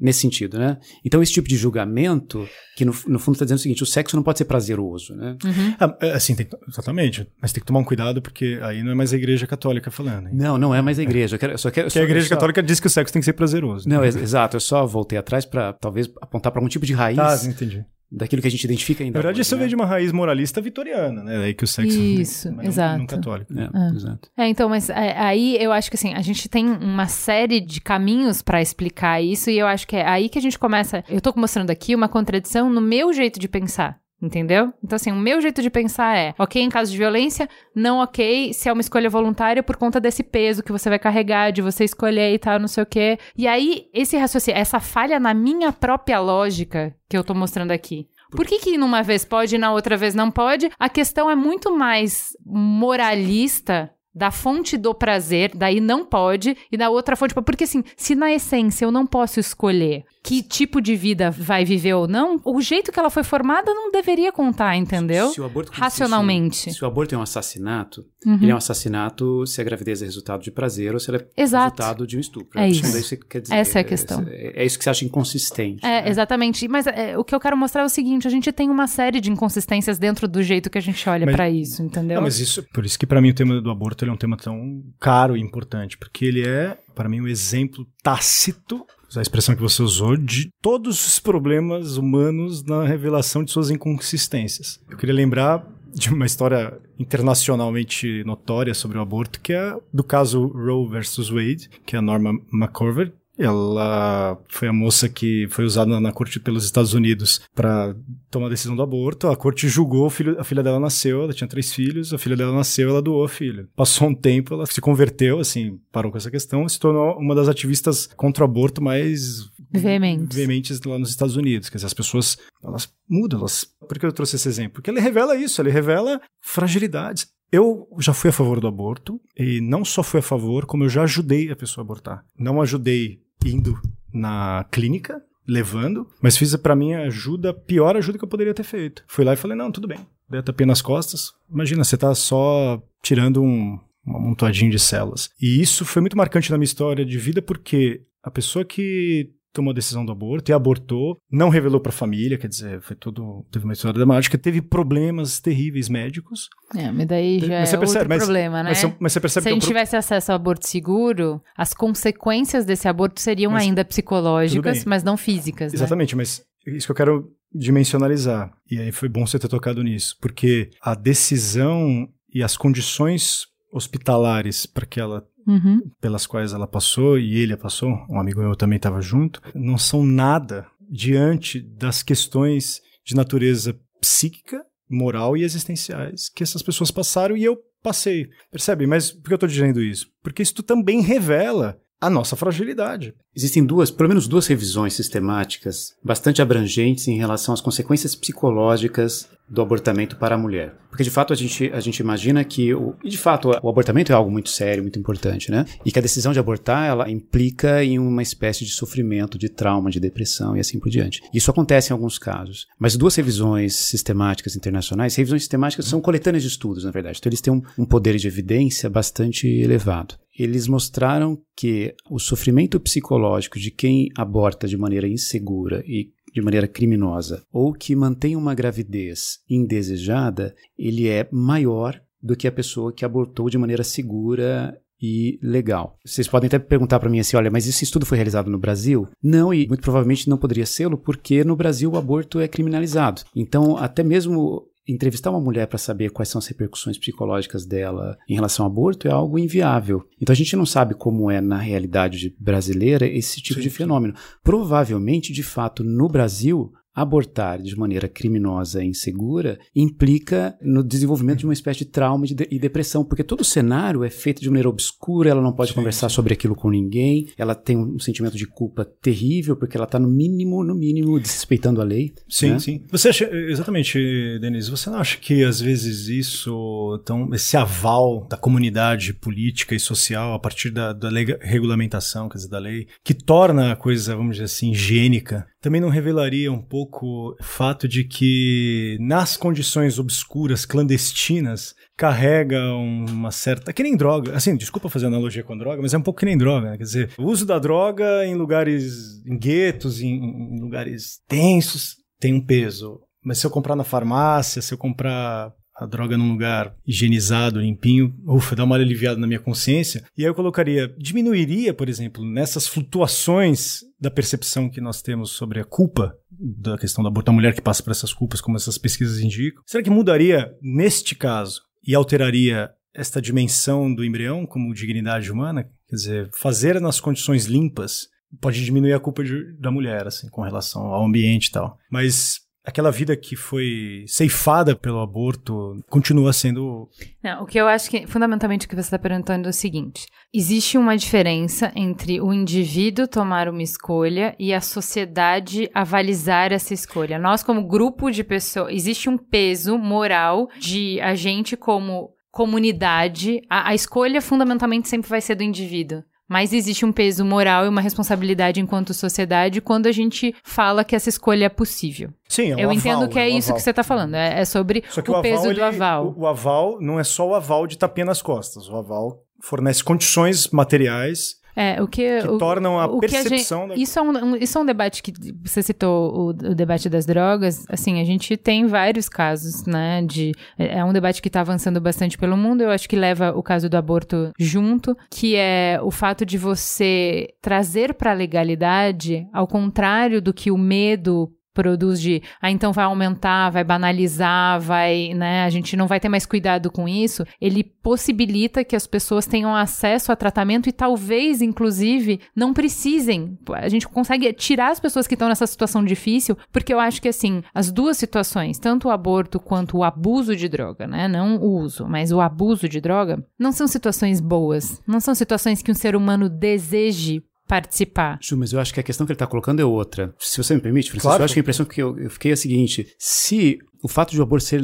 Nesse sentido, né? Então, esse tipo de julgamento, que no, no fundo está dizendo o seguinte: o sexo não pode ser prazeroso, né? Uhum. Ah, é, assim, tem, exatamente. Mas tem que tomar um cuidado, porque aí não é mais a igreja católica falando. Hein? Não, não é mais a igreja. Eu quero, só quero, só, a igreja só... católica diz que o sexo tem que ser prazeroso. Não, né? exato. Eu só voltei atrás para talvez apontar para algum tipo de raiz. Ah, entendi daquilo que a gente identifica ainda. Na verdade, isso né? vem de uma raiz moralista vitoriana, né? Aí que o sexo isso, não, exato. não católico. É, é. Exato. É, então, mas é, aí eu acho que assim, a gente tem uma série de caminhos para explicar isso e eu acho que é aí que a gente começa. Eu tô mostrando aqui uma contradição no meu jeito de pensar Entendeu? Então, assim, o meu jeito de pensar é: ok, em caso de violência, não ok se é uma escolha voluntária por conta desse peso que você vai carregar, de você escolher e tal, não sei o quê. E aí, esse raciocínio, essa falha na minha própria lógica que eu tô mostrando aqui. Por que, que numa vez pode e na outra vez não pode? A questão é muito mais moralista da fonte do prazer, daí não pode, e da outra fonte. Porque assim, se na essência eu não posso escolher que tipo de vida vai viver ou não, o jeito que ela foi formada não deveria contar, entendeu? Se o aborto Racionalmente. Se o aborto é um assassinato, Uhum. ele é um assassinato se a gravidez é resultado de prazer ou se ela é Exato. resultado de um estupro. É que isso. você quer dizer, Essa é a questão. É, é isso que você acha inconsistente. É, né? exatamente. Mas é, o que eu quero mostrar é o seguinte: a gente tem uma série de inconsistências dentro do jeito que a gente olha pra isso, entendeu? Não, mas isso, por isso que pra mim o tema do aborto ele é um tema tão caro e importante, porque ele é, para mim, um exemplo tácito, a expressão que você usou, de todos os problemas humanos na revelação de suas inconsistências. Eu queria lembrar de uma história internacionalmente notória sobre o aborto, que é do caso Roe versus Wade, que é a Norma McCorvey, ela foi a moça que foi usada na corte pelos Estados Unidos para tomar a decisão do aborto. A corte julgou, o filho- a filha dela nasceu, ela tinha três filhos, a filha dela nasceu, ela doou a filha. Passou um tempo, ela se converteu, assim, parou com essa questão, se tornou uma das ativistas contra o aborto mais Veementes. veementes lá nos Estados Unidos. Quer dizer, as pessoas, elas mudam, elas... Por que eu trouxe esse exemplo? Porque ele revela isso, ele revela fragilidades. Eu já fui a favor do aborto, e não só fui a favor, como eu já ajudei a pessoa a abortar. Não ajudei indo na clínica, levando, mas fiz pra mim a ajuda, pior ajuda que eu poderia ter feito. Fui lá e falei, não, tudo bem. Dei a tapinha nas costas. Imagina, você tá só tirando um, um amontoadinho de células. E isso foi muito marcante na minha história de vida, porque a pessoa que tomou a decisão do aborto e abortou, não revelou pra família, quer dizer, foi tudo, teve uma história dramática, teve problemas terríveis médicos. É, mas daí já Mas você é percebe- outro mas- problema, né? Mas, você- mas você percebe Se a é um gente pro- tivesse acesso ao aborto seguro, as consequências desse aborto seriam ainda psicológicas, mas não físicas, né? Exatamente, mas isso que eu quero dimensionalizar. E aí foi bom você ter tocado nisso, porque a decisão e as condições hospitalares para que ela Uhum. pelas quais ela passou e ele passou, um amigo meu também estava junto, não são nada diante das questões de natureza psíquica, moral e existenciais que essas pessoas passaram e eu passei. Percebe? Mas por que eu estou dizendo isso? Porque isso também revela a nossa fragilidade. Existem duas, pelo menos duas revisões sistemáticas bastante abrangentes em relação às consequências psicológicas do abortamento para a mulher. Porque de fato a gente, a gente imagina que, o, e de fato o abortamento é algo muito sério, muito importante, né? E que a decisão de abortar ela implica em uma espécie de sofrimento, de trauma, de depressão e assim por diante. Isso acontece em alguns casos. Mas duas revisões sistemáticas internacionais, revisões sistemáticas são coletâneas de estudos, na verdade. Então eles têm um, um poder de evidência bastante elevado eles mostraram que o sofrimento psicológico de quem aborta de maneira insegura e de maneira criminosa ou que mantém uma gravidez indesejada, ele é maior do que a pessoa que abortou de maneira segura e legal. Vocês podem até perguntar para mim assim, olha, mas esse estudo foi realizado no Brasil? Não, e muito provavelmente não poderia sê-lo porque no Brasil o aborto é criminalizado. Então, até mesmo entrevistar uma mulher para saber quais são as repercussões psicológicas dela em relação ao aborto é algo inviável. Então a gente não sabe como é na realidade brasileira esse tipo Sim, de sim. fenômeno. Provavelmente, de fato, no Brasil, abortar de maneira criminosa e insegura implica no desenvolvimento de uma espécie de trauma e de- e depressão, porque todo o cenário é feito de maneira obscura, ela não pode Sim, conversar sim. sobre aquilo com ninguém, ela tem um sentimento de culpa terrível, porque ela está no mínimo, no mínimo, desrespeitando a lei. Sim, né? sim. Você acha, exatamente, Denise, você não acha que às vezes isso, então, esse aval da comunidade política e social a partir da, da lega- regulamentação, quer dizer, da lei, que torna a coisa, vamos dizer assim, higiênica, também não revelaria um pouco o fato de que nas condições obscuras, clandestinas, carrega uma certa. Que nem droga. Assim, desculpa fazer analogia com droga, mas é um pouco que nem droga. né? Quer dizer, o uso da droga em lugares, em guetos, em, em lugares tensos, tem um peso. Mas se eu comprar na farmácia, se eu comprar a droga num lugar higienizado, limpinho, ufa, dá uma aliviada na minha consciência. E aí eu colocaria, diminuiria, por exemplo, nessas flutuações da percepção que nós temos sobre a culpa da questão da aborto, a mulher que passa por essas culpas, como essas pesquisas indicam. Será que mudaria neste caso e alteraria esta dimensão do embrião como dignidade humana? Quer dizer, fazer nas condições limpas pode diminuir a culpa de- da mulher, assim, com relação ao ambiente e tal. Mas aquela vida que foi ceifada pelo aborto continua sendo. Não, o que eu acho que fundamentalmente o que você está perguntando é o seguinte: existe uma diferença entre o indivíduo tomar uma escolha e a sociedade avalizar essa escolha. Nós, como grupo de pessoas, existe um peso moral de a gente como comunidade, a, a escolha fundamentalmente sempre vai ser do indivíduo. Mas existe um peso moral e uma responsabilidade enquanto sociedade quando a gente fala que essa escolha é possível. Sim, é um Eu aval, entendo que é um isso aval. que você está falando. É, é sobre Só que o, o, peso aval, do ele- aval. O, o aval não é só o aval de tapinha nas costas. O aval fornece condições materiais É, o que, que o, tornam a o que a percepção gente, da- isso, é um, um- isso é um debate que você citou o, o debate das drogas. Assim, a gente tem vários casos, né? De, é é um debate que está avançando bastante pelo mundo. Eu acho que leva o caso do aborto junto, que é o fato de você trazer para a legalidade, ao contrário do que o medo produz de, ah, então vai aumentar, vai banalizar, vai, né, a gente não vai ter mais cuidado com isso, ele possibilita que as pessoas tenham acesso a tratamento e talvez, inclusive, não precisem. A gente consegue tirar as pessoas que estão nessa situação difícil, porque eu acho que, assim, as duas situações, tanto o aborto quanto o abuso de droga, né, não o uso, mas o abuso de droga, não são situações boas, não são situações que um ser humano deseje participar. Ju, mas eu acho que a questão que ele está colocando é outra. Se você me permite, Francisco, Claro. eu acho que a impressão que eu, eu fiquei é a seguinte: se o fato de o aborto ser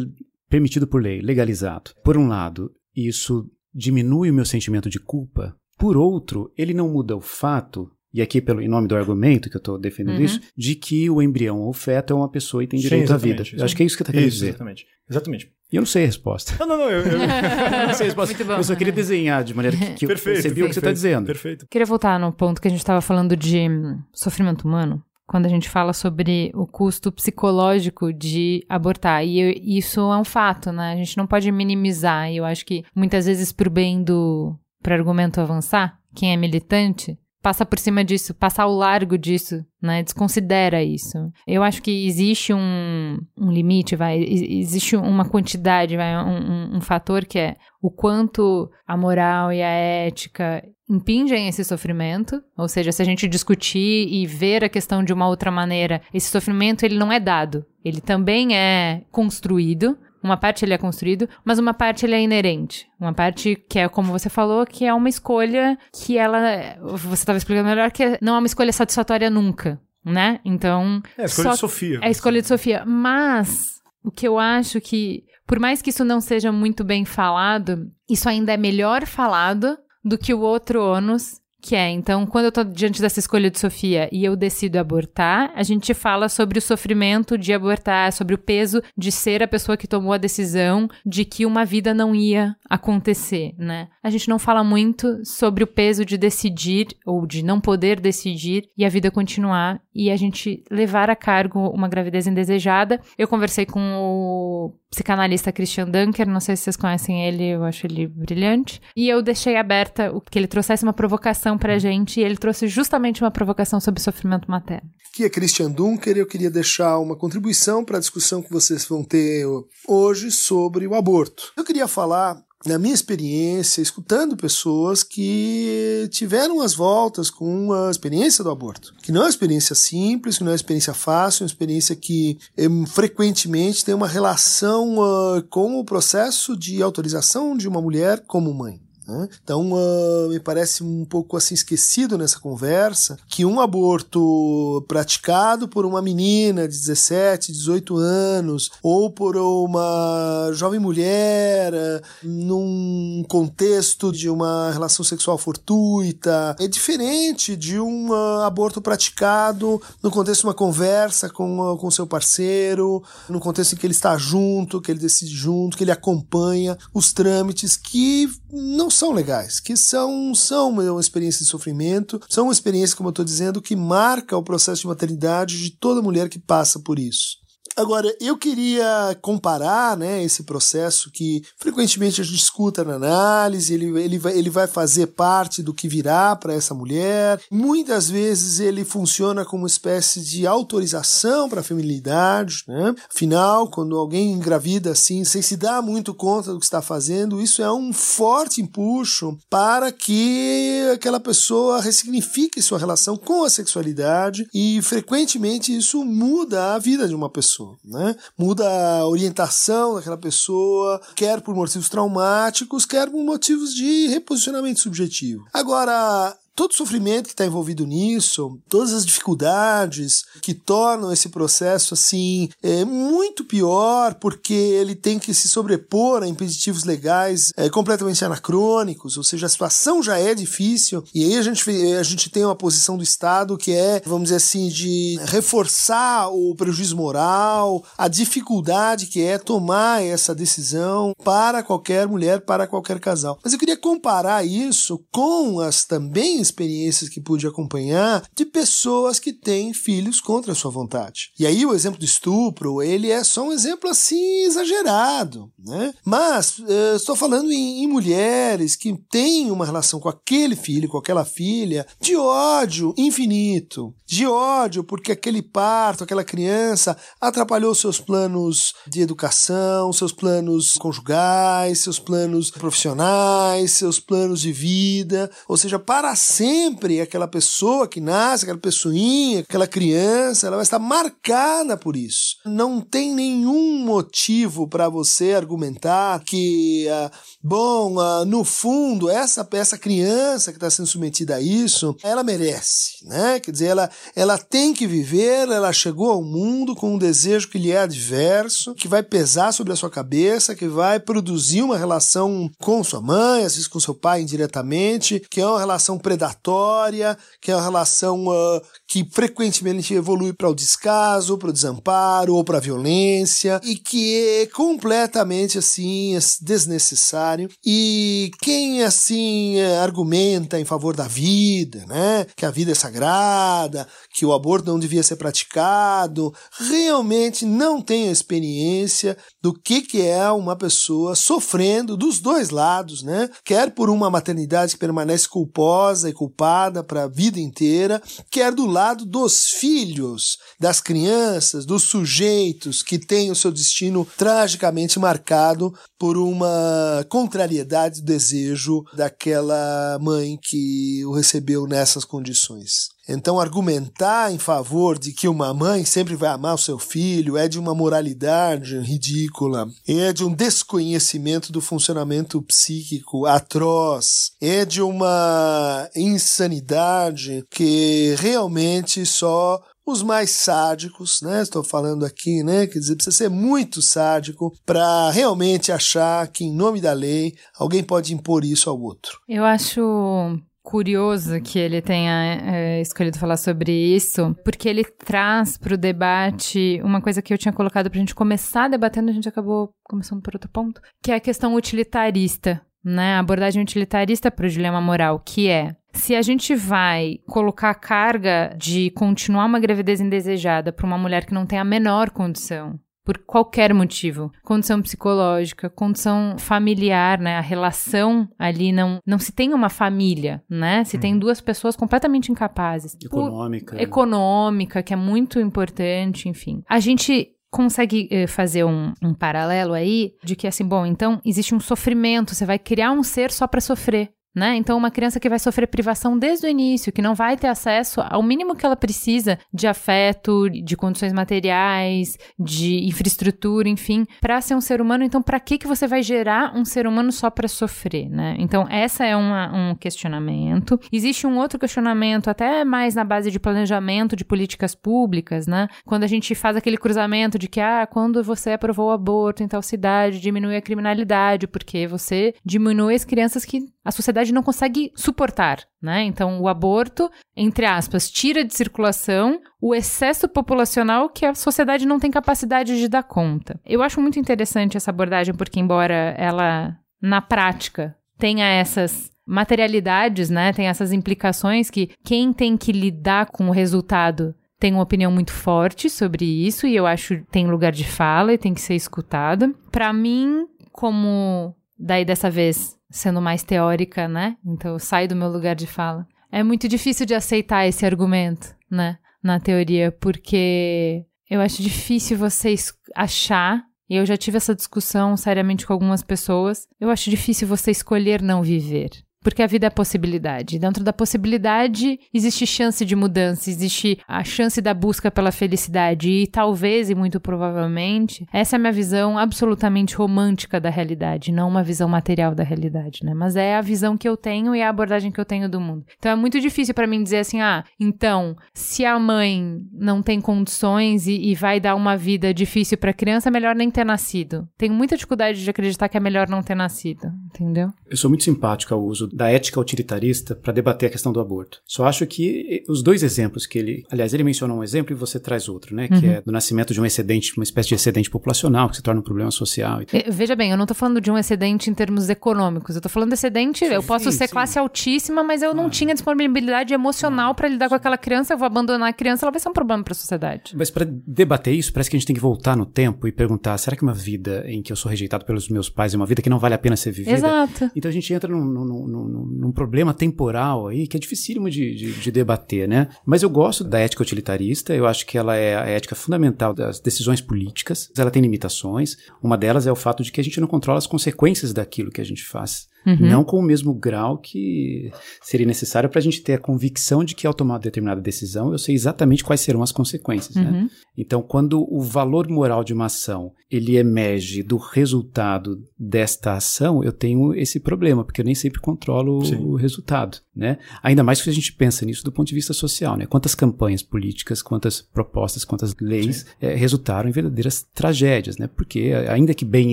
permitido por lei, legalizado, por um lado, isso diminui o meu sentimento de culpa, por outro, ele não muda o fato. E aqui, pelo, em nome do argumento que eu estou defendendo Uhum. isso, de que o embrião ou o feto é uma pessoa e tem Sim, direito à vida. exatamente. Eu acho que é isso que você está querendo Isso, dizer. exatamente. Exatamente. E eu não sei a resposta. Não, não, não. Eu, eu- Eu não sei a resposta. Muito bom. Eu só queria desenhar de maneira que, que eu perfeito. percebi o que você está perfeito, dizendo. Perfeito. Queria voltar no ponto que a gente estava falando de hum, sofrimento humano, quando a gente fala sobre o custo psicológico de abortar. E eu- isso é um fato, né? A gente não pode minimizar. E eu acho que muitas vezes, pro bem do. para argumento avançar, quem é militante. Passa por cima disso, passa ao largo disso, né? Desconsidera isso. Eu acho que existe um, um limite, vai. Existe uma quantidade, vai, um, um- um fator que é o quanto a moral e a ética impingem esse sofrimento, ou seja, se a gente discutir e ver a questão de uma outra maneira, esse sofrimento ele não é dado, ele também é construído. Uma parte ele é construído, mas uma parte ele é inerente. Uma parte que é, como você falou, que é uma escolha que ela. Você estava explicando melhor, que não é uma escolha satisfatória nunca, né? Então. É a escolha só- de Sofia. é a escolha de Sofia. Mas o que eu acho que, por mais que isso não seja muito bem falado, isso ainda é melhor falado do que o outro ônus. Que é, então, quando eu tô diante dessa escolha de Sofia e eu decido abortar, a gente fala sobre o sofrimento de abortar, sobre o peso de ser a pessoa que tomou a decisão de que uma vida não ia acontecer, né? A gente não fala muito sobre o peso de decidir ou de não poder decidir e a vida continuar e a gente levar a cargo uma gravidez indesejada. Eu conversei com o psicanalista Christian Dunker, não sei se vocês conhecem ele, eu acho ele brilhante. E eu deixei aberta o que ele trouxesse uma provocação pra gente e ele trouxe justamente uma provocação sobre sofrimento materno. Aqui é Christian Dunker. Eu queria deixar uma contribuição para a discussão que vocês vão ter hoje sobre o aborto. Eu queria falar na minha experiência, escutando pessoas que tiveram as voltas com a experiência do aborto, que não é uma experiência simples, que não é uma experiência fácil, é uma experiência que em, frequentemente tem uma relação ah, com o processo de autorização de uma mulher como mãe. Né? Então, ah, me parece um pouco assim esquecido nessa conversa que um aborto praticado por uma menina de 17, 18 anos ou por uma jovem mulher ah, num contexto de uma relação sexual fortuita é diferente de um ah, aborto praticado no contexto de uma conversa com ah, com seu parceiro, no contexto em que ele está junto, que ele decide junto, que ele acompanha os trâmites que não são legais, que são, são uma experiência de sofrimento, são uma experiência, como eu estou dizendo, que marca o processo de maternidade de toda mulher que passa por isso. Agora, eu queria comparar né, esse processo que frequentemente a gente escuta na análise, ele, ele, vai, ele vai fazer parte do que virá para essa mulher. Muitas vezes ele funciona como uma espécie de autorização para a feminilidade. Né? Afinal, quando alguém engravida assim, sem se dar muito conta do que está fazendo, isso é um forte empuxo para que aquela pessoa ressignifique sua relação com a sexualidade e frequentemente isso muda a vida de uma pessoa. Né? Muda a orientação daquela pessoa, quer por motivos traumáticos, quer por motivos de reposicionamento subjetivo. Agora, todo o sofrimento que está envolvido nisso, todas as dificuldades que tornam esse processo assim é, muito pior, porque ele tem que se sobrepor a impeditivos legais é, completamente anacrônicos, ou seja, a situação já é difícil, e aí a gente, a gente tem uma posição do Estado que é, vamos dizer assim, de reforçar o prejuízo moral, a dificuldade que é tomar essa decisão para qualquer mulher, para qualquer casal. Mas eu queria comparar isso com as também experiências que pude acompanhar de pessoas que têm filhos contra a sua vontade. E aí o exemplo do estupro, ele é só um exemplo assim exagerado, né? Mas uh, estou falando em, em mulheres que têm uma relação com aquele filho, com aquela filha, de ódio infinito, de ódio porque aquele parto, aquela criança atrapalhou seus planos de educação, seus planos conjugais, seus planos profissionais, seus planos de vida, ou seja, para sempre aquela pessoa que nasce, aquela pessoinha, aquela criança, ela vai estar marcada por isso. Não tem nenhum motivo para você argumentar que, uh, bom, uh, no fundo, essa, essa criança que está sendo submetida a isso, ela merece, né? Quer dizer, ela, ela tem que viver, ela chegou ao mundo com um desejo que lhe é adverso, que vai pesar sobre a sua cabeça, que vai produzir uma relação com sua mãe, às vezes com seu pai indiretamente, que é uma relação predatória predatória, que é uma relação uh, que frequentemente evolui para o descaso, para o desamparo ou para a violência e que é completamente assim desnecessário. E quem assim argumenta em favor da vida, né, que a vida é sagrada, que o aborto não devia ser praticado, realmente não tem a experiência do que que é uma pessoa sofrendo dos dois lados, né? Quer por uma maternidade que permanece culposa e culpada para a vida inteira, quer do lado dos filhos, das crianças, dos sujeitos que têm o seu destino tragicamente marcado por uma contrariedade do desejo daquela mãe que o recebeu nessas condições. Então, argumentar em favor de que uma mãe sempre vai amar o seu filho é de uma moralidade ridícula, é de um desconhecimento do funcionamento psíquico atroz, é de uma insanidade que realmente só os mais sádicos, né? Estou falando aqui, né? Quer dizer, precisa ser muito sádico para realmente achar que, em nome da lei, alguém pode impor isso ao outro. Eu acho curioso que ele tenha é, escolhido falar sobre isso, porque ele traz para o debate uma coisa que eu tinha colocado para a gente começar debatendo, a gente acabou começando por outro ponto, que é a questão utilitarista, né? A abordagem utilitarista para o dilema moral, que é se a gente vai colocar a carga de continuar uma gravidez indesejada para uma mulher que não tem a menor condição por qualquer motivo. Condição psicológica, condição familiar, né? A relação ali não, não se tem uma família, né? Se uhum. tem duas pessoas completamente incapazes. Econômica. O, econômica, que é muito importante, enfim. A gente consegue eh, fazer um, um, paralelo aí de que assim, bom, então existe um sofrimento, você vai criar um ser só para sofrer. Né? Então, uma criança que vai sofrer privação desde o início, que não vai ter acesso ao mínimo que ela precisa de afeto, de condições materiais, de infraestrutura, enfim, para ser um ser humano. Então, para que que você vai gerar um ser humano só para sofrer, né? Então, essa é uma, um questionamento. Existe um outro questionamento, até mais na base de planejamento de políticas públicas, né? Quando a gente faz aquele cruzamento de que, ah, quando você aprovou o aborto em tal cidade, diminui a criminalidade, porque você diminui as crianças que a sociedade não consegue suportar, né? Então, o aborto, entre aspas, tira de circulação o excesso populacional que a sociedade não tem capacidade de dar conta. Eu acho muito interessante essa abordagem, porque, embora ela, na prática, tenha essas materialidades, né? Tem essas implicações que quem tem que lidar com o resultado tem uma opinião muito forte sobre isso e eu acho que tem lugar de fala e tem que ser escutada. Para mim, como daí dessa vez sendo mais teórica, né? Então eu saio do meu lugar de fala. É muito difícil de aceitar esse argumento, né? Na teoria, porque eu acho difícil vocês achar, e eu já tive essa discussão seriamente com algumas pessoas, eu acho difícil você escolher não viver. Porque a vida é possibilidade. Dentro da possibilidade existe chance de mudança, existe a chance da busca pela felicidade. E talvez, e muito provavelmente, essa é a minha visão absolutamente romântica da realidade, não uma visão material da realidade, né? Mas é a visão que eu tenho e a abordagem que eu tenho do mundo. Então é muito difícil para mim dizer assim, ah, então, se a mãe não tem condições e, e vai dar uma vida difícil para a criança, é melhor nem ter nascido. Tenho muita dificuldade de acreditar que é melhor não ter nascido, entendeu? Eu sou muito simpático ao uso da ética utilitarista para debater a questão do aborto. Só acho que os dois exemplos que ele, aliás, ele mencionou um exemplo e você traz outro, né, que Uhum. é do nascimento de um excedente, uma espécie de excedente populacional que se torna um problema social. e. Eh, Veja bem, eu não tô falando de um excedente em termos econômicos. Eu tô falando de excedente. eu posso ser sim. classe altíssima, mas eu não tinha disponibilidade emocional pra lidar com aquela criança. Eu vou abandonar a criança, ela vai ser um problema pra sociedade. Mas para debater isso, parece que a gente tem que voltar no tempo e perguntar: será que uma vida em que eu sou rejeitado pelos meus pais é uma vida que não vale a pena ser vivida? Exato. Então a gente entra num, num- num- num- problema temporal aí que é dificílimo de, de- de debater, né? Mas eu gosto da ética utilitarista, eu acho que ela é a ética fundamental das decisões políticas. Ela tem limitações. Uma delas é o fato de que a gente não controla as consequências daquilo que a gente faz. Uhum. Não com o mesmo grau que seria necessário para a gente ter a convicção de que ao tomar determinada decisão eu sei exatamente quais serão as consequências. Né? Uhum. Então, quando o valor moral de uma ação ele emerge do resultado desta ação, eu tenho esse problema, porque eu nem sempre controlo Sim. o resultado, né? Ainda mais que a gente pensa nisso do ponto de vista social, né? Quantas campanhas políticas, quantas propostas, quantas leis eh, resultaram em verdadeiras tragédias, né? Porque, ainda que bem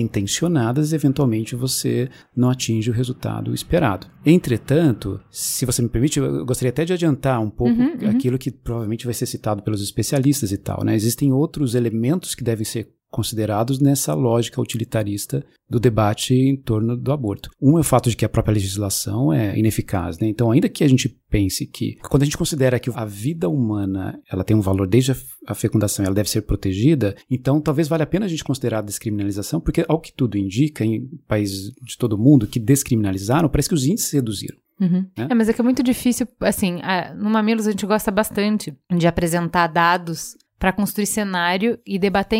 intencionadas, eventualmente você não atinge o resultado esperado. Entretanto, se você me permite, eu gostaria até de adiantar um pouco Uhum, uhum. aquilo que provavelmente vai ser citado pelos especialistas e tal, né? Existem outros elementos que devem ser considerados nessa lógica utilitarista do debate em torno do aborto. Um é o fato de que a própria legislação é ineficaz, né? Então, ainda que a gente pense que quando a gente considera que a vida humana, ela tem um valor desde a, fecundação, ela deve ser protegida, então talvez valha a pena a gente considerar a descriminalização, porque ao que tudo indica em países de todo mundo que descriminalizaram, parece que os índices reduziram. Uhum. Né? É, mas é que é muito difícil, assim, a- no Mamilos a gente gosta bastante de apresentar dados pra construir cenário e debater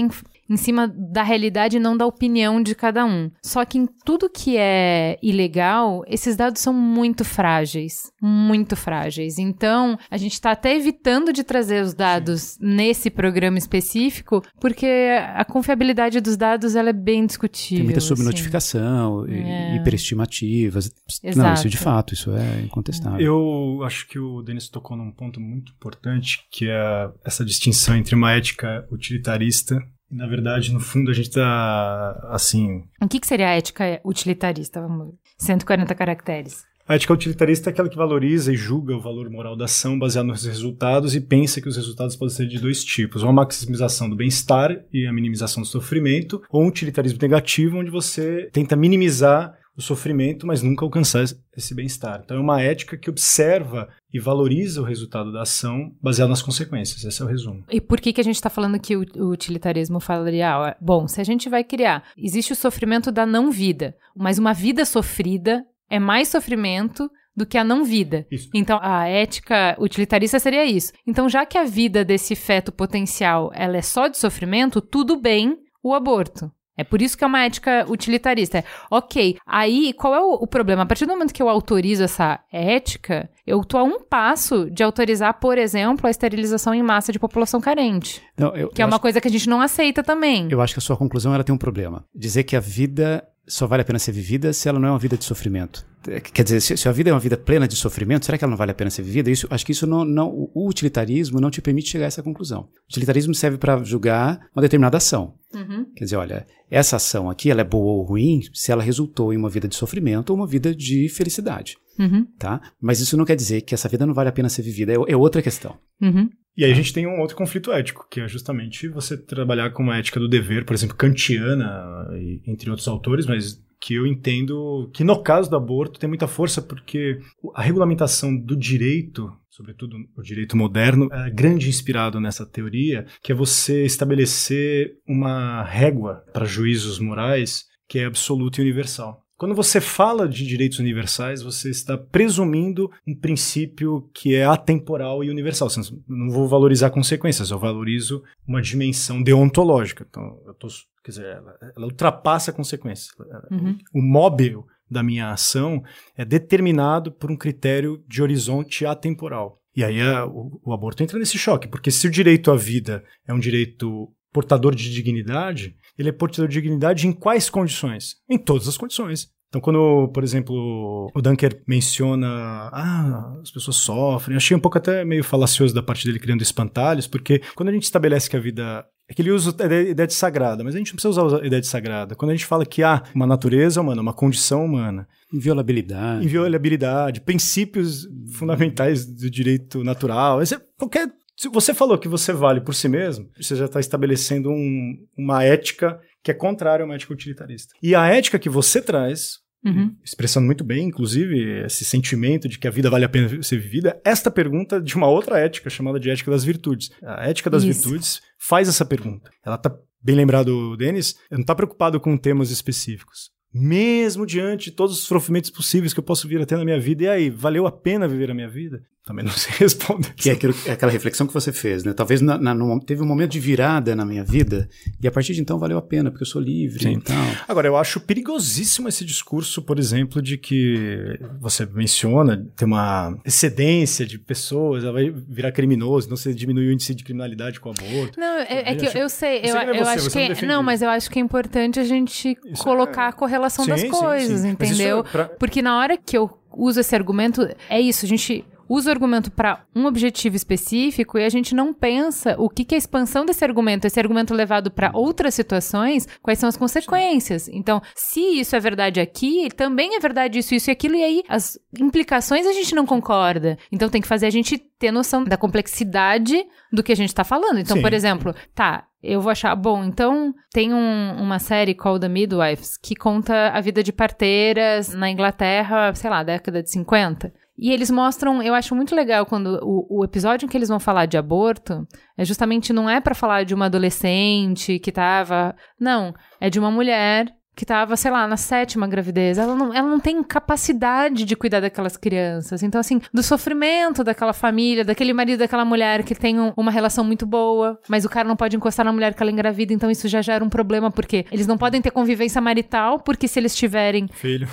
em, cima da realidade e não da opinião de cada um. Só que em tudo que é ilegal, esses dados são muito frágeis, muito frágeis. Então, a gente tá até evitando de trazer os dados nesse programa específico, porque a confiabilidade dos dados ela é bem discutível. Tem muita assim. subnotificação, e É. hiperestimativas. Não, Exato. isso de fato, isso é incontestável. Eu acho que o Denis tocou num ponto muito importante, que é essa distinção entre uma ética utilitarista na verdade, no fundo, a gente tá, assim... O que, que seria a ética utilitarista? Vamos ver. 140 caracteres. A ética utilitarista é aquela que valoriza e julga o valor moral da ação baseado nos resultados e pensa que os resultados podem ser de dois tipos. Uma maximização do bem-estar e a minimização do sofrimento, ou um utilitarismo negativo, onde você tenta minimizar o sofrimento, mas nunca alcançar esse bem-estar. Então é uma ética que observa e valoriza o resultado da ação baseado nas consequências. Esse é o resumo. E por que, que a gente está falando que o, o utilitarismo falaria? ó, Bom, se a gente vai criar, existe o sofrimento da não-vida, mas uma vida sofrida é mais sofrimento do que a não-vida. Isso. Então, a ética utilitarista seria isso. Então, já que a vida desse feto potencial ela é só de sofrimento, tudo bem o aborto. É por isso que é uma ética utilitarista. É, ok, aí qual é o, o problema? A partir do momento que eu autorizo essa ética, eu tô a um passo de autorizar, por exemplo, a esterilização em massa de população carente. Não, eu, Que é eu uma acho, coisa que a gente não aceita também. eu acho que a sua conclusão ela tem um problema. Dizer que a vida só vale a pena ser vivida se ela não é uma vida de sofrimento. É, Quer dizer, se, se a vida é uma vida plena de sofrimento, será que ela não vale a pena ser vivida? Isso, acho que isso não, não, o utilitarismo não te permite chegar a essa conclusão. O utilitarismo serve para julgar uma determinada ação. Uhum. Quer dizer, olha, essa ação aqui, ela é boa ou ruim se ela resultou em uma vida de sofrimento ou uma vida de felicidade, Uhum. tá? Mas isso não quer dizer que essa vida não vale a pena ser vivida. É, é outra questão. Uhum. E aí a gente tem um outro conflito ético, que é justamente você trabalhar com uma ética do dever, por exemplo, kantiana, entre outros autores, mas que eu entendo que no caso do aborto tem muita força porque a regulamentação do direito, sobretudo o direito moderno, é grande inspirado nessa teoria, que é você estabelecer uma régua para juízos morais que é absoluta e universal. Quando você fala de direitos universais, você está presumindo um princípio que é atemporal e universal. Você não vou valorizar consequências, eu valorizo uma dimensão deontológica. Então, eu tô, quer dizer, ela, ela ultrapassa consequências. Uhum. O móvel da minha ação é determinado por um critério de horizonte atemporal. E aí a, o, o aborto entra nesse choque, porque se o direito à vida é um direito portador de dignidade, ele é portador de dignidade em quais condições? Em todas as condições. Então, quando, por exemplo, o Dunker menciona, ah, as pessoas sofrem, achei um pouco até meio falacioso da parte dele criando espantalhos, porque quando a gente estabelece que a vida é que ele usa a ideia de sagrada, mas a gente não precisa usar a ideia de sagrada. Quando a gente fala que há uma natureza humana, uma condição humana. Inviolabilidade. Inviolabilidade, princípios fundamentais do direito natural. Esse, qualquer, se você falou que você vale por si mesmo, você já está estabelecendo um, uma ética que é contrária a uma ética utilitarista. E a ética que você traz Uhum. expressando muito bem, inclusive, esse sentimento de que a vida vale a pena ser vivida, esta pergunta de uma outra ética, chamada de ética das virtudes. A ética das Isso. virtudes faz essa pergunta. Ela está, bem lembrado, Denis, não está preocupado com temas específicos. Mesmo diante de todos os sofrimentos possíveis que eu posso vir a ter na minha vida, e aí, valeu a pena viver a minha vida? Também não sei responder. Que é, aquilo, é aquela reflexão que você fez, né? Talvez na, na, no, teve um momento de virada na minha vida e a partir de então valeu a pena, porque eu sou livre Sim. e tal. Agora, eu acho perigosíssimo esse discurso, por exemplo, de que você menciona, tem uma excedência de pessoas, ela vai virar criminoso, não se diminui o índice de criminalidade com o aborto. Não, é, é que eu, eu sei, eu, eu, eu acho que. Não, não, mas eu acho que é importante a gente isso é colocar é... a correlação sim, das coisas, sim, sim. entendeu? Pra... Porque na hora que eu uso esse argumento, é isso, a gente usa o argumento para um objetivo específico e a gente não pensa o que, que é a expansão desse argumento, esse argumento levado para outras situações, quais são as consequências. Então, se isso é verdade aqui, também é verdade isso, isso e aquilo, e aí as implicações a gente não concorda. Então, tem que fazer a gente ter noção da complexidade do que a gente está falando. Então, Sim. por exemplo, tá, eu vou achar, bom, então tem um, uma série called The Midwives que conta a vida de parteiras na Inglaterra, sei lá, década de 50. E eles mostram, eu acho muito legal quando o, o episódio em que eles vão falar de aborto é justamente não é para falar de uma adolescente que tava. Não, é de uma mulher que estava, sei lá, na sétima gravidez, ela não, ela não tem capacidade de cuidar daquelas crianças. Então, assim, do sofrimento daquela família, daquele marido, daquela mulher que tem um, uma relação muito boa, mas o cara não pode encostar na mulher que ela engravida, então isso já gera um problema, porque eles não podem ter convivência marital, porque se eles tiverem. Filho.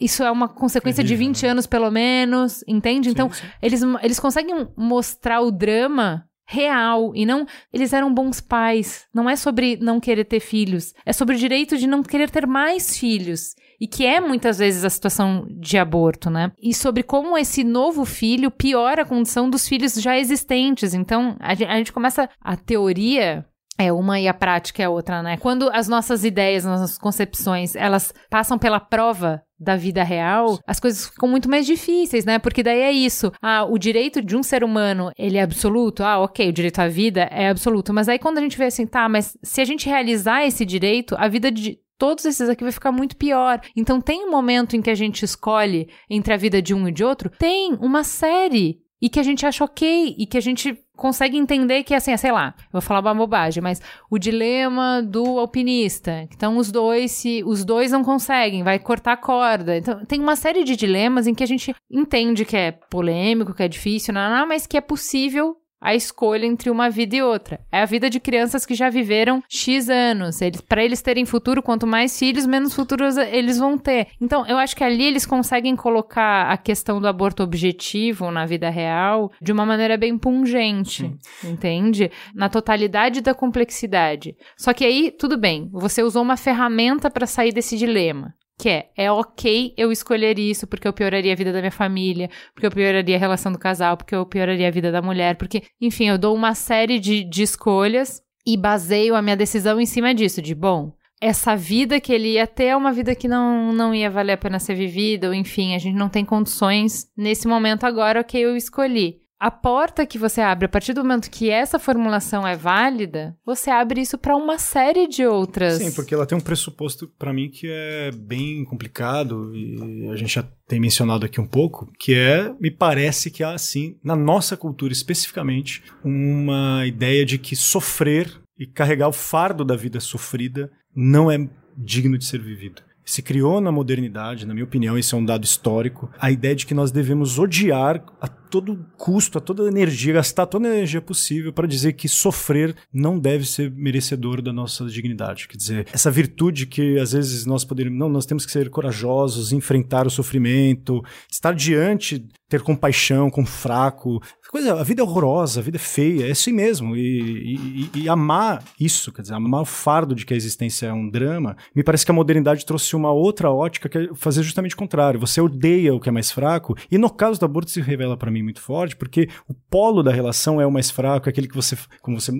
isso é uma consequência de 20 anos, pelo menos, entende? Sim, então, sim. Eles, eles conseguem mostrar o drama real e não eles eram bons pais. Não é sobre não querer ter filhos, é sobre o direito de não querer ter mais filhos. E que é muitas vezes a situação de aborto, né? E sobre como esse novo filho piora a condição dos filhos já existentes. Então, a gente, começa a teoria é uma e a prática é outra, né? Quando as nossas ideias, as nossas concepções, elas passam pela prova da vida real, as coisas ficam muito mais difíceis, né? Porque daí é isso. Ah, o direito de um ser humano, ele é absoluto? Ah, ok, o direito à vida é absoluto. Mas aí quando a gente vê assim, tá, mas se a gente realizar esse direito, a vida de todos esses aqui vai ficar muito pior. Então tem um momento em que a gente escolhe entre a vida de um e de outro, tem uma série e que a gente acha ok e que a gente consegue entender que, assim, sei lá, eu vou falar uma bobagem, mas o dilema do alpinista. Então, os dois, se os dois não conseguem, vai cortar a corda. Então, tem uma série de dilemas em que a gente entende que é polêmico, que é difícil, não, não, mas que é possível a escolha entre uma vida e outra. É a vida de crianças que já viveram X anos. Eles, para eles terem futuro, quanto mais filhos, menos futuros eles vão ter. Então, eu acho que ali eles conseguem colocar a questão do aborto objetivo na vida real de uma maneira bem pungente, entende? Na totalidade da complexidade. Só que aí, tudo bem, você usou uma ferramenta para sair desse dilema que é, é ok eu escolher isso porque eu pioraria a vida da minha família, porque eu pioraria a relação do casal, porque eu pioraria a vida da mulher, porque, enfim, eu dou uma série de, de escolhas e baseio a minha decisão em cima disso, de, bom, essa vida que ele ia ter é uma vida que não, não ia valer a pena ser vivida, ou enfim, a gente não tem condições nesse momento agora, ok, eu escolhi a porta que você abre, a partir do momento que essa formulação é válida, você abre isso para uma série de outras. Sim, porque ela tem um pressuposto para mim que é bem complicado e a gente já tem mencionado aqui um pouco, que é, me parece que há assim, na nossa cultura especificamente, uma ideia de que sofrer e carregar o fardo da vida sofrida não é digno de ser vivido se criou na modernidade, na minha opinião, isso é um dado histórico, a ideia de que nós devemos odiar a todo custo, a toda energia, gastar toda a energia possível para dizer que sofrer não deve ser merecedor da nossa dignidade. Quer dizer, essa virtude que às vezes nós poderíamos, não, nós temos que ser corajosos, enfrentar o sofrimento, estar diante ter compaixão com o fraco. Coisa, a vida é horrorosa, a vida é feia, é assim mesmo. E, e, e, amar isso, quer dizer, amar o fardo de que a existência é um drama, me parece que a modernidade trouxe uma outra ótica que é fazer justamente o contrário. Você odeia o que é mais fraco, e no caso do aborto se revela para mim muito forte, porque o polo da relação é o mais fraco, é aquele que você, como você,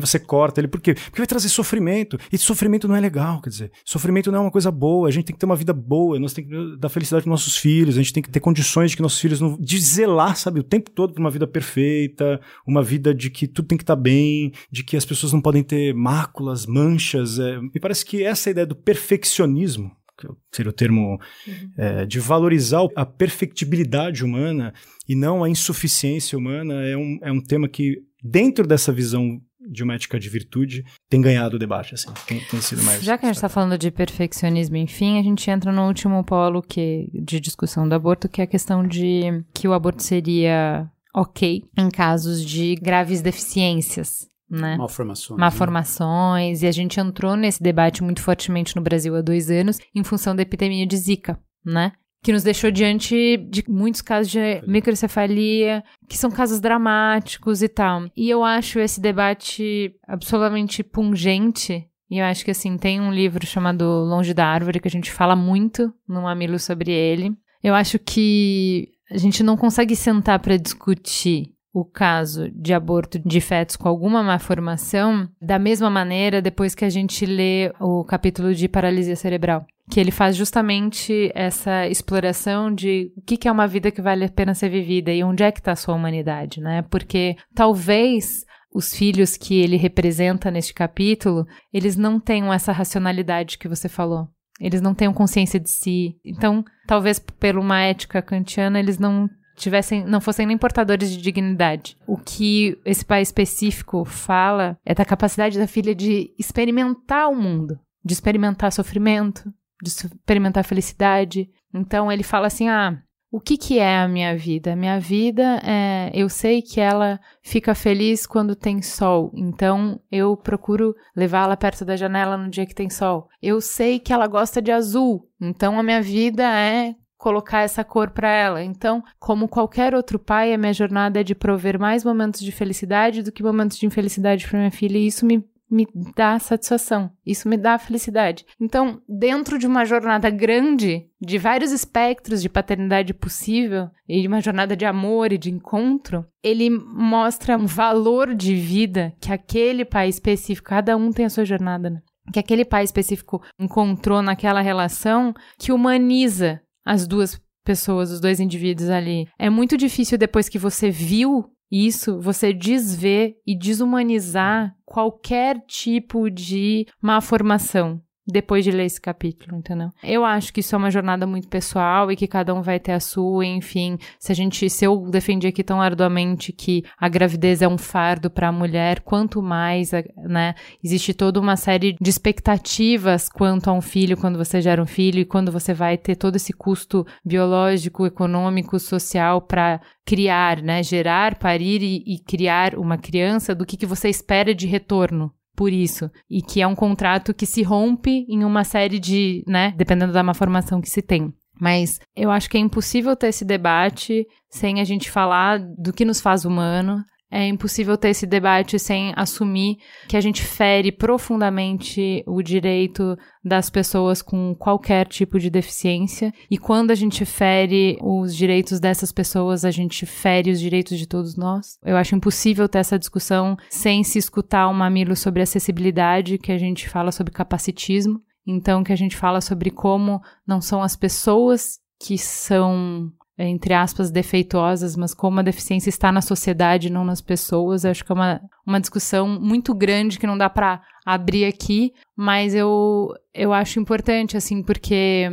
você corta ele. Por quê? Porque vai trazer sofrimento, e sofrimento não é legal, quer dizer, sofrimento não é uma coisa boa, a gente tem que ter uma vida boa, nós temos que dar felicidade para nossos filhos, a gente tem que ter condições de que nossos filhos filhos, não, de zelar, sabe, o tempo todo por uma vida perfeita, uma vida de que tudo tem que estar tá bem, de que as pessoas não podem ter máculas, manchas. É, me parece que essa ideia do perfeccionismo, que seria o termo uhum. é, de valorizar a perfectibilidade humana e não a insuficiência humana, é um, é um tema que, dentro dessa visão de uma ética de virtude tem ganhado o debate, assim, tem, tem sido mais... Já que a gente está falando de perfeccionismo, enfim, a gente entra no último polo que, de discussão do aborto, que é a questão de que o aborto seria ok em casos de graves deficiências, né? Malformações. Né? Malformações, né? e a gente entrou nesse debate muito fortemente no Brasil há dois anos, em função da epidemia de Zika, né? Que nos deixou diante de muitos casos de microcefalia, que são casos dramáticos e tal. E eu acho esse debate absolutamente pungente. E eu acho que, assim, tem um livro chamado Longe da Árvore, que a gente fala muito no Mamilo sobre ele. Eu acho que a gente não consegue sentar para discutir o caso de aborto de fetos com alguma má formação da mesma maneira depois que a gente lê o capítulo de paralisia cerebral que ele faz justamente essa exploração de o que, que é uma vida que vale a pena ser vivida e onde é que está a sua humanidade, né? Porque talvez os filhos que ele representa neste capítulo, eles não tenham essa racionalidade que você falou. Eles não tenham consciência de si. Então, talvez por uma ética kantiana, eles não tivessem, não fossem nem portadores de dignidade. O que esse pai específico fala é da capacidade da filha de experimentar o mundo, de experimentar sofrimento, de experimentar felicidade. Então ele fala assim: ah, o que, que é a minha vida? Minha vida é. Eu sei que ela fica feliz quando tem sol, então eu procuro levá-la perto da janela no dia que tem sol. Eu sei que ela gosta de azul, então a minha vida é colocar essa cor para ela. Então, como qualquer outro pai, a minha jornada é de prover mais momentos de felicidade do que momentos de infelicidade para minha filha, e isso me me dá satisfação, isso me dá felicidade. Então, dentro de uma jornada grande, de vários espectros de paternidade possível, e de uma jornada de amor e de encontro, ele mostra um valor de vida que aquele pai específico, cada um tem a sua jornada, né? que aquele pai específico encontrou naquela relação que humaniza as duas pessoas, os dois indivíduos ali. É muito difícil depois que você viu isso, você desver e desumanizar qualquer tipo de má formação depois de ler esse capítulo, entendeu? Eu acho que isso é uma jornada muito pessoal e que cada um vai ter a sua, enfim, se a gente, se eu defendi aqui tão arduamente que a gravidez é um fardo para a mulher, quanto mais, né, existe toda uma série de expectativas quanto a um filho quando você gera um filho e quando você vai ter todo esse custo biológico, econômico, social para criar, né, gerar, parir e, e criar uma criança, do que, que você espera de retorno por isso. E que é um contrato que se rompe em uma série de, né, dependendo da má formação que se tem. Mas eu acho que é impossível ter esse debate sem a gente falar do que nos faz humano, é impossível ter esse debate sem assumir que a gente fere profundamente o direito das pessoas com qualquer tipo de deficiência. E quando a gente fere os direitos dessas pessoas, a gente fere os direitos de todos nós. Eu acho impossível ter essa discussão sem se escutar um mamilo sobre acessibilidade, que a gente fala sobre capacitismo. Então, que a gente fala sobre como não são as pessoas que são entre aspas, defeituosas, mas como a deficiência está na sociedade, não nas pessoas. acho que é uma, uma discussão muito grande que não dá para abrir aqui, mas eu, eu acho importante, assim, porque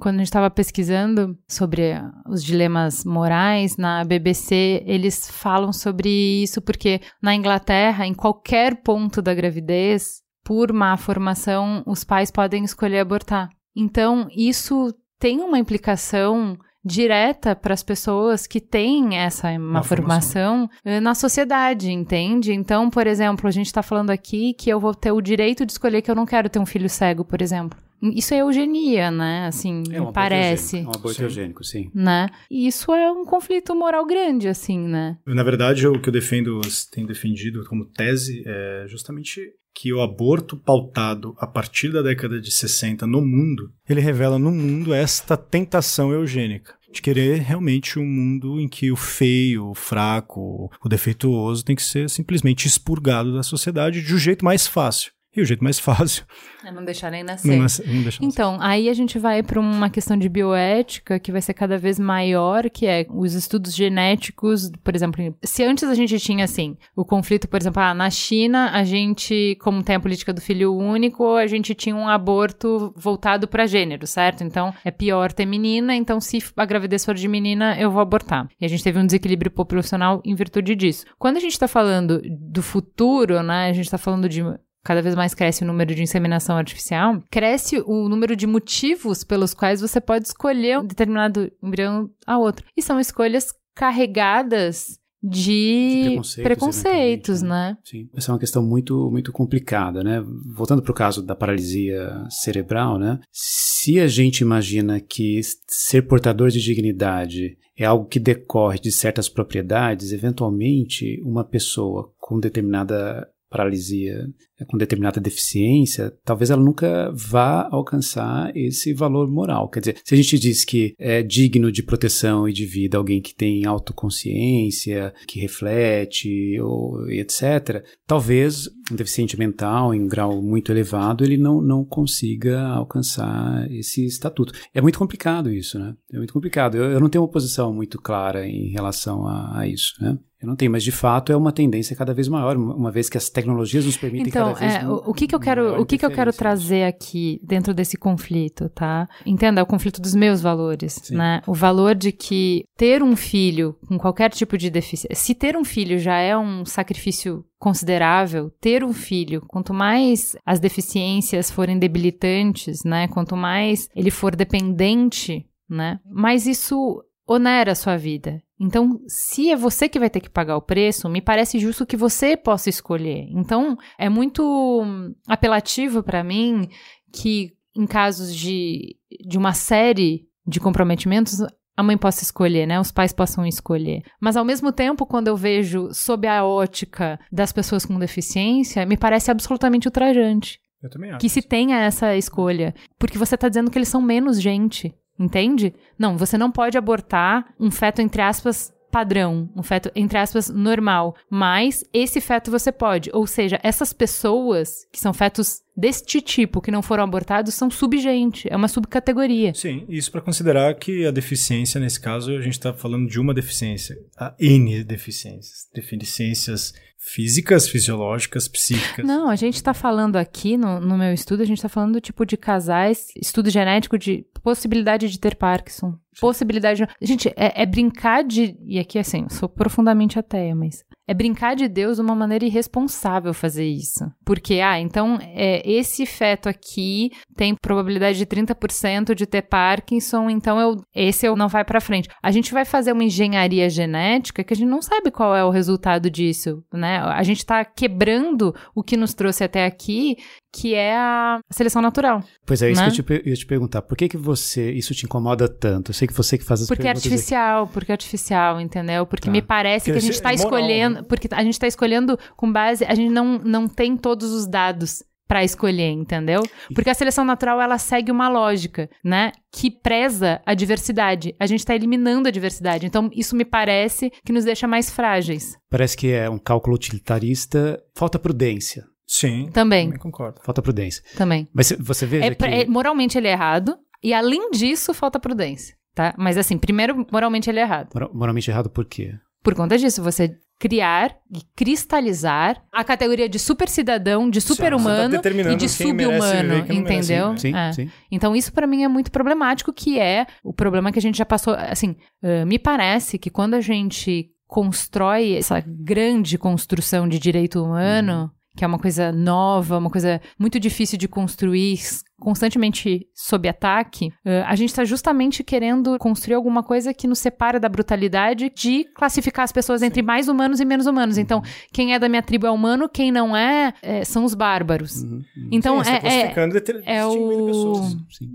quando a gente estava pesquisando sobre os dilemas morais na BBC, eles falam sobre isso porque na Inglaterra, em qualquer ponto da gravidez, por má formação, os pais podem escolher abortar. Então, isso tem uma implicação direta para as pessoas que têm essa má formação, eh, na sociedade, entende? Então, por exemplo, a gente está falando aqui que eu vou ter o direito de escolher que eu não quero ter um filho cego, por exemplo. Isso é eugenia, né? Assim, É um parece. É um aborto Sim. eugênico, sim. Né? E isso é um conflito moral grande, assim, né? Na verdade, o que eu defendo, tenho defendido como tese é justamente que o aborto pautado a partir da década de 60 no mundo, ele revela no mundo esta tentação eugênica de querer realmente um mundo em que o feio, o fraco, o defeituoso tem que ser simplesmente expurgado da sociedade de um jeito mais fácil. E o jeito mais fácil É não deixarem nascer. não, nasce- não deixar nascer. Então, aí a gente vai para uma questão de bioética que vai ser cada vez maior, que é os estudos genéticos, por exemplo, se antes a gente tinha assim, o conflito, por exemplo, ah, na China, a gente, como tem a política do filho único, a gente tinha um aborto voltado para gênero, certo? Então, é pior ter menina, então se a gravidez for de menina, eu vou abortar. E a gente teve um desequilíbrio populacional em virtude disso. Quando a gente tá falando do futuro, né, a gente tá falando de cada vez mais cresce o número de inseminação artificial, cresce o número de motivos pelos quais você pode escolher um determinado embrião a outro. E são escolhas carregadas de, preconceitos, preconceitos, eventualmente, né? Sim, essa é uma questão muito, muito complicada, né? Voltando para o caso da paralisia cerebral, né? Se a gente imagina que ser portador de dignidade é algo que decorre de certas propriedades, eventualmente uma pessoa com determinada paralisia, com determinada deficiência, talvez ela nunca vá alcançar esse valor moral. Quer dizer, se a gente diz que é digno de proteção e de vida alguém que tem autoconsciência, que reflete, ou, etc., talvez um deficiente mental em um grau muito elevado ele não, não consiga alcançar esse estatuto. É muito complicado isso, né? É muito complicado. Eu, eu não tenho uma posição muito clara em relação a, a isso, né? Eu não tenho, mas de fato é uma tendência cada vez maior, uma uma vez que as tecnologias nos permitem Então, vez é, o, o que que eu quero, maior o que que eu quero trazer aqui dentro desse conflito, tá? Entenda, é o conflito dos meus valores, Sim. né? O valor de que ter um filho com qualquer tipo de deficiência, se ter um filho já é um sacrifício considerável, ter um filho, quanto mais as deficiências forem debilitantes, né? Quanto mais ele for dependente, né? Mais isso onera a sua vida. Então, se é você que vai ter que pagar o preço, me parece justo que você possa escolher. Então, é muito hum, apelativo para mim que em casos de, de uma série de comprometimentos a mãe possa escolher, né? Os pais possam escolher. Mas ao mesmo tempo, quando eu vejo sob a ótica das pessoas com deficiência, me parece absolutamente ultrajante Eu também acho. que se tenha essa escolha, porque você tá dizendo que eles são menos gente, entende? Não, você não pode abortar um feto entre aspas padrão, um feto entre aspas normal, mas esse feto você pode, ou seja, essas pessoas que são fetos deste tipo que não foram abortados são subgente, é uma subcategoria. Sim, isso para considerar que a deficiência, nesse caso, a gente está falando de uma deficiência. Há N deficiências. Deficiências físicas, fisiológicas, psíquicas. Não, a gente tá falando aqui no, no meu estudo, a gente tá falando tipo de casais, estudo genético de possibilidade de ter Parkinson. Possibilidade. de- Gente, é, é brincar de. E aqui, assim, eu sou profundamente ateia, mas. É brincar de Deus de uma maneira irresponsável fazer isso. Porque, ah, então, é, esse feto aqui tem probabilidade de 30% de ter Parkinson, então eu, esse eu não vai pra frente. A gente vai fazer uma engenharia genética que a gente não sabe qual é o resultado disso, né? A gente tá quebrando o que nos trouxe até aqui, que é a seleção natural. Pois é, isso né? que eu te, per- ia te perguntar. Por que que você, isso te incomoda tanto? Eu sei que você que faz as Porque é perguntas aqui. artificial, porque é artificial, entendeu? Porque Tá. me parece que a Porque gente esse tá é moral, escolhendo, porque a gente tá escolhendo com base, a gente não, não tem todos os dados pra escolher, entendeu? Porque a seleção natural ela segue uma lógica, né, que preza a diversidade. A gente tá eliminando a diversidade. Então isso me parece que nos deixa mais frágeis. Parece que é um cálculo utilitarista. Falta prudência. Sim, Também. também concordo. Falta prudência. Também. Mas você veja É, que... é- moralmente ele é errado e além disso falta prudência, tá? Mas assim, primeiro moralmente ele é errado. mora- Moralmente errado por quê? Por conta disso, você criar e cristalizar a categoria de super cidadão, de super humano tá e de sub-humano, entendeu? Sim, É. sim. Então isso pra mim é muito problemático, que é o problema que a gente já passou, assim, ah, me parece que quando a gente constrói essa grande construção de direito humano, que é uma coisa nova, uma coisa muito difícil de construir constantemente sob ataque, uh, a gente está justamente querendo construir alguma coisa que nos separa da brutalidade de classificar as pessoas Sim. entre mais humanos e menos humanos. Então, uhum. quem é da minha tribo é humano, quem não é, é são os bárbaros. Uhum. uhum. Então, Sim, é, é, é o...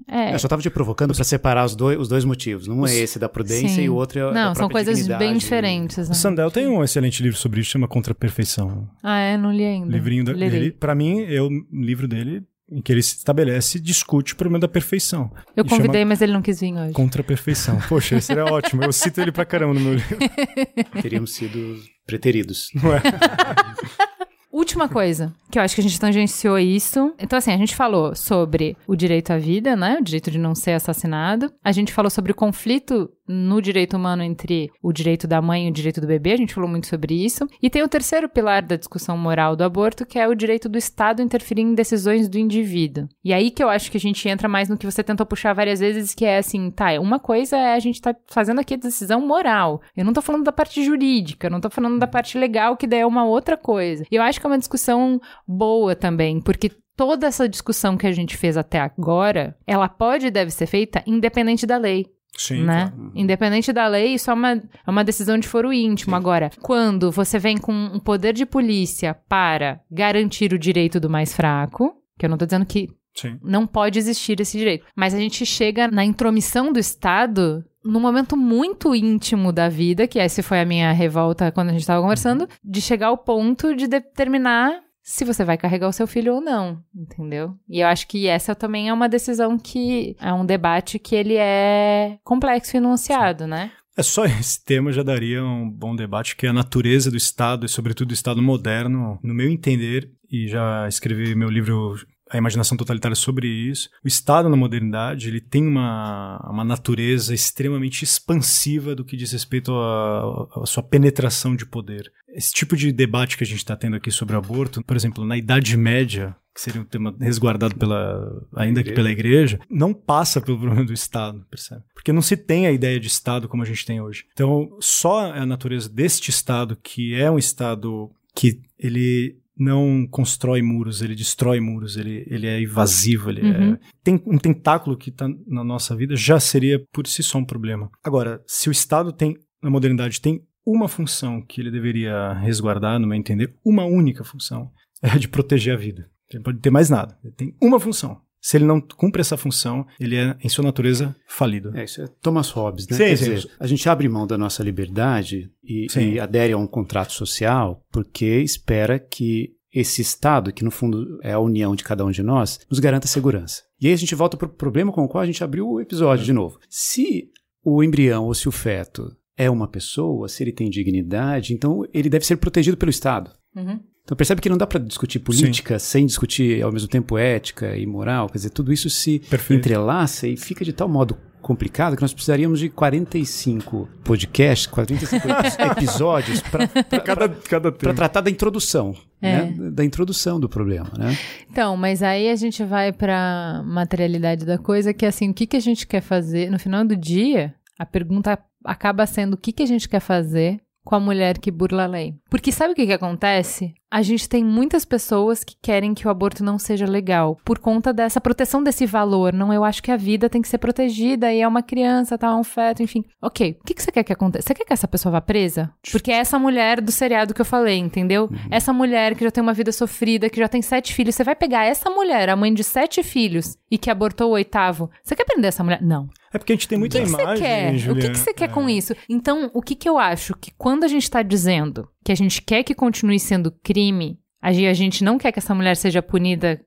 É. Eu só estava te provocando para separar os dois, os dois motivos. Um é esse da prudência Sim. e o outro é Não, são coisas bem diferentes. Né? O Sandel tem um excelente livro sobre isso, chama Contra a Perfeição. Ah, é? Não li ainda. Livrinho dele. Para mim, eu, livro dele em que ele se estabelece e discute o problema da perfeição. Eu convidei, mas ele não quis vir hoje. Contra a perfeição. Poxa, esse seria ótimo. Eu cito ele pra caramba no meu livro. Teríamos sido preteridos. Não é? Última coisa, que eu acho que a gente tangenciou isso. Então, assim, a gente falou sobre o direito à vida, né? O direito de não ser assassinado. A gente falou sobre o conflito no direito humano entre o direito da mãe e o direito do bebê, a gente falou muito sobre isso. E tem o terceiro pilar da discussão moral do aborto, que é o direito do Estado interferir em decisões do indivíduo. E aí que eu acho que a gente entra mais no que você tentou puxar várias vezes, que é assim, tá, uma coisa é a gente tá fazendo aqui a decisão moral. Eu não tô falando da parte jurídica, eu não tô falando da parte legal, que daí é uma outra coisa. E eu acho que é uma discussão boa também, porque toda essa discussão que a gente fez até agora, ela pode e deve ser feita independente da lei. Sim, né? Claro. Independente da lei, isso é uma, é uma decisão de foro íntimo. Sim. Agora, quando você vem com um poder de polícia para garantir o direito do mais fraco, que eu não tô dizendo que Sim. não pode existir esse direito, mas a gente chega na intromissão do Estado num momento muito íntimo da vida, que essa foi a minha revolta quando a gente estava conversando, de chegar ao ponto de determinar se você vai carregar o seu filho ou não, entendeu? E eu acho que essa também é uma decisão que é um debate que ele é complexo e enunciado, né? É só esse tema já daria um bom debate, que é a natureza do Estado e, sobretudo, do Estado moderno, no meu entender, e já escrevi meu livro a imaginação totalitária sobre isso. O Estado na modernidade ele tem uma, uma natureza extremamente expansiva do que diz respeito à sua penetração de poder. Esse tipo de debate que a gente está tendo aqui sobre aborto, por exemplo, na Idade Média, que seria um tema resguardado pela, ainda que pela igreja, não passa pelo problema do Estado, percebe? Porque não se tem a ideia de Estado como a gente tem hoje. Então, só a natureza deste Estado, que é um Estado que ele não constrói muros, ele destrói muros, ele, ele é invasivo, ele é uhum. é... Tem um tentáculo que está na nossa vida, já seria por si só um problema. Agora, se o Estado tem, na modernidade, tem uma função que ele deveria resguardar, no meu entender, uma única função, é a de proteger a vida. Ele pode ter mais nada, ele tem uma função. Se ele não cumpre essa função, ele é, em sua natureza, falido. É, isso é Thomas Hobbes, né? Sim, Quer sim, dizer, a gente abre mão da nossa liberdade e, e adere a um contrato social porque espera que esse Estado, que no fundo é a união de cada um de nós, nos garanta segurança. E aí a gente volta para o problema com o qual a gente abriu o episódio de novo. Se o embrião ou se o feto é uma pessoa, se ele tem dignidade, então ele deve ser protegido pelo Estado. Uhum. Então percebe que não dá para discutir política Sim. sem discutir ao mesmo tempo ética e moral. Quer dizer, tudo isso se Perfeito. entrelaça e fica de tal modo complicado que nós precisaríamos de 45 podcasts, 45 episódios para cada, cada tratar da introdução. É. Né? Da introdução do problema, né? Então, mas aí a gente vai para materialidade da coisa, que é assim, o que, que a gente quer fazer? No final do dia, a pergunta acaba sendo o que, que a gente quer fazer com a mulher que burla a lei. Porque sabe o que, que acontece? A gente tem muitas pessoas que querem que o aborto não seja legal por conta dessa proteção desse valor. Não, eu acho que a vida tem que ser protegida e é uma criança, tá, um feto, enfim. Ok, o que, que você quer que aconteça? Você quer que essa pessoa vá presa? Porque é essa mulher do seriado que eu falei, entendeu? Uhum. Essa mulher que já tem uma vida sofrida, que já tem sete filhos. Você vai pegar essa mulher, a mãe de sete filhos, e que abortou o oitavo. Você quer prender essa mulher? Não. É porque a gente tem muita o que imagem. Você quer? O que, que você quer é. com isso? Então, o que, que eu acho? Que quando a gente está dizendo que a gente quer que continue sendo crime, a gente não quer que essa mulher seja punida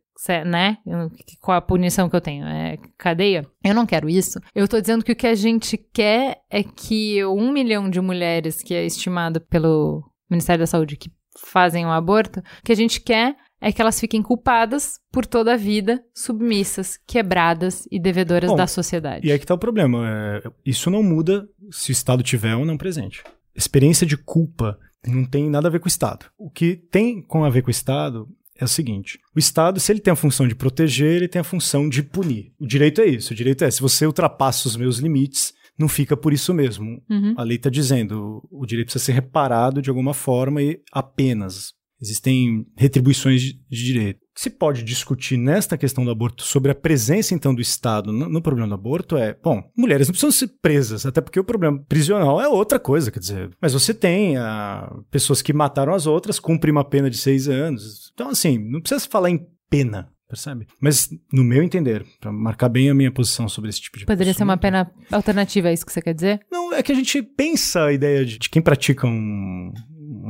né? Qual a punição que eu tenho? É cadeia? Eu não quero isso. Eu tô dizendo que o que a gente quer é que um milhão de mulheres, que é estimado pelo Ministério da Saúde, que fazem o aborto, que a gente quer é que elas fiquem culpadas por toda a vida, submissas, quebradas e devedoras Bom, da sociedade. E aí que tá o problema. É, isso não muda se o Estado tiver ou não presente. Experiência de culpa não tem nada a ver com o Estado. O que tem com a ver com o Estado é o seguinte: o Estado, se ele tem a função de proteger, ele tem a função de punir. O direito é isso. O direito é: se você ultrapassa os meus limites, não fica por isso mesmo. Uhum. A lei está dizendo: o direito precisa ser reparado de alguma forma e apenas. Existem retribuições de direito. O que se pode discutir nesta questão do aborto sobre a presença, então, do Estado no, no, problema do aborto é, bom, mulheres não precisam ser presas, até porque o problema prisional é outra coisa, quer dizer, mas você tem ah, pessoas que mataram as outras, cumprem uma pena de seis anos. Então, assim, não precisa falar em pena percebe? Mas, no meu entender, para marcar bem a minha posição sobre esse tipo de Poderia ser uma pena alternativa, é isso que você quer dizer? Não, é que a gente pensa a ideia de, de quem pratica um,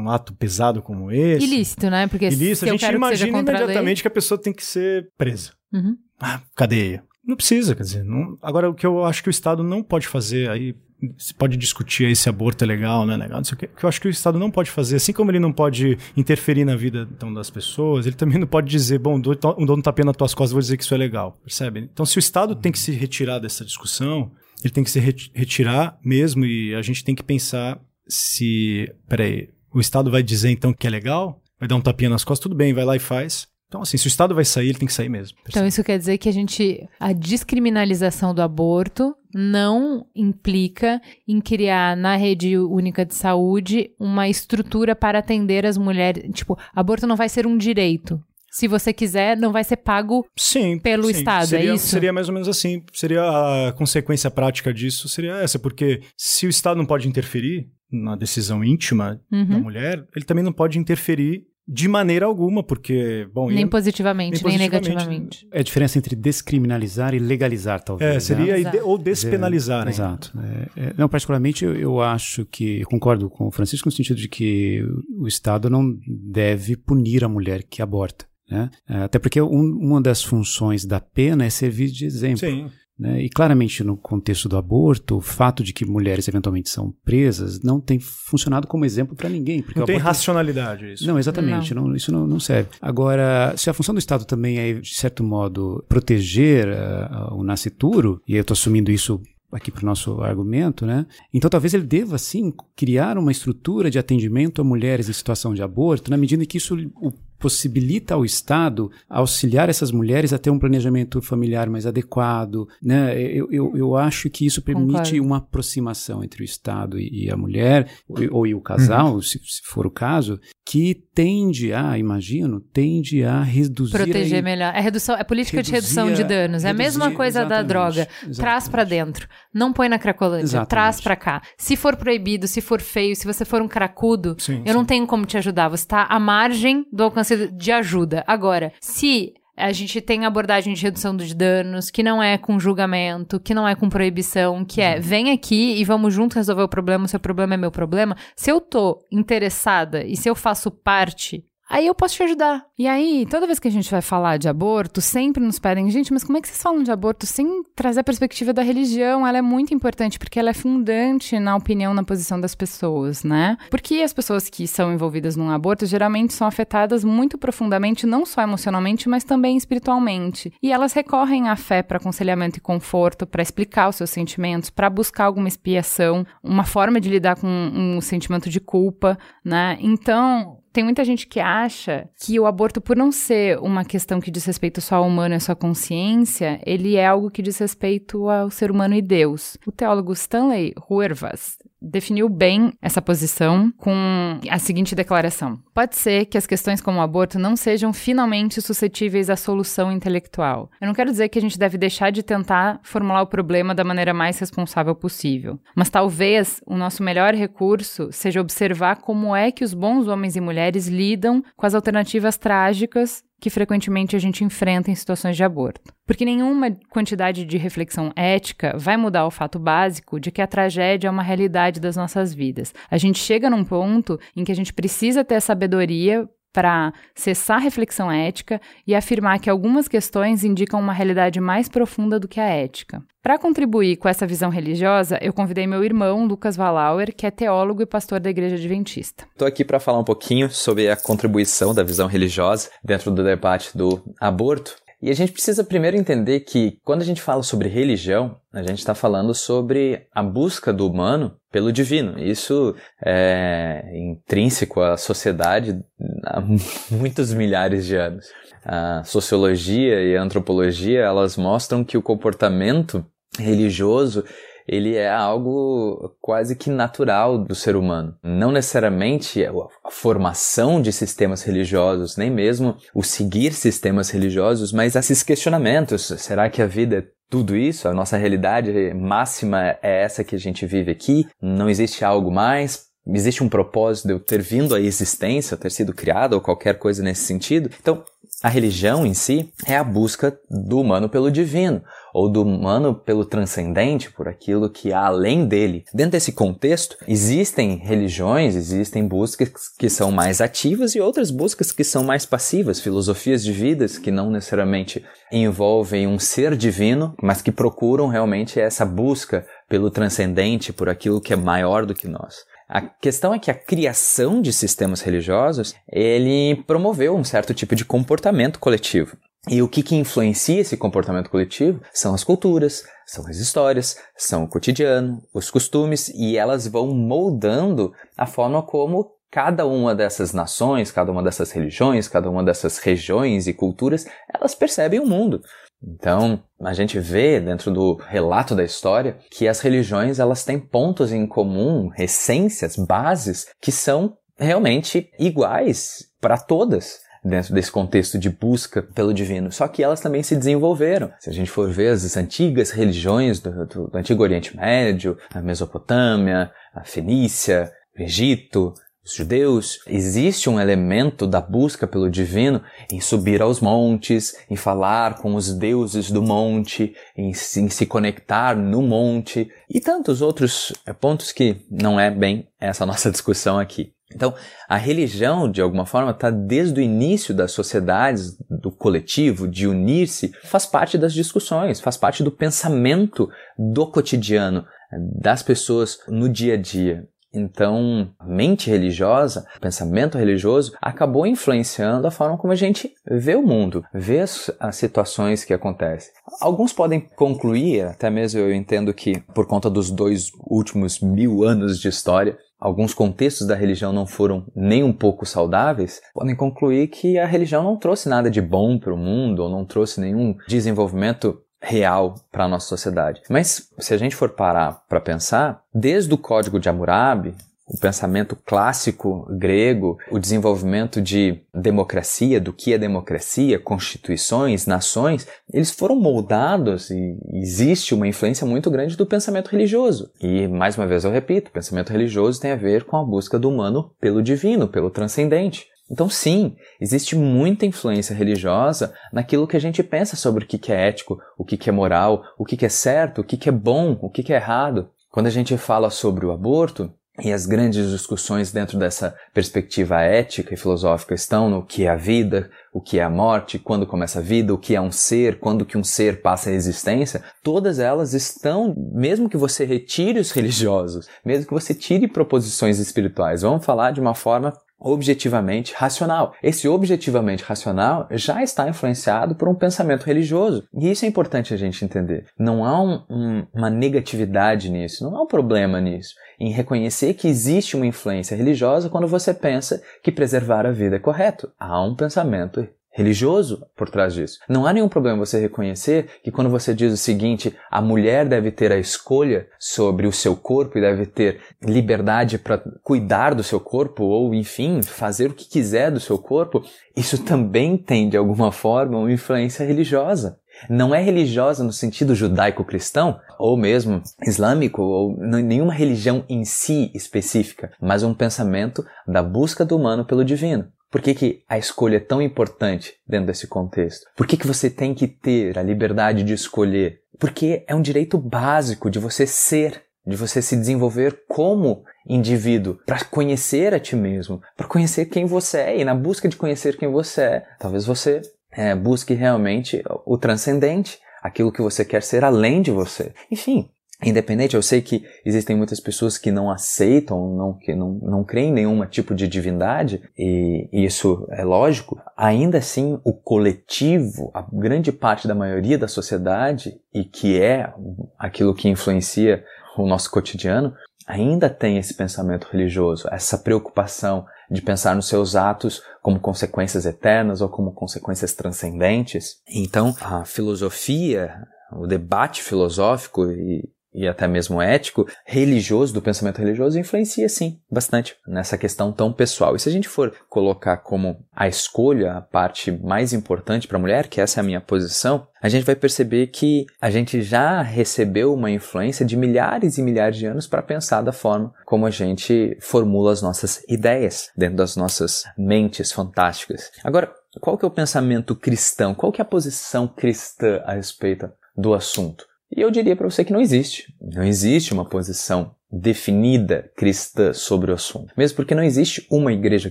um ato pesado como esse. Ilícito, né? Porque ilícito, a gente imagina que imediatamente que a pessoa tem que ser presa. Uhum. Ah, cadeia. Não precisa, quer dizer. Não... Agora, o que eu acho que o Estado não pode fazer aí se pode discutir aí se aborto é legal, não é legal, não sei o que. que eu acho que o Estado não pode fazer, assim como ele não pode interferir na vida então, das pessoas, ele também não pode dizer, bom, um dono tapinha nas tuas costas, vou dizer que isso é legal, percebe? Então, se o Estado tem que se retirar dessa discussão, ele tem que se retirar mesmo e a gente tem que pensar se, peraí, o Estado vai dizer então que é legal, vai dar um tapinha nas costas, tudo bem, vai lá e faz. Então, assim, se o Estado vai sair, ele tem que sair mesmo. Percebe? Então, isso quer dizer que a gente. A descriminalização do aborto não implica em criar na rede única de saúde uma estrutura para atender as mulheres. Tipo, aborto não vai ser um direito. Se você quiser, não vai ser pago sim, pelo sim. Estado, é seria, é isso? Seria mais ou menos assim. Seria a consequência prática disso, seria essa, porque se o Estado não pode interferir na decisão íntima uhum. da mulher, ele também não pode interferir de maneira alguma, porque, bom... Nem, positivamente, nem, nem negativamente. É a diferença entre descriminalizar e legalizar, talvez. É, seria né? ou despenalizar. É, exato. É, é, não, particularmente, eu, eu, acho que, eu concordo com o Francisco no sentido de que o Estado não deve punir a mulher que aborta. Né? É, até porque um, uma das funções da pena é servir de exemplo. Sim. Né? E claramente no contexto do aborto, o fato de que mulheres eventualmente são presas não tem funcionado como exemplo para ninguém. Porque não tem racionalidade isso. Não, exatamente, não. Não, isso não, não, serve. Agora, se a função do Estado também é, de certo modo, proteger uh, o nascituro, e eu estou assumindo isso aqui para o nosso argumento, né? Então talvez ele deva, sim, criar uma estrutura de atendimento a mulheres em situação de aborto, na medida em que isso o possibilita ao Estado auxiliar essas mulheres a ter um planejamento familiar mais adequado. Né? Eu, eu, eu acho que isso permite Concordo. uma aproximação entre o Estado e, e a mulher, ou, ou, e o casal, uhum. se, se, for o caso, que tende a, imagino, tende a reduzir. Proteger a, melhor. É, redução, é política de redução de danos. Reduzir, é a mesma coisa da droga. Exatamente. Traz para dentro. Não põe na cracolândia. Exatamente. Traz para cá. Se for proibido, se for feio, se você for um cracudo, sim, eu sim. não tenho como te ajudar. Você está à margem do alcance de ajuda. Agora, se a gente tem abordagem de redução dos danos, que não é com julgamento, que não é com proibição, que é vem aqui e vamos juntos resolver o problema, seu problema é meu problema. Se eu tô interessada e se eu faço parte Aí eu posso te ajudar. E aí, toda vez que a gente vai falar de aborto, sempre nos pedem, gente, mas como é que vocês falam de aborto sem trazer a perspectiva da religião? Ela é muito importante porque ela é fundante na opinião, na posição das pessoas, né? Porque as pessoas que são envolvidas num aborto geralmente são afetadas muito profundamente, não só emocionalmente, mas também espiritualmente. E elas recorrem à fé para aconselhamento e conforto, para explicar os seus sentimentos, para buscar alguma expiação, uma forma de lidar com um sentimento de culpa, né? Então, tem muita gente que acha que o aborto, por não ser uma questão que diz respeito só ao humano e à sua consciência, ele é algo que diz respeito ao ser humano e Deus. O teólogo Stanley Huervas definiu bem essa posição com a seguinte declaração: Pode ser que as questões como o aborto não sejam finalmente suscetíveis à solução intelectual. Eu não quero dizer que a gente deve deixar de tentar formular o problema da maneira mais responsável possível, mas talvez o nosso melhor recurso seja observar como é que os bons homens e mulheres lidam com as alternativas trágicas que frequentemente a gente enfrenta em situações de aborto. Porque nenhuma quantidade de reflexão ética vai mudar o fato básico de que a tragédia é uma realidade das nossas vidas. A gente chega num ponto em que a gente precisa ter sabedoria para cessar a reflexão ética e afirmar que algumas questões indicam uma realidade mais profunda do que a ética. Para contribuir com essa visão religiosa, eu convidei meu irmão, Lucas Valauer, que é teólogo e pastor da Igreja Adventista. Estou aqui para falar um pouquinho sobre a contribuição da visão religiosa dentro do debate do aborto. E a gente precisa primeiro entender que quando a gente fala sobre religião, a gente está falando sobre a busca do humano pelo divino. Isso é intrínseco à sociedade há muitos milhares de anos. A sociologia e a antropologia, elas mostram que o comportamento religioso ele é algo quase que natural do ser humano. Não necessariamente a formação de sistemas religiosos, nem mesmo o seguir sistemas religiosos, mas esses questionamentos. Será que a vida é tudo isso? A nossa realidade máxima é essa que a gente vive aqui? Não existe algo mais? Existe um propósito de eu ter vindo à existência, ter sido criado ou qualquer coisa nesse sentido? Então, a religião em si é a busca do humano pelo divino, ou do humano pelo transcendente, por aquilo que há além dele. Dentro desse contexto, existem religiões, existem buscas que são mais ativas e outras buscas que são mais passivas, filosofias de vidas que não necessariamente envolvem um ser divino, mas que procuram realmente essa busca pelo transcendente, por aquilo que é maior do que nós. A questão é que a criação de sistemas religiosos, ele promoveu um certo tipo de comportamento coletivo. E o que, que influencia esse comportamento coletivo são as culturas, são as histórias, são o cotidiano, os costumes, e elas vão moldando a forma como cada uma dessas nações, cada uma dessas religiões, cada uma dessas regiões e culturas, elas percebem o mundo. Então, a gente vê dentro do relato da história que as religiões elas têm pontos em comum, essências, bases que são realmente iguais para todas dentro desse contexto de busca pelo divino. Só que elas também se desenvolveram. Se a gente for ver as antigas religiões do, do, do Antigo Oriente Médio, a Mesopotâmia, a Fenícia, o Egito, judeus, existe um elemento da busca pelo divino em subir aos montes, em falar com os deuses do monte, em, em se conectar no monte e tantos outros eh, pontos que não é bem essa nossa discussão aqui. Então, a religião, de alguma forma, está desde o início das sociedades, do coletivo, de unir-se, faz parte das discussões, faz parte do pensamento do cotidiano eh, das pessoas no dia a dia. Então, a mente religiosa, o pensamento religioso, acabou influenciando a forma como a gente vê o mundo, vê as, as, situações que acontecem. Alguns podem concluir, até mesmo eu entendo que por conta dos dois últimos mil anos de história, alguns contextos da religião não foram nem um pouco saudáveis, podem concluir que a religião não trouxe nada de bom para o mundo, ou não trouxe nenhum desenvolvimento real para a nossa sociedade. Mas se a gente for parar para pensar, desde o Código de Hammurabi, o pensamento clássico grego, o desenvolvimento de democracia, do que é democracia, constituições, nações, eles foram moldados e existe uma influência muito grande do pensamento religioso. E, mais uma vez eu repito, o pensamento religioso tem a ver com a busca do humano pelo divino, pelo transcendente. Então, sim, existe muita influência religiosa naquilo que a gente pensa sobre o que é ético, o que é moral, o que é certo, o que é bom, o que é errado. Quando a gente fala sobre o aborto, e as grandes discussões dentro dessa perspectiva ética e filosófica estão no que é a vida, o que é a morte, quando começa a vida, o que é um ser, quando que um ser passa a existência, todas elas estão, mesmo que você retire os religiosos, mesmo que você tire proposições espirituais, vamos falar de uma forma objetivamente racional. Esse objetivamente racional já está influenciado por um pensamento religioso. E isso é importante a gente entender. Não há um, um, uma negatividade nisso, não há um problema nisso, em reconhecer que existe uma influência religiosa quando você pensa que preservar a vida é correto. Há um pensamento religioso por trás disso. Não há nenhum problema você reconhecer que quando você diz o seguinte, a mulher deve ter a escolha sobre o seu corpo e deve ter liberdade para cuidar do seu corpo ou, enfim, fazer o que quiser do seu corpo, isso também tem de alguma forma uma influência religiosa. Não é religiosa no sentido judaico-cristão, ou mesmo islâmico, ou nenhuma religião em si específica, mas um pensamento da busca do humano pelo divino. Por que, que a escolha é tão importante dentro desse contexto? Por que, que você tem que ter a liberdade de escolher? Porque é um direito básico de você ser, de você se desenvolver como indivíduo, para conhecer a ti mesmo, para conhecer quem você é. E na busca de conhecer quem você é, talvez você é, busque realmente o transcendente, aquilo que você quer ser além de você. Enfim, Independente, eu sei que existem muitas pessoas que não aceitam, não, que não, não creem em nenhum tipo de divindade, e, e isso é lógico, ainda assim o coletivo, a grande parte da maioria da sociedade, e que é aquilo que influencia o nosso cotidiano, ainda tem esse pensamento religioso, essa preocupação de pensar nos seus atos como consequências eternas ou como consequências transcendentes. Então, a filosofia, o debate filosófico e e até mesmo ético, religioso, do pensamento religioso, influencia sim bastante nessa questão tão pessoal. E se a gente for colocar como a escolha a parte mais importante para a mulher, que essa é a minha posição, a gente vai perceber que a gente já recebeu uma influência de milhares e milhares de anos para pensar da forma como a gente formula as nossas ideias dentro das nossas mentes fantásticas. Agora, qual que é o pensamento cristão? Qual que é a posição cristã a respeito do assunto? E eu diria para você que não existe. Não existe uma posição definida cristã sobre o assunto. Mesmo porque não existe uma igreja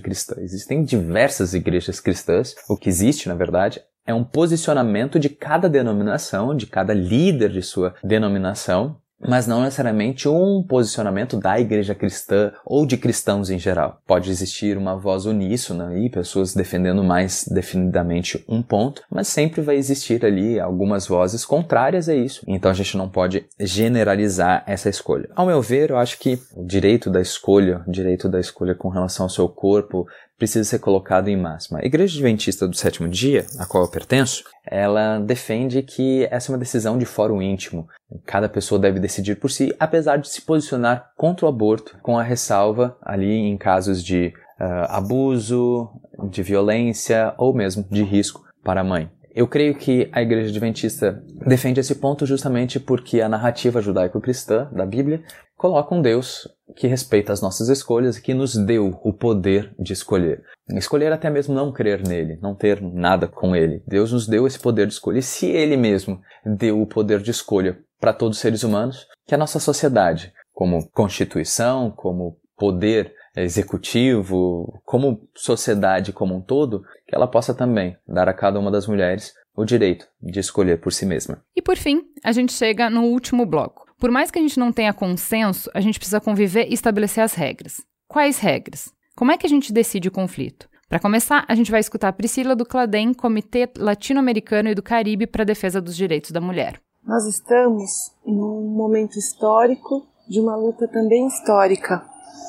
cristã. Existem diversas igrejas cristãs. O que existe, na verdade, é um posicionamento de cada denominação, de cada líder de sua denominação, mas não necessariamente um posicionamento da igreja cristã ou de cristãos em geral. Pode existir uma voz uníssona e pessoas defendendo mais definidamente um ponto, mas sempre vai existir ali algumas vozes contrárias a isso. Então a gente não pode generalizar essa escolha. Ao meu ver, eu acho que o direito da escolha, o direito da escolha com relação ao seu corpo, precisa ser colocado em máxima. A Igreja Adventista do Sétimo Dia, a qual eu pertenço, ela defende que essa é uma decisão de fórum íntimo. Cada pessoa deve decidir por si, apesar de se posicionar contra o aborto, com a ressalva ali em casos de uh, abuso, de violência ou mesmo de risco para a mãe. Eu creio que a Igreja Adventista defende esse ponto justamente porque a narrativa judaico-cristã da Bíblia coloca um Deus que respeita as nossas escolhas e que nos deu o poder de escolher. Escolher até mesmo não crer nele, não ter nada com ele. Deus nos deu esse poder de escolha. E se ele mesmo deu o poder de escolha para todos os seres humanos, que a nossa sociedade, como constituição, como poder executivo, como sociedade como um todo, que ela possa também dar a cada uma das mulheres o direito de escolher por si mesma. E por fim, a gente chega no último bloco. Por mais que a gente não tenha consenso, a gente precisa conviver e estabelecer as regras. Quais regras? Como é que a gente decide o conflito? Para começar, a gente vai escutar a Priscila do CLADEM, Comitê Latino-Americano e do Caribe para a Defesa dos Direitos da Mulher. Nós estamos num momento histórico de uma luta também histórica.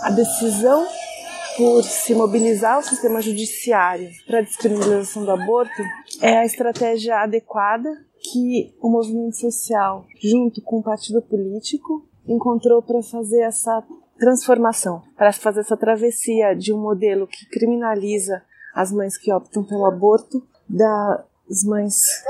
A decisão por se mobilizar o sistema judiciário para a descriminalização do aborto é a estratégia adequada que o movimento social, junto com o partido político, encontrou para fazer essa transformação, para fazer essa travessia de um modelo que criminaliza as mães que optam pelo aborto, das mães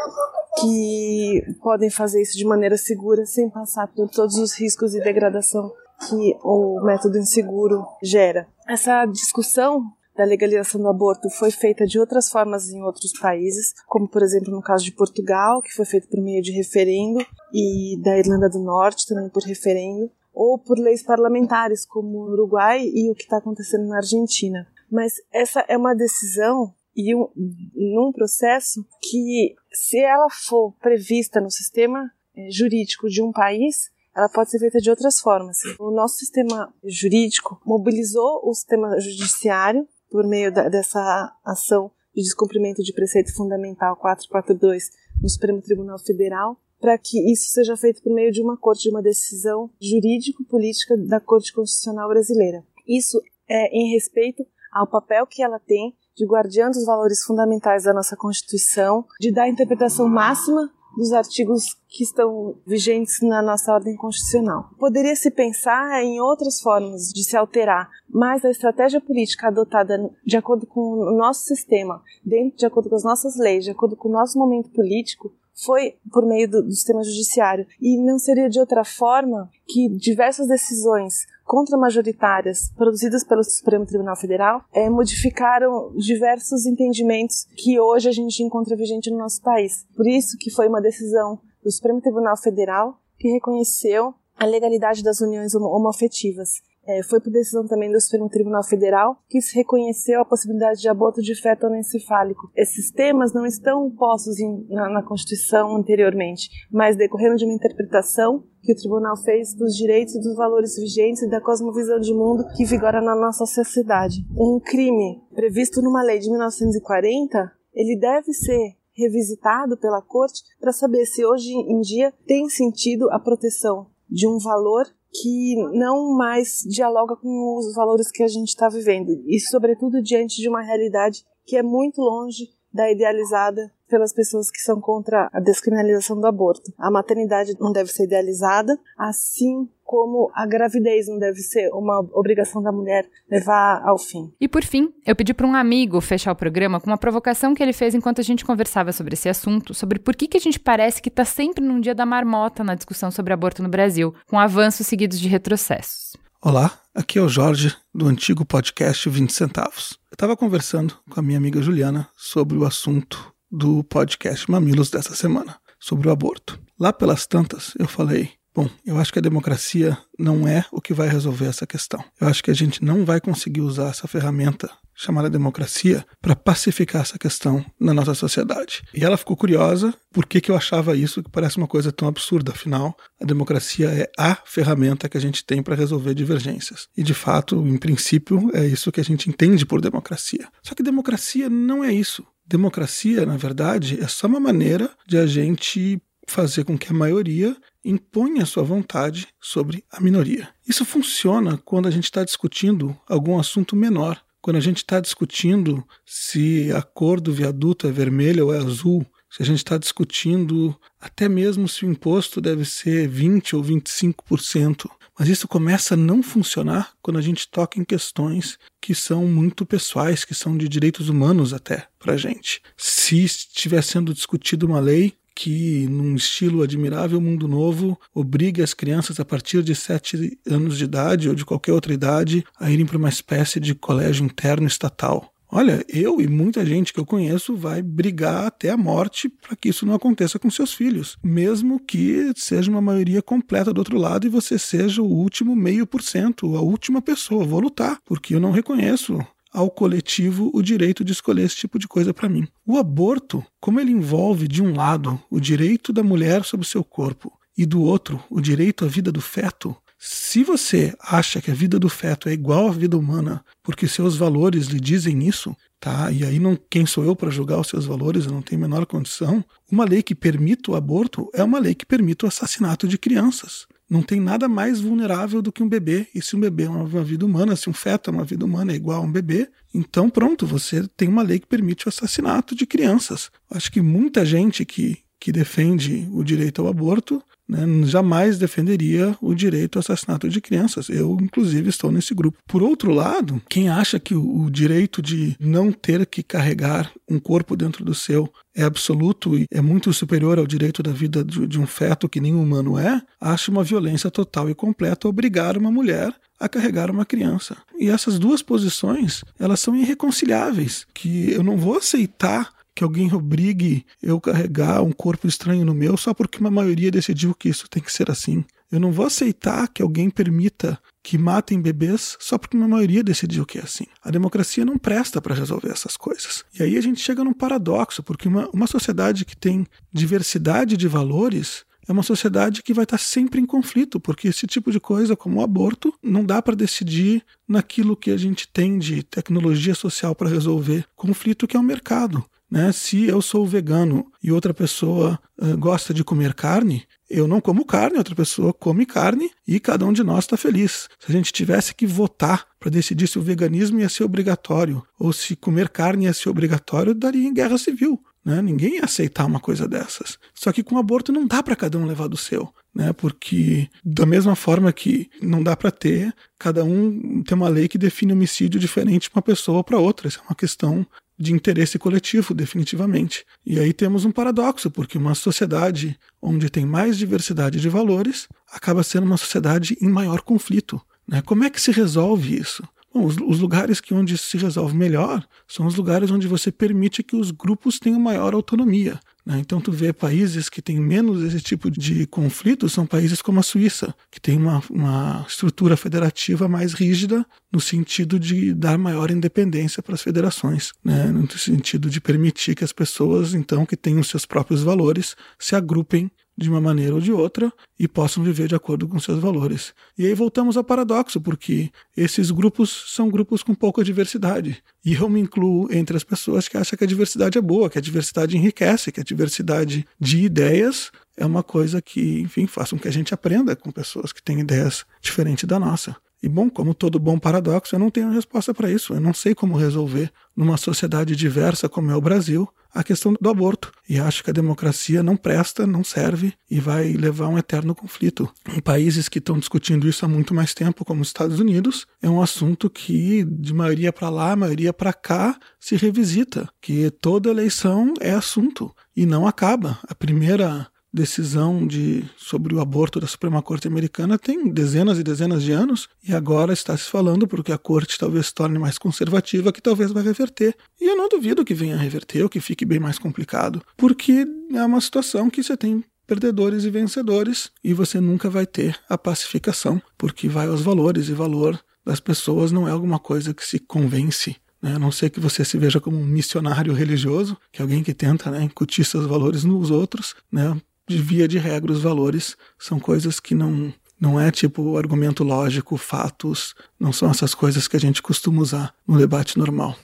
que podem fazer isso de maneira segura, sem passar por todos os riscos e degradação que o método inseguro gera. Essa discussão da legalização do aborto foi feita de outras formas em outros países, como por exemplo no caso de Portugal, que foi feito por meio de referendo, e da Irlanda do Norte também por referendo, ou por leis parlamentares, como no Uruguai e o que está acontecendo na Argentina. Mas essa é uma decisão e um, num processo que, se ela for prevista no sistema eh, jurídico de um país, ela pode ser feita de outras formas. O nosso sistema jurídico mobilizou o sistema judiciário por meio da, dessa ação de descumprimento de preceito fundamental 442 no Supremo Tribunal Federal, para que isso seja feito por meio de uma corte, de uma decisão jurídico-política da Corte Constitucional Brasileira. Isso é em respeito ao papel que ela tem de guardiã dos valores fundamentais da nossa Constituição, de dar a interpretação máxima dos artigos que estão vigentes na nossa ordem constitucional. Poderia se pensar em outras formas de se alterar, mas a estratégia política adotada de acordo com o nosso sistema, dentro de acordo com as nossas leis, de acordo com o nosso momento político, foi por meio do, do sistema judiciário. E não seria de outra forma que diversas decisões contramajoritárias produzidas pelo Supremo Tribunal Federal é, modificaram diversos entendimentos que hoje a gente encontra vigente no nosso país. Por isso que foi uma decisão do Supremo Tribunal Federal que reconheceu a legalidade das uniões homoafetivas é, foi por decisão também do Supremo Tribunal Federal que se reconheceu a possibilidade de aborto de feto anencefálico. Esses temas não estão postos em, na, na Constituição anteriormente, mas decorreram de uma interpretação que o tribunal fez dos direitos e dos valores vigentes e da cosmovisão de mundo que vigora na nossa sociedade. Um crime previsto numa lei de 1940, ele deve ser revisitado pela corte para saber se hoje em dia tem sentido a proteção de um valor que não mais dialoga com os valores que a gente está vivendo e sobretudo diante de uma realidade que é muito longe da idealizada pelas pessoas que são contra a descriminalização do aborto. A maternidade não deve ser idealizada, assim como a gravidez não deve ser uma obrigação da mulher levar ao fim. E por fim, eu pedi para um amigo fechar o programa com uma provocação que ele fez enquanto a gente conversava sobre esse assunto, sobre por que, que a gente parece que está sempre num dia da marmota na discussão sobre aborto no Brasil, com avanços seguidos de retrocessos. Olá, aqui é o Jorge, do antigo podcast 20 Centavos. Eu estava conversando com a minha amiga Juliana sobre o assunto do podcast Mamilos dessa semana, sobre o aborto. Lá pelas tantas, eu falei: Bom, eu acho que a democracia não é o que vai resolver essa questão. Eu acho que a gente não vai conseguir usar essa ferramenta chamada democracia para pacificar essa questão na nossa sociedade. E ela ficou curiosa por que, que eu achava isso, que parece uma coisa tão absurda. Afinal, a democracia é a ferramenta que a gente tem para resolver divergências. E de fato, em princípio, é isso que a gente entende por democracia. Só que democracia não é isso. Democracia, na verdade, é só uma maneira de a gente fazer com que a maioria imponha sua vontade sobre a minoria. Isso funciona quando a gente está discutindo algum assunto menor quando a gente está discutindo se a cor do viaduto é vermelha ou é azul, se a gente está discutindo até mesmo se o imposto deve ser 20% ou 25%. Mas isso começa a não funcionar quando a gente toca em questões que são muito pessoais, que são de direitos humanos até para a gente. Se estiver sendo discutida uma lei que, num estilo admirável mundo novo, obrigue as crianças a partir de sete anos de idade ou de qualquer outra idade a irem para uma espécie de colégio interno estatal. Olha, eu e muita gente que eu conheço vai brigar até a morte para que isso não aconteça com seus filhos, mesmo que seja uma maioria completa do outro lado e você seja o último meio por cento, a última pessoa. Vou lutar, porque eu não reconheço ao coletivo o direito de escolher esse tipo de coisa para mim. O aborto, como ele envolve de um lado o direito da mulher sobre o seu corpo e do outro o direito à vida do feto, se você acha que a vida do feto é igual à vida humana porque seus valores lhe dizem isso, tá? E aí não quem sou eu para julgar os seus valores, eu não tenho a menor condição. Uma lei que permite o aborto é uma lei que permite o assassinato de crianças. Não tem nada mais vulnerável do que um bebê. E se um bebê é uma vida humana, se um feto é uma vida humana é igual a um bebê, então pronto, você tem uma lei que permite o assassinato de crianças. Acho que muita gente que, que defende o direito ao aborto né, jamais defenderia o direito ao assassinato de crianças. Eu, inclusive, estou nesse grupo. Por outro lado, quem acha que o, o direito de não ter que carregar um corpo dentro do seu é absoluto e é muito superior ao direito da vida de, de um feto que nenhum humano é, acha uma violência total e completa obrigar uma mulher a carregar uma criança. E essas duas posições, elas são irreconciliáveis, que eu não vou aceitar que alguém obrigue eu carregar um corpo estranho no meu só porque uma maioria decidiu que isso tem que ser assim. Eu não vou aceitar que alguém permita que matem bebês só porque uma maioria decidiu que é assim. A democracia não presta para resolver essas coisas. E aí a gente chega num paradoxo, porque uma, uma sociedade que tem diversidade de valores é uma sociedade que vai estar sempre em conflito, porque esse tipo de coisa, como o aborto, não dá para decidir naquilo que a gente tem de tecnologia social para resolver conflito, que é o mercado. Né? Se eu sou vegano e outra pessoa uh, gosta de comer carne, eu não como carne, outra pessoa come carne e cada um de nós está feliz. Se a gente tivesse que votar para decidir se o veganismo ia ser obrigatório ou se comer carne ia ser obrigatório, daria em guerra civil. Né? Ninguém ia aceitar uma coisa dessas. Só que com aborto não dá para cada um levar do seu. Né? Porque, da mesma forma que não dá para ter, cada um tem uma lei que define homicídio diferente de uma pessoa para outra. Isso é uma questão de interesse coletivo, definitivamente. E aí temos um paradoxo, porque uma sociedade onde tem mais diversidade de valores acaba sendo uma sociedade em maior conflito. Né? Como é que se resolve isso? Bom, os, os, lugares que onde se resolve melhor são os lugares onde você permite que os grupos tenham maior autonomia. Né? Então, tu vê países que têm menos esse tipo de conflito, são países como a Suíça, que tem uma, uma estrutura federativa mais rígida, no sentido de dar maior independência para as federações, né? no sentido de permitir que as pessoas, então, que têm os seus próprios valores, se agrupem de uma maneira ou de outra e possam viver de acordo com seus valores. E aí voltamos ao paradoxo, porque esses grupos são grupos com pouca diversidade. E eu me incluo entre as pessoas que acham que a diversidade é boa, que a diversidade enriquece, que a diversidade de ideias é uma coisa que, enfim, faz com que a gente aprenda com pessoas que têm ideias diferentes da nossa. E bom, como todo bom paradoxo, eu não tenho resposta para isso. Eu não sei como resolver numa sociedade diversa como é o Brasil a questão do aborto. E acho que a democracia não presta, não serve e vai levar a um eterno conflito. Em países que estão discutindo isso há muito mais tempo, como os Estados Unidos, é um assunto que de maioria para lá, maioria para cá se revisita, que toda eleição é assunto e não acaba. A primeira decisão de, sobre o aborto da Suprema Corte Americana tem dezenas e dezenas de anos e agora está se falando porque a corte talvez se torne mais conservativa que talvez vai reverter. E eu não duvido que venha reverter ou que fique bem mais complicado, porque é uma situação que você tem perdedores e vencedores e você nunca vai ter a pacificação, porque vai aos valores e valor das pessoas não é alguma coisa que se convence né? a não ser que você se veja como um missionário religioso, que é alguém que tenta né, incutir seus valores nos outros, né? De via de regra, os valores são coisas que não, não é tipo argumento lógico, fatos, não são essas coisas que a gente costuma usar no debate normal.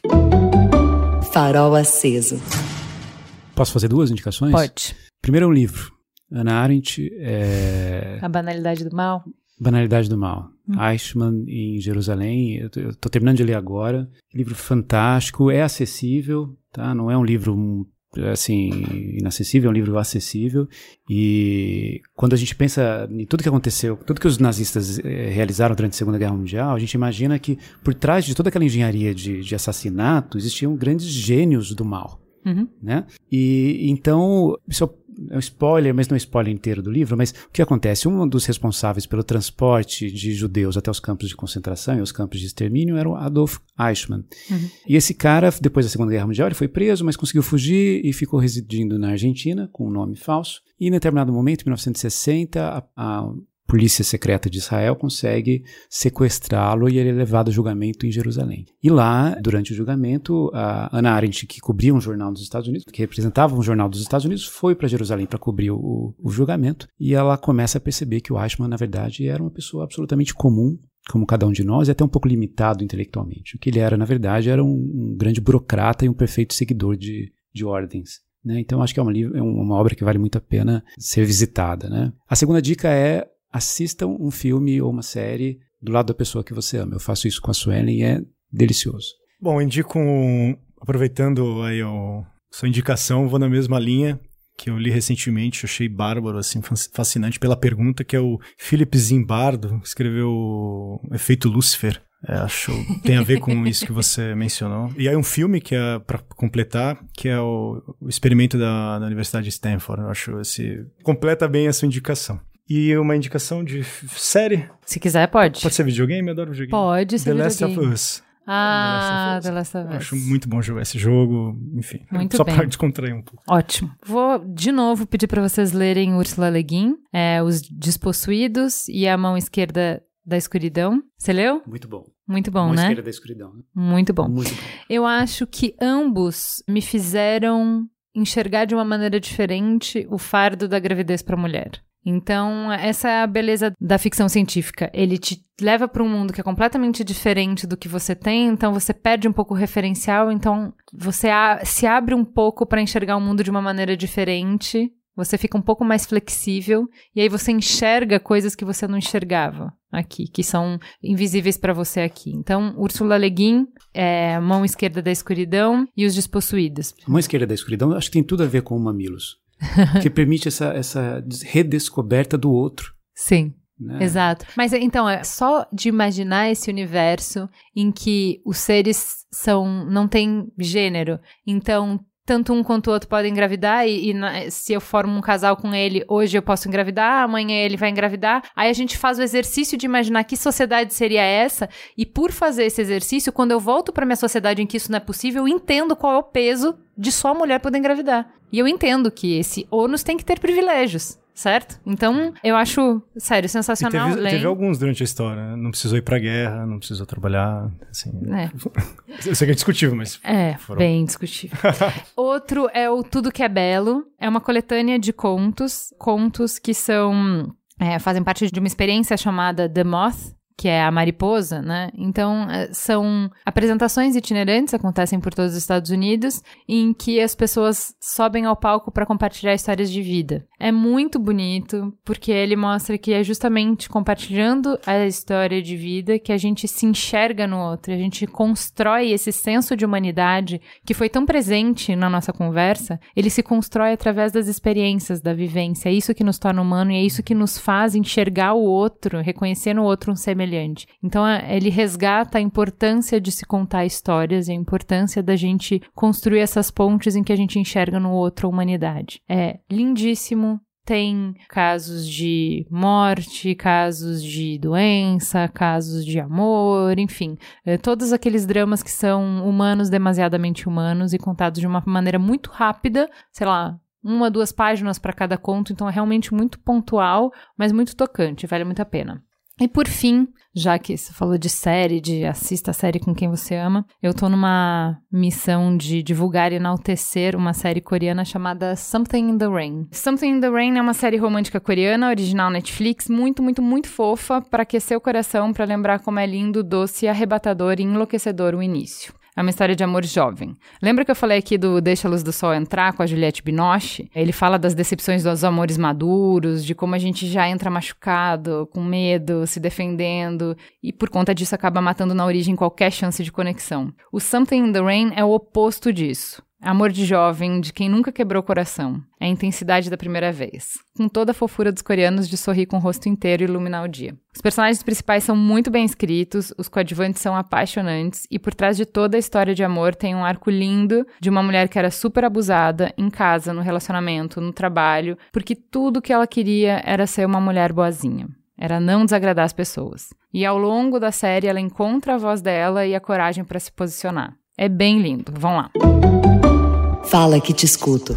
Farol aceso. Posso fazer duas indicações? Pode. Primeiro é um livro. Ana Arendt é... A Banalidade do Mal. Banalidade do Mal. Hum. Eichmann em Jerusalém. Eu estou terminando de ler agora. Livro fantástico, é acessível, tá? Não é um livro assim, inacessível, é um livro acessível. E quando a gente pensa em tudo que aconteceu, tudo que os nazistas eh, realizaram durante a Segunda Guerra Mundial, a gente imagina que por trás de toda aquela engenharia de, de assassinato existiam grandes gênios do mal. Uhum. Né? E então, isso é um spoiler, mas não é um spoiler inteiro do livro, mas o que acontece? Um dos responsáveis pelo transporte de judeus até os campos de concentração e os campos de extermínio era o Adolf Eichmann. Uhum. E esse cara, depois da Segunda Guerra Mundial, ele foi preso, mas conseguiu fugir e ficou residindo na Argentina com um nome falso. E em determinado momento, em 1960, a, a polícia secreta de Israel consegue sequestrá-lo e ele é levado a julgamento em Jerusalém. E lá, durante o julgamento, a Ana Arendt, que cobria um jornal dos Estados Unidos, que representava um jornal dos Estados Unidos, foi para Jerusalém para cobrir o, o, julgamento e ela começa a perceber que o Eichmann, na verdade, era uma pessoa absolutamente comum, como cada um de nós, e até um pouco limitado intelectualmente. O que ele era, na verdade, era um, um grande burocrata e um perfeito seguidor de, de ordens. Né? Então, acho que é uma, é uma obra que vale muito a pena ser visitada. Né? A segunda dica é assistam um filme ou uma série do lado da pessoa que você ama. Eu faço isso com a Suelen e é delicioso. Bom, indico, um, aproveitando aí o, sua indicação, vou na mesma linha que eu li recentemente, achei bárbaro, assim, fascinante pela pergunta, que é o Philip Zimbardo, que escreveu Efeito Lúcifer. É, acho tem a ver com isso que você mencionou. E aí um filme que é para completar, que é o, o experimento da, da, Universidade de Stanford. Eu acho esse completa bem a sua indicação. E uma indicação de série? Se quiser, pode. Pode ser videogame? Eu adoro videogame. Pode ser The Last videogame. of Us. Ah, The Last of Us. Eu acho muito bom jogar esse jogo, enfim. Muito só bem. pra descontrair um pouco. Ótimo. Vou de novo pedir para vocês lerem Ursula Le Guin, é, Os Despossuídos e A Mão Esquerda da Escuridão. Você leu? Muito bom. Muito bom, Mão né? Esquerda da Escuridão. Né? Muito bom. Muito bom. Eu acho que ambos me fizeram enxergar de uma maneira diferente o fardo da gravidez para a mulher. Então, essa é a beleza da ficção científica. Ele te leva para um mundo que é completamente diferente do que você tem, então você perde um pouco o referencial, então você se abre um pouco para enxergar o mundo de uma maneira diferente. Você fica um pouco mais flexível e aí você enxerga coisas que você não enxergava aqui, que são invisíveis para você aqui. Então, Ursula Le Guin, é, Mão Esquerda da Escuridão e Os Despossuídos. A Mão Esquerda da Escuridão acho que tem tudo a ver com o Mamilos. que permite essa, essa redescoberta do outro. Sim. Né? Exato. Mas então, é só de imaginar esse universo em que os seres são não têm gênero. Então, tanto um quanto o outro podem engravidar e, e, se eu formo um casal com ele, hoje eu posso engravidar, amanhã ele vai engravidar. Aí a gente faz o exercício de imaginar que sociedade seria essa e por fazer esse exercício, quando eu volto para minha sociedade em que isso não é possível, eu entendo qual é o peso de só a mulher poder engravidar. E eu entendo que esse ônus tem que ter privilégios certo? Então, eu acho, sério, sensacional. E teve, teve, alguns durante a história. Né? Não precisou ir pra guerra, não precisou trabalhar. Assim, é. Eu sei que é discutível, mas. É, foram... bem discutível. Outro é o Tudo Que É Belo. É uma coletânea de contos. Contos que são. É, fazem parte de uma experiência chamada The Moth, que é a Mariposa, né? Então, é, são apresentações itinerantes, acontecem por todos os Estados Unidos, em que as pessoas sobem ao palco para compartilhar histórias de vida. É muito bonito, porque ele mostra que é justamente compartilhando a história de vida que a gente se enxerga no outro, a gente constrói esse senso de humanidade que foi tão presente na nossa conversa, ele se constrói através das experiências, da vivência. É isso que nos torna humano e é isso que nos faz enxergar o outro, reconhecer no outro um semelhante. Então, é, ele resgata a importância de se contar histórias e a importância da gente construir essas pontes em que a gente enxerga no outro a humanidade. É lindíssimo, tem casos de morte, casos de doença, casos de amor, enfim, é, todos aqueles dramas que são humanos, demasiadamente humanos e contados de uma maneira muito rápida, sei lá, uma, duas páginas para cada conto, então é realmente muito pontual, mas muito tocante, vale muito a pena. E por fim, já que você falou de série, de assista a série com quem você ama, eu tô numa missão de divulgar e enaltecer uma série coreana chamada Something in the Rain. Something in the Rain é uma série romântica coreana, original Netflix, muito, muito, muito fofa, para aquecer o coração, para lembrar como é lindo, doce, arrebatador e enlouquecedor o início. É uma história de amor jovem. Lembra que eu falei aqui do Deixa a Luz do Sol Entrar com a Juliette Binoche? Ele fala das decepções dos amores maduros, de como a gente já entra machucado, com medo, se defendendo, e por conta disso acaba matando na origem qualquer chance de conexão. O Something in the Rain é o oposto disso. Amor de jovem, de quem nunca quebrou o coração. É a intensidade da primeira vez. Com toda a fofura dos coreanos de sorrir com o rosto inteiro e iluminar o dia. Os personagens principais são muito bem escritos, os coadjuvantes são apaixonantes e por trás de toda a história de amor tem um arco lindo de uma mulher que era super abusada em casa, no relacionamento, no trabalho, porque tudo que ela queria era ser uma mulher boazinha. Era não desagradar as pessoas. E ao longo da série ela encontra a voz dela e a coragem para se posicionar. É bem lindo. Vão lá. Fala que te escuto.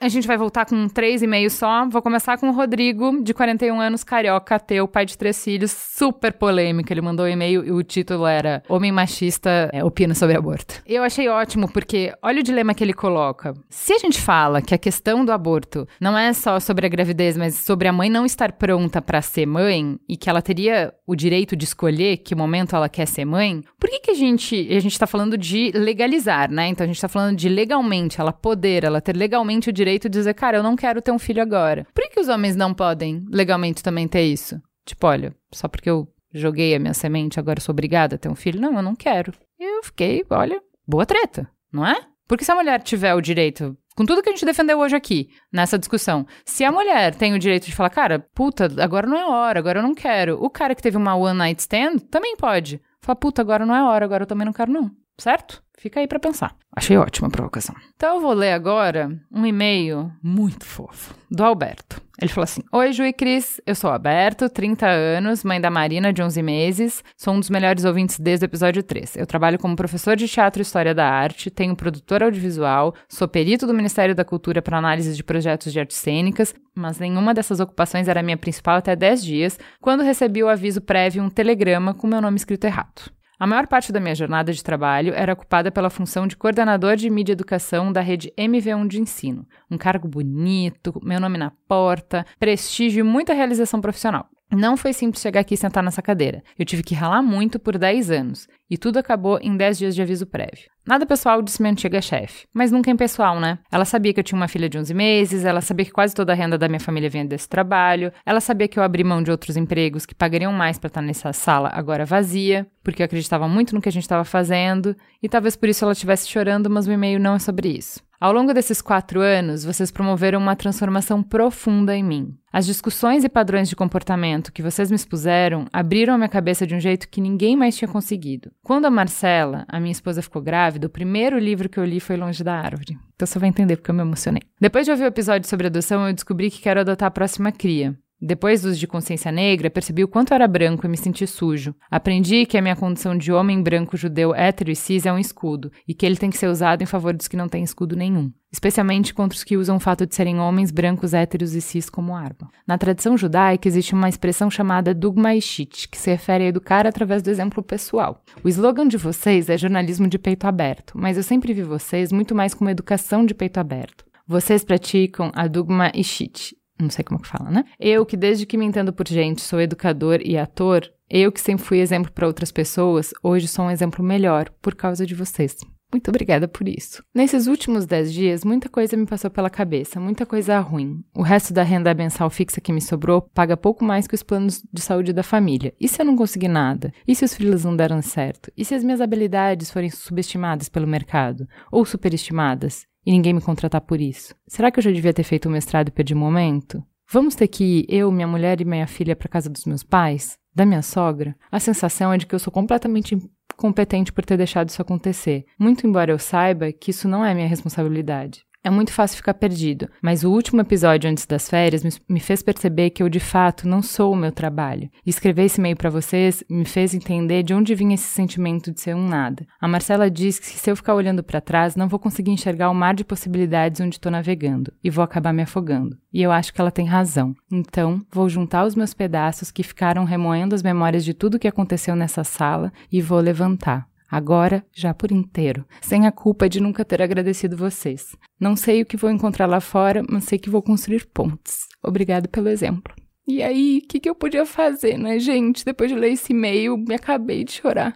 A gente vai voltar com três e meio só. Vou começar com o Rodrigo, de 41 anos, carioca, ateu, pai de três filhos, super polêmico. Ele mandou um e-mail e o título era Homem machista é, opina sobre aborto. Eu achei ótimo, porque olha o dilema que ele coloca. Se a gente fala que a questão do aborto não é só sobre a gravidez, mas sobre a mãe não estar pronta para ser mãe e que ela teria o direito de escolher que momento ela quer ser mãe, por que, que a gente. A gente tá falando de legalizar, né? Então a gente tá falando de legalmente ela poder, ela ter legalmente o direito direito de dizer, cara, eu não quero ter um filho agora. Por que, que os homens não podem legalmente também ter isso? Tipo, olha, só porque eu joguei a minha semente, agora sou obrigada a ter um filho? Não, eu não quero. E eu fiquei, olha, boa treta, não é? Porque se a mulher tiver o direito, com tudo que a gente defendeu hoje aqui, nessa discussão, se a mulher tem o direito de falar, cara, puta, agora não é hora, agora eu não quero. O cara que teve uma one night stand também pode. Fala, puta, agora não é hora, agora eu também não quero, não. Certo? Fica aí para pensar. Achei ótima a provocação. Então eu vou ler agora um e-mail muito fofo do Alberto. Ele falou assim: Oi, Ju e Cris, eu sou Alberto, 30 anos, mãe da Marina, de 11 meses. Sou um dos melhores ouvintes desde o episódio 3. Eu trabalho como professor de teatro e história da arte, tenho produtor audiovisual, sou perito do Ministério da Cultura para análise de projetos de artes cênicas, mas nenhuma dessas ocupações era minha principal até 10 dias, quando recebi o aviso prévio, um telegrama com meu nome escrito errado. A maior parte da minha jornada de trabalho era ocupada pela função de coordenador de mídia e educação da rede MV1 de ensino. Um cargo bonito, meu nome na porta, prestígio e muita realização profissional. Não foi simples chegar aqui e sentar nessa cadeira. Eu tive que ralar muito por 10 anos. E tudo acabou em 10 dias de aviso prévio. Nada pessoal disse minha antiga chefe. Mas nunca é impessoal, né? Ela sabia que eu tinha uma filha de 11 meses, ela sabia que quase toda a renda da minha família vinha desse trabalho, ela sabia que eu abri mão de outros empregos que pagariam mais para estar nessa sala agora vazia, porque eu acreditava muito no que a gente estava fazendo, e talvez por isso ela estivesse chorando, mas o e-mail não é sobre isso. Ao longo desses quatro anos, vocês promoveram uma transformação profunda em mim. As discussões e padrões de comportamento que vocês me expuseram abriram a minha cabeça de um jeito que ninguém mais tinha conseguido. Quando a Marcela, a minha esposa, ficou grávida, o primeiro livro que eu li foi Longe da Árvore. Então você vai entender porque eu me emocionei. Depois de ouvir o episódio sobre adoção, eu descobri que quero adotar a próxima cria. Depois dos de consciência negra, percebi o quanto era branco e me senti sujo. Aprendi que a minha condição de homem branco judeu hétero e cis é um escudo, e que ele tem que ser usado em favor dos que não têm escudo nenhum, especialmente contra os que usam o fato de serem homens brancos héteros e cis como arma. Na tradição judaica existe uma expressão chamada dugma ishit, que se refere a educar através do exemplo pessoal. O slogan de vocês é jornalismo de peito aberto, mas eu sempre vi vocês muito mais como educação de peito aberto. Vocês praticam a dugma ishit, não sei como que fala, né? Eu, que desde que me entendo por gente, sou educador e ator, Eu que sempre fui exemplo para outras pessoas, hoje sou um exemplo melhor por causa de vocês. Muito obrigada por isso. Nesses últimos 10 dias, muita coisa me passou pela cabeça, muita coisa ruim. O resto da renda mensal fixa que me sobrou paga pouco mais que os planos de saúde da família. E se eu não conseguir nada? E se os filhos não deram certo? E se as minhas habilidades forem subestimadas pelo mercado? Ou superestimadas? E ninguém me contratar por isso? Será que eu já devia ter feito o mestrado e perdi o momento? Vamos ter que ir, eu, minha mulher e minha filha, para casa dos meus pais? Da minha sogra? A sensação é de que eu sou completamente competente por ter deixado isso acontecer, muito embora eu saiba que isso não é minha responsabilidade. É muito fácil ficar perdido, mas o último episódio antes das férias me fez perceber que eu de fato não sou o meu trabalho. E escrever esse e-mail para vocês me fez entender de onde vinha esse sentimento de ser um nada. A Marcela diz que se eu ficar olhando para trás, não vou conseguir enxergar o mar de possibilidades onde estou navegando e vou acabar me afogando. E eu acho que ela tem razão. Então, vou juntar os meus pedaços que ficaram remoendo as memórias de tudo que aconteceu nessa sala e vou levantar. Agora, já por inteiro, sem a culpa de nunca ter agradecido vocês. Não sei o que vou encontrar lá fora, mas sei que vou construir pontes. Obrigado pelo exemplo. E aí, o que, que eu podia fazer, né, gente? Depois de ler esse e-mail, me acabei de chorar.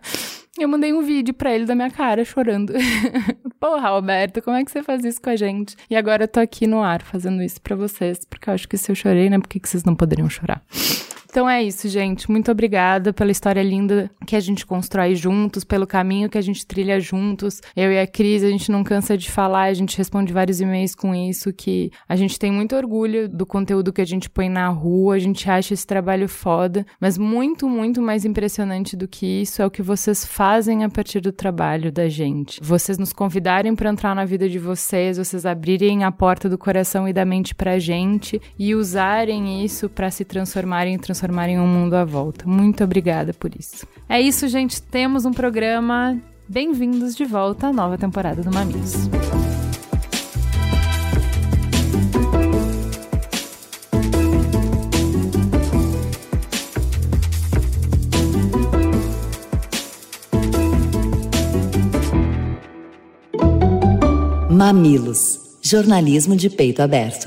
Eu mandei um vídeo pra ele da minha cara chorando. Porra, Alberto, como é que você faz isso com a gente? E agora eu tô aqui no ar fazendo isso pra vocês, porque eu acho que se eu chorei, né, por que vocês não poderiam chorar? Então é isso, gente. Muito obrigada pela história linda que a gente constrói juntos, pelo caminho que a gente trilha juntos. Eu e a Cris, a gente não cansa de falar, a gente responde vários e-mails com isso, que a gente tem muito orgulho do conteúdo que a gente põe na rua, a gente acha esse trabalho foda, mas muito, muito mais impressionante do que isso é o que vocês fazem a partir do trabalho da gente. Vocês nos convidarem para entrar na vida de vocês, vocês abrirem a porta do coração e da mente pra gente e usarem isso para se transformarem em transformação transformarem o mundo à volta. Muito obrigada por isso. É isso, gente. Temos um programa. Bem-vindos de volta à nova temporada do Mamilos. Mamilos jornalismo de peito aberto.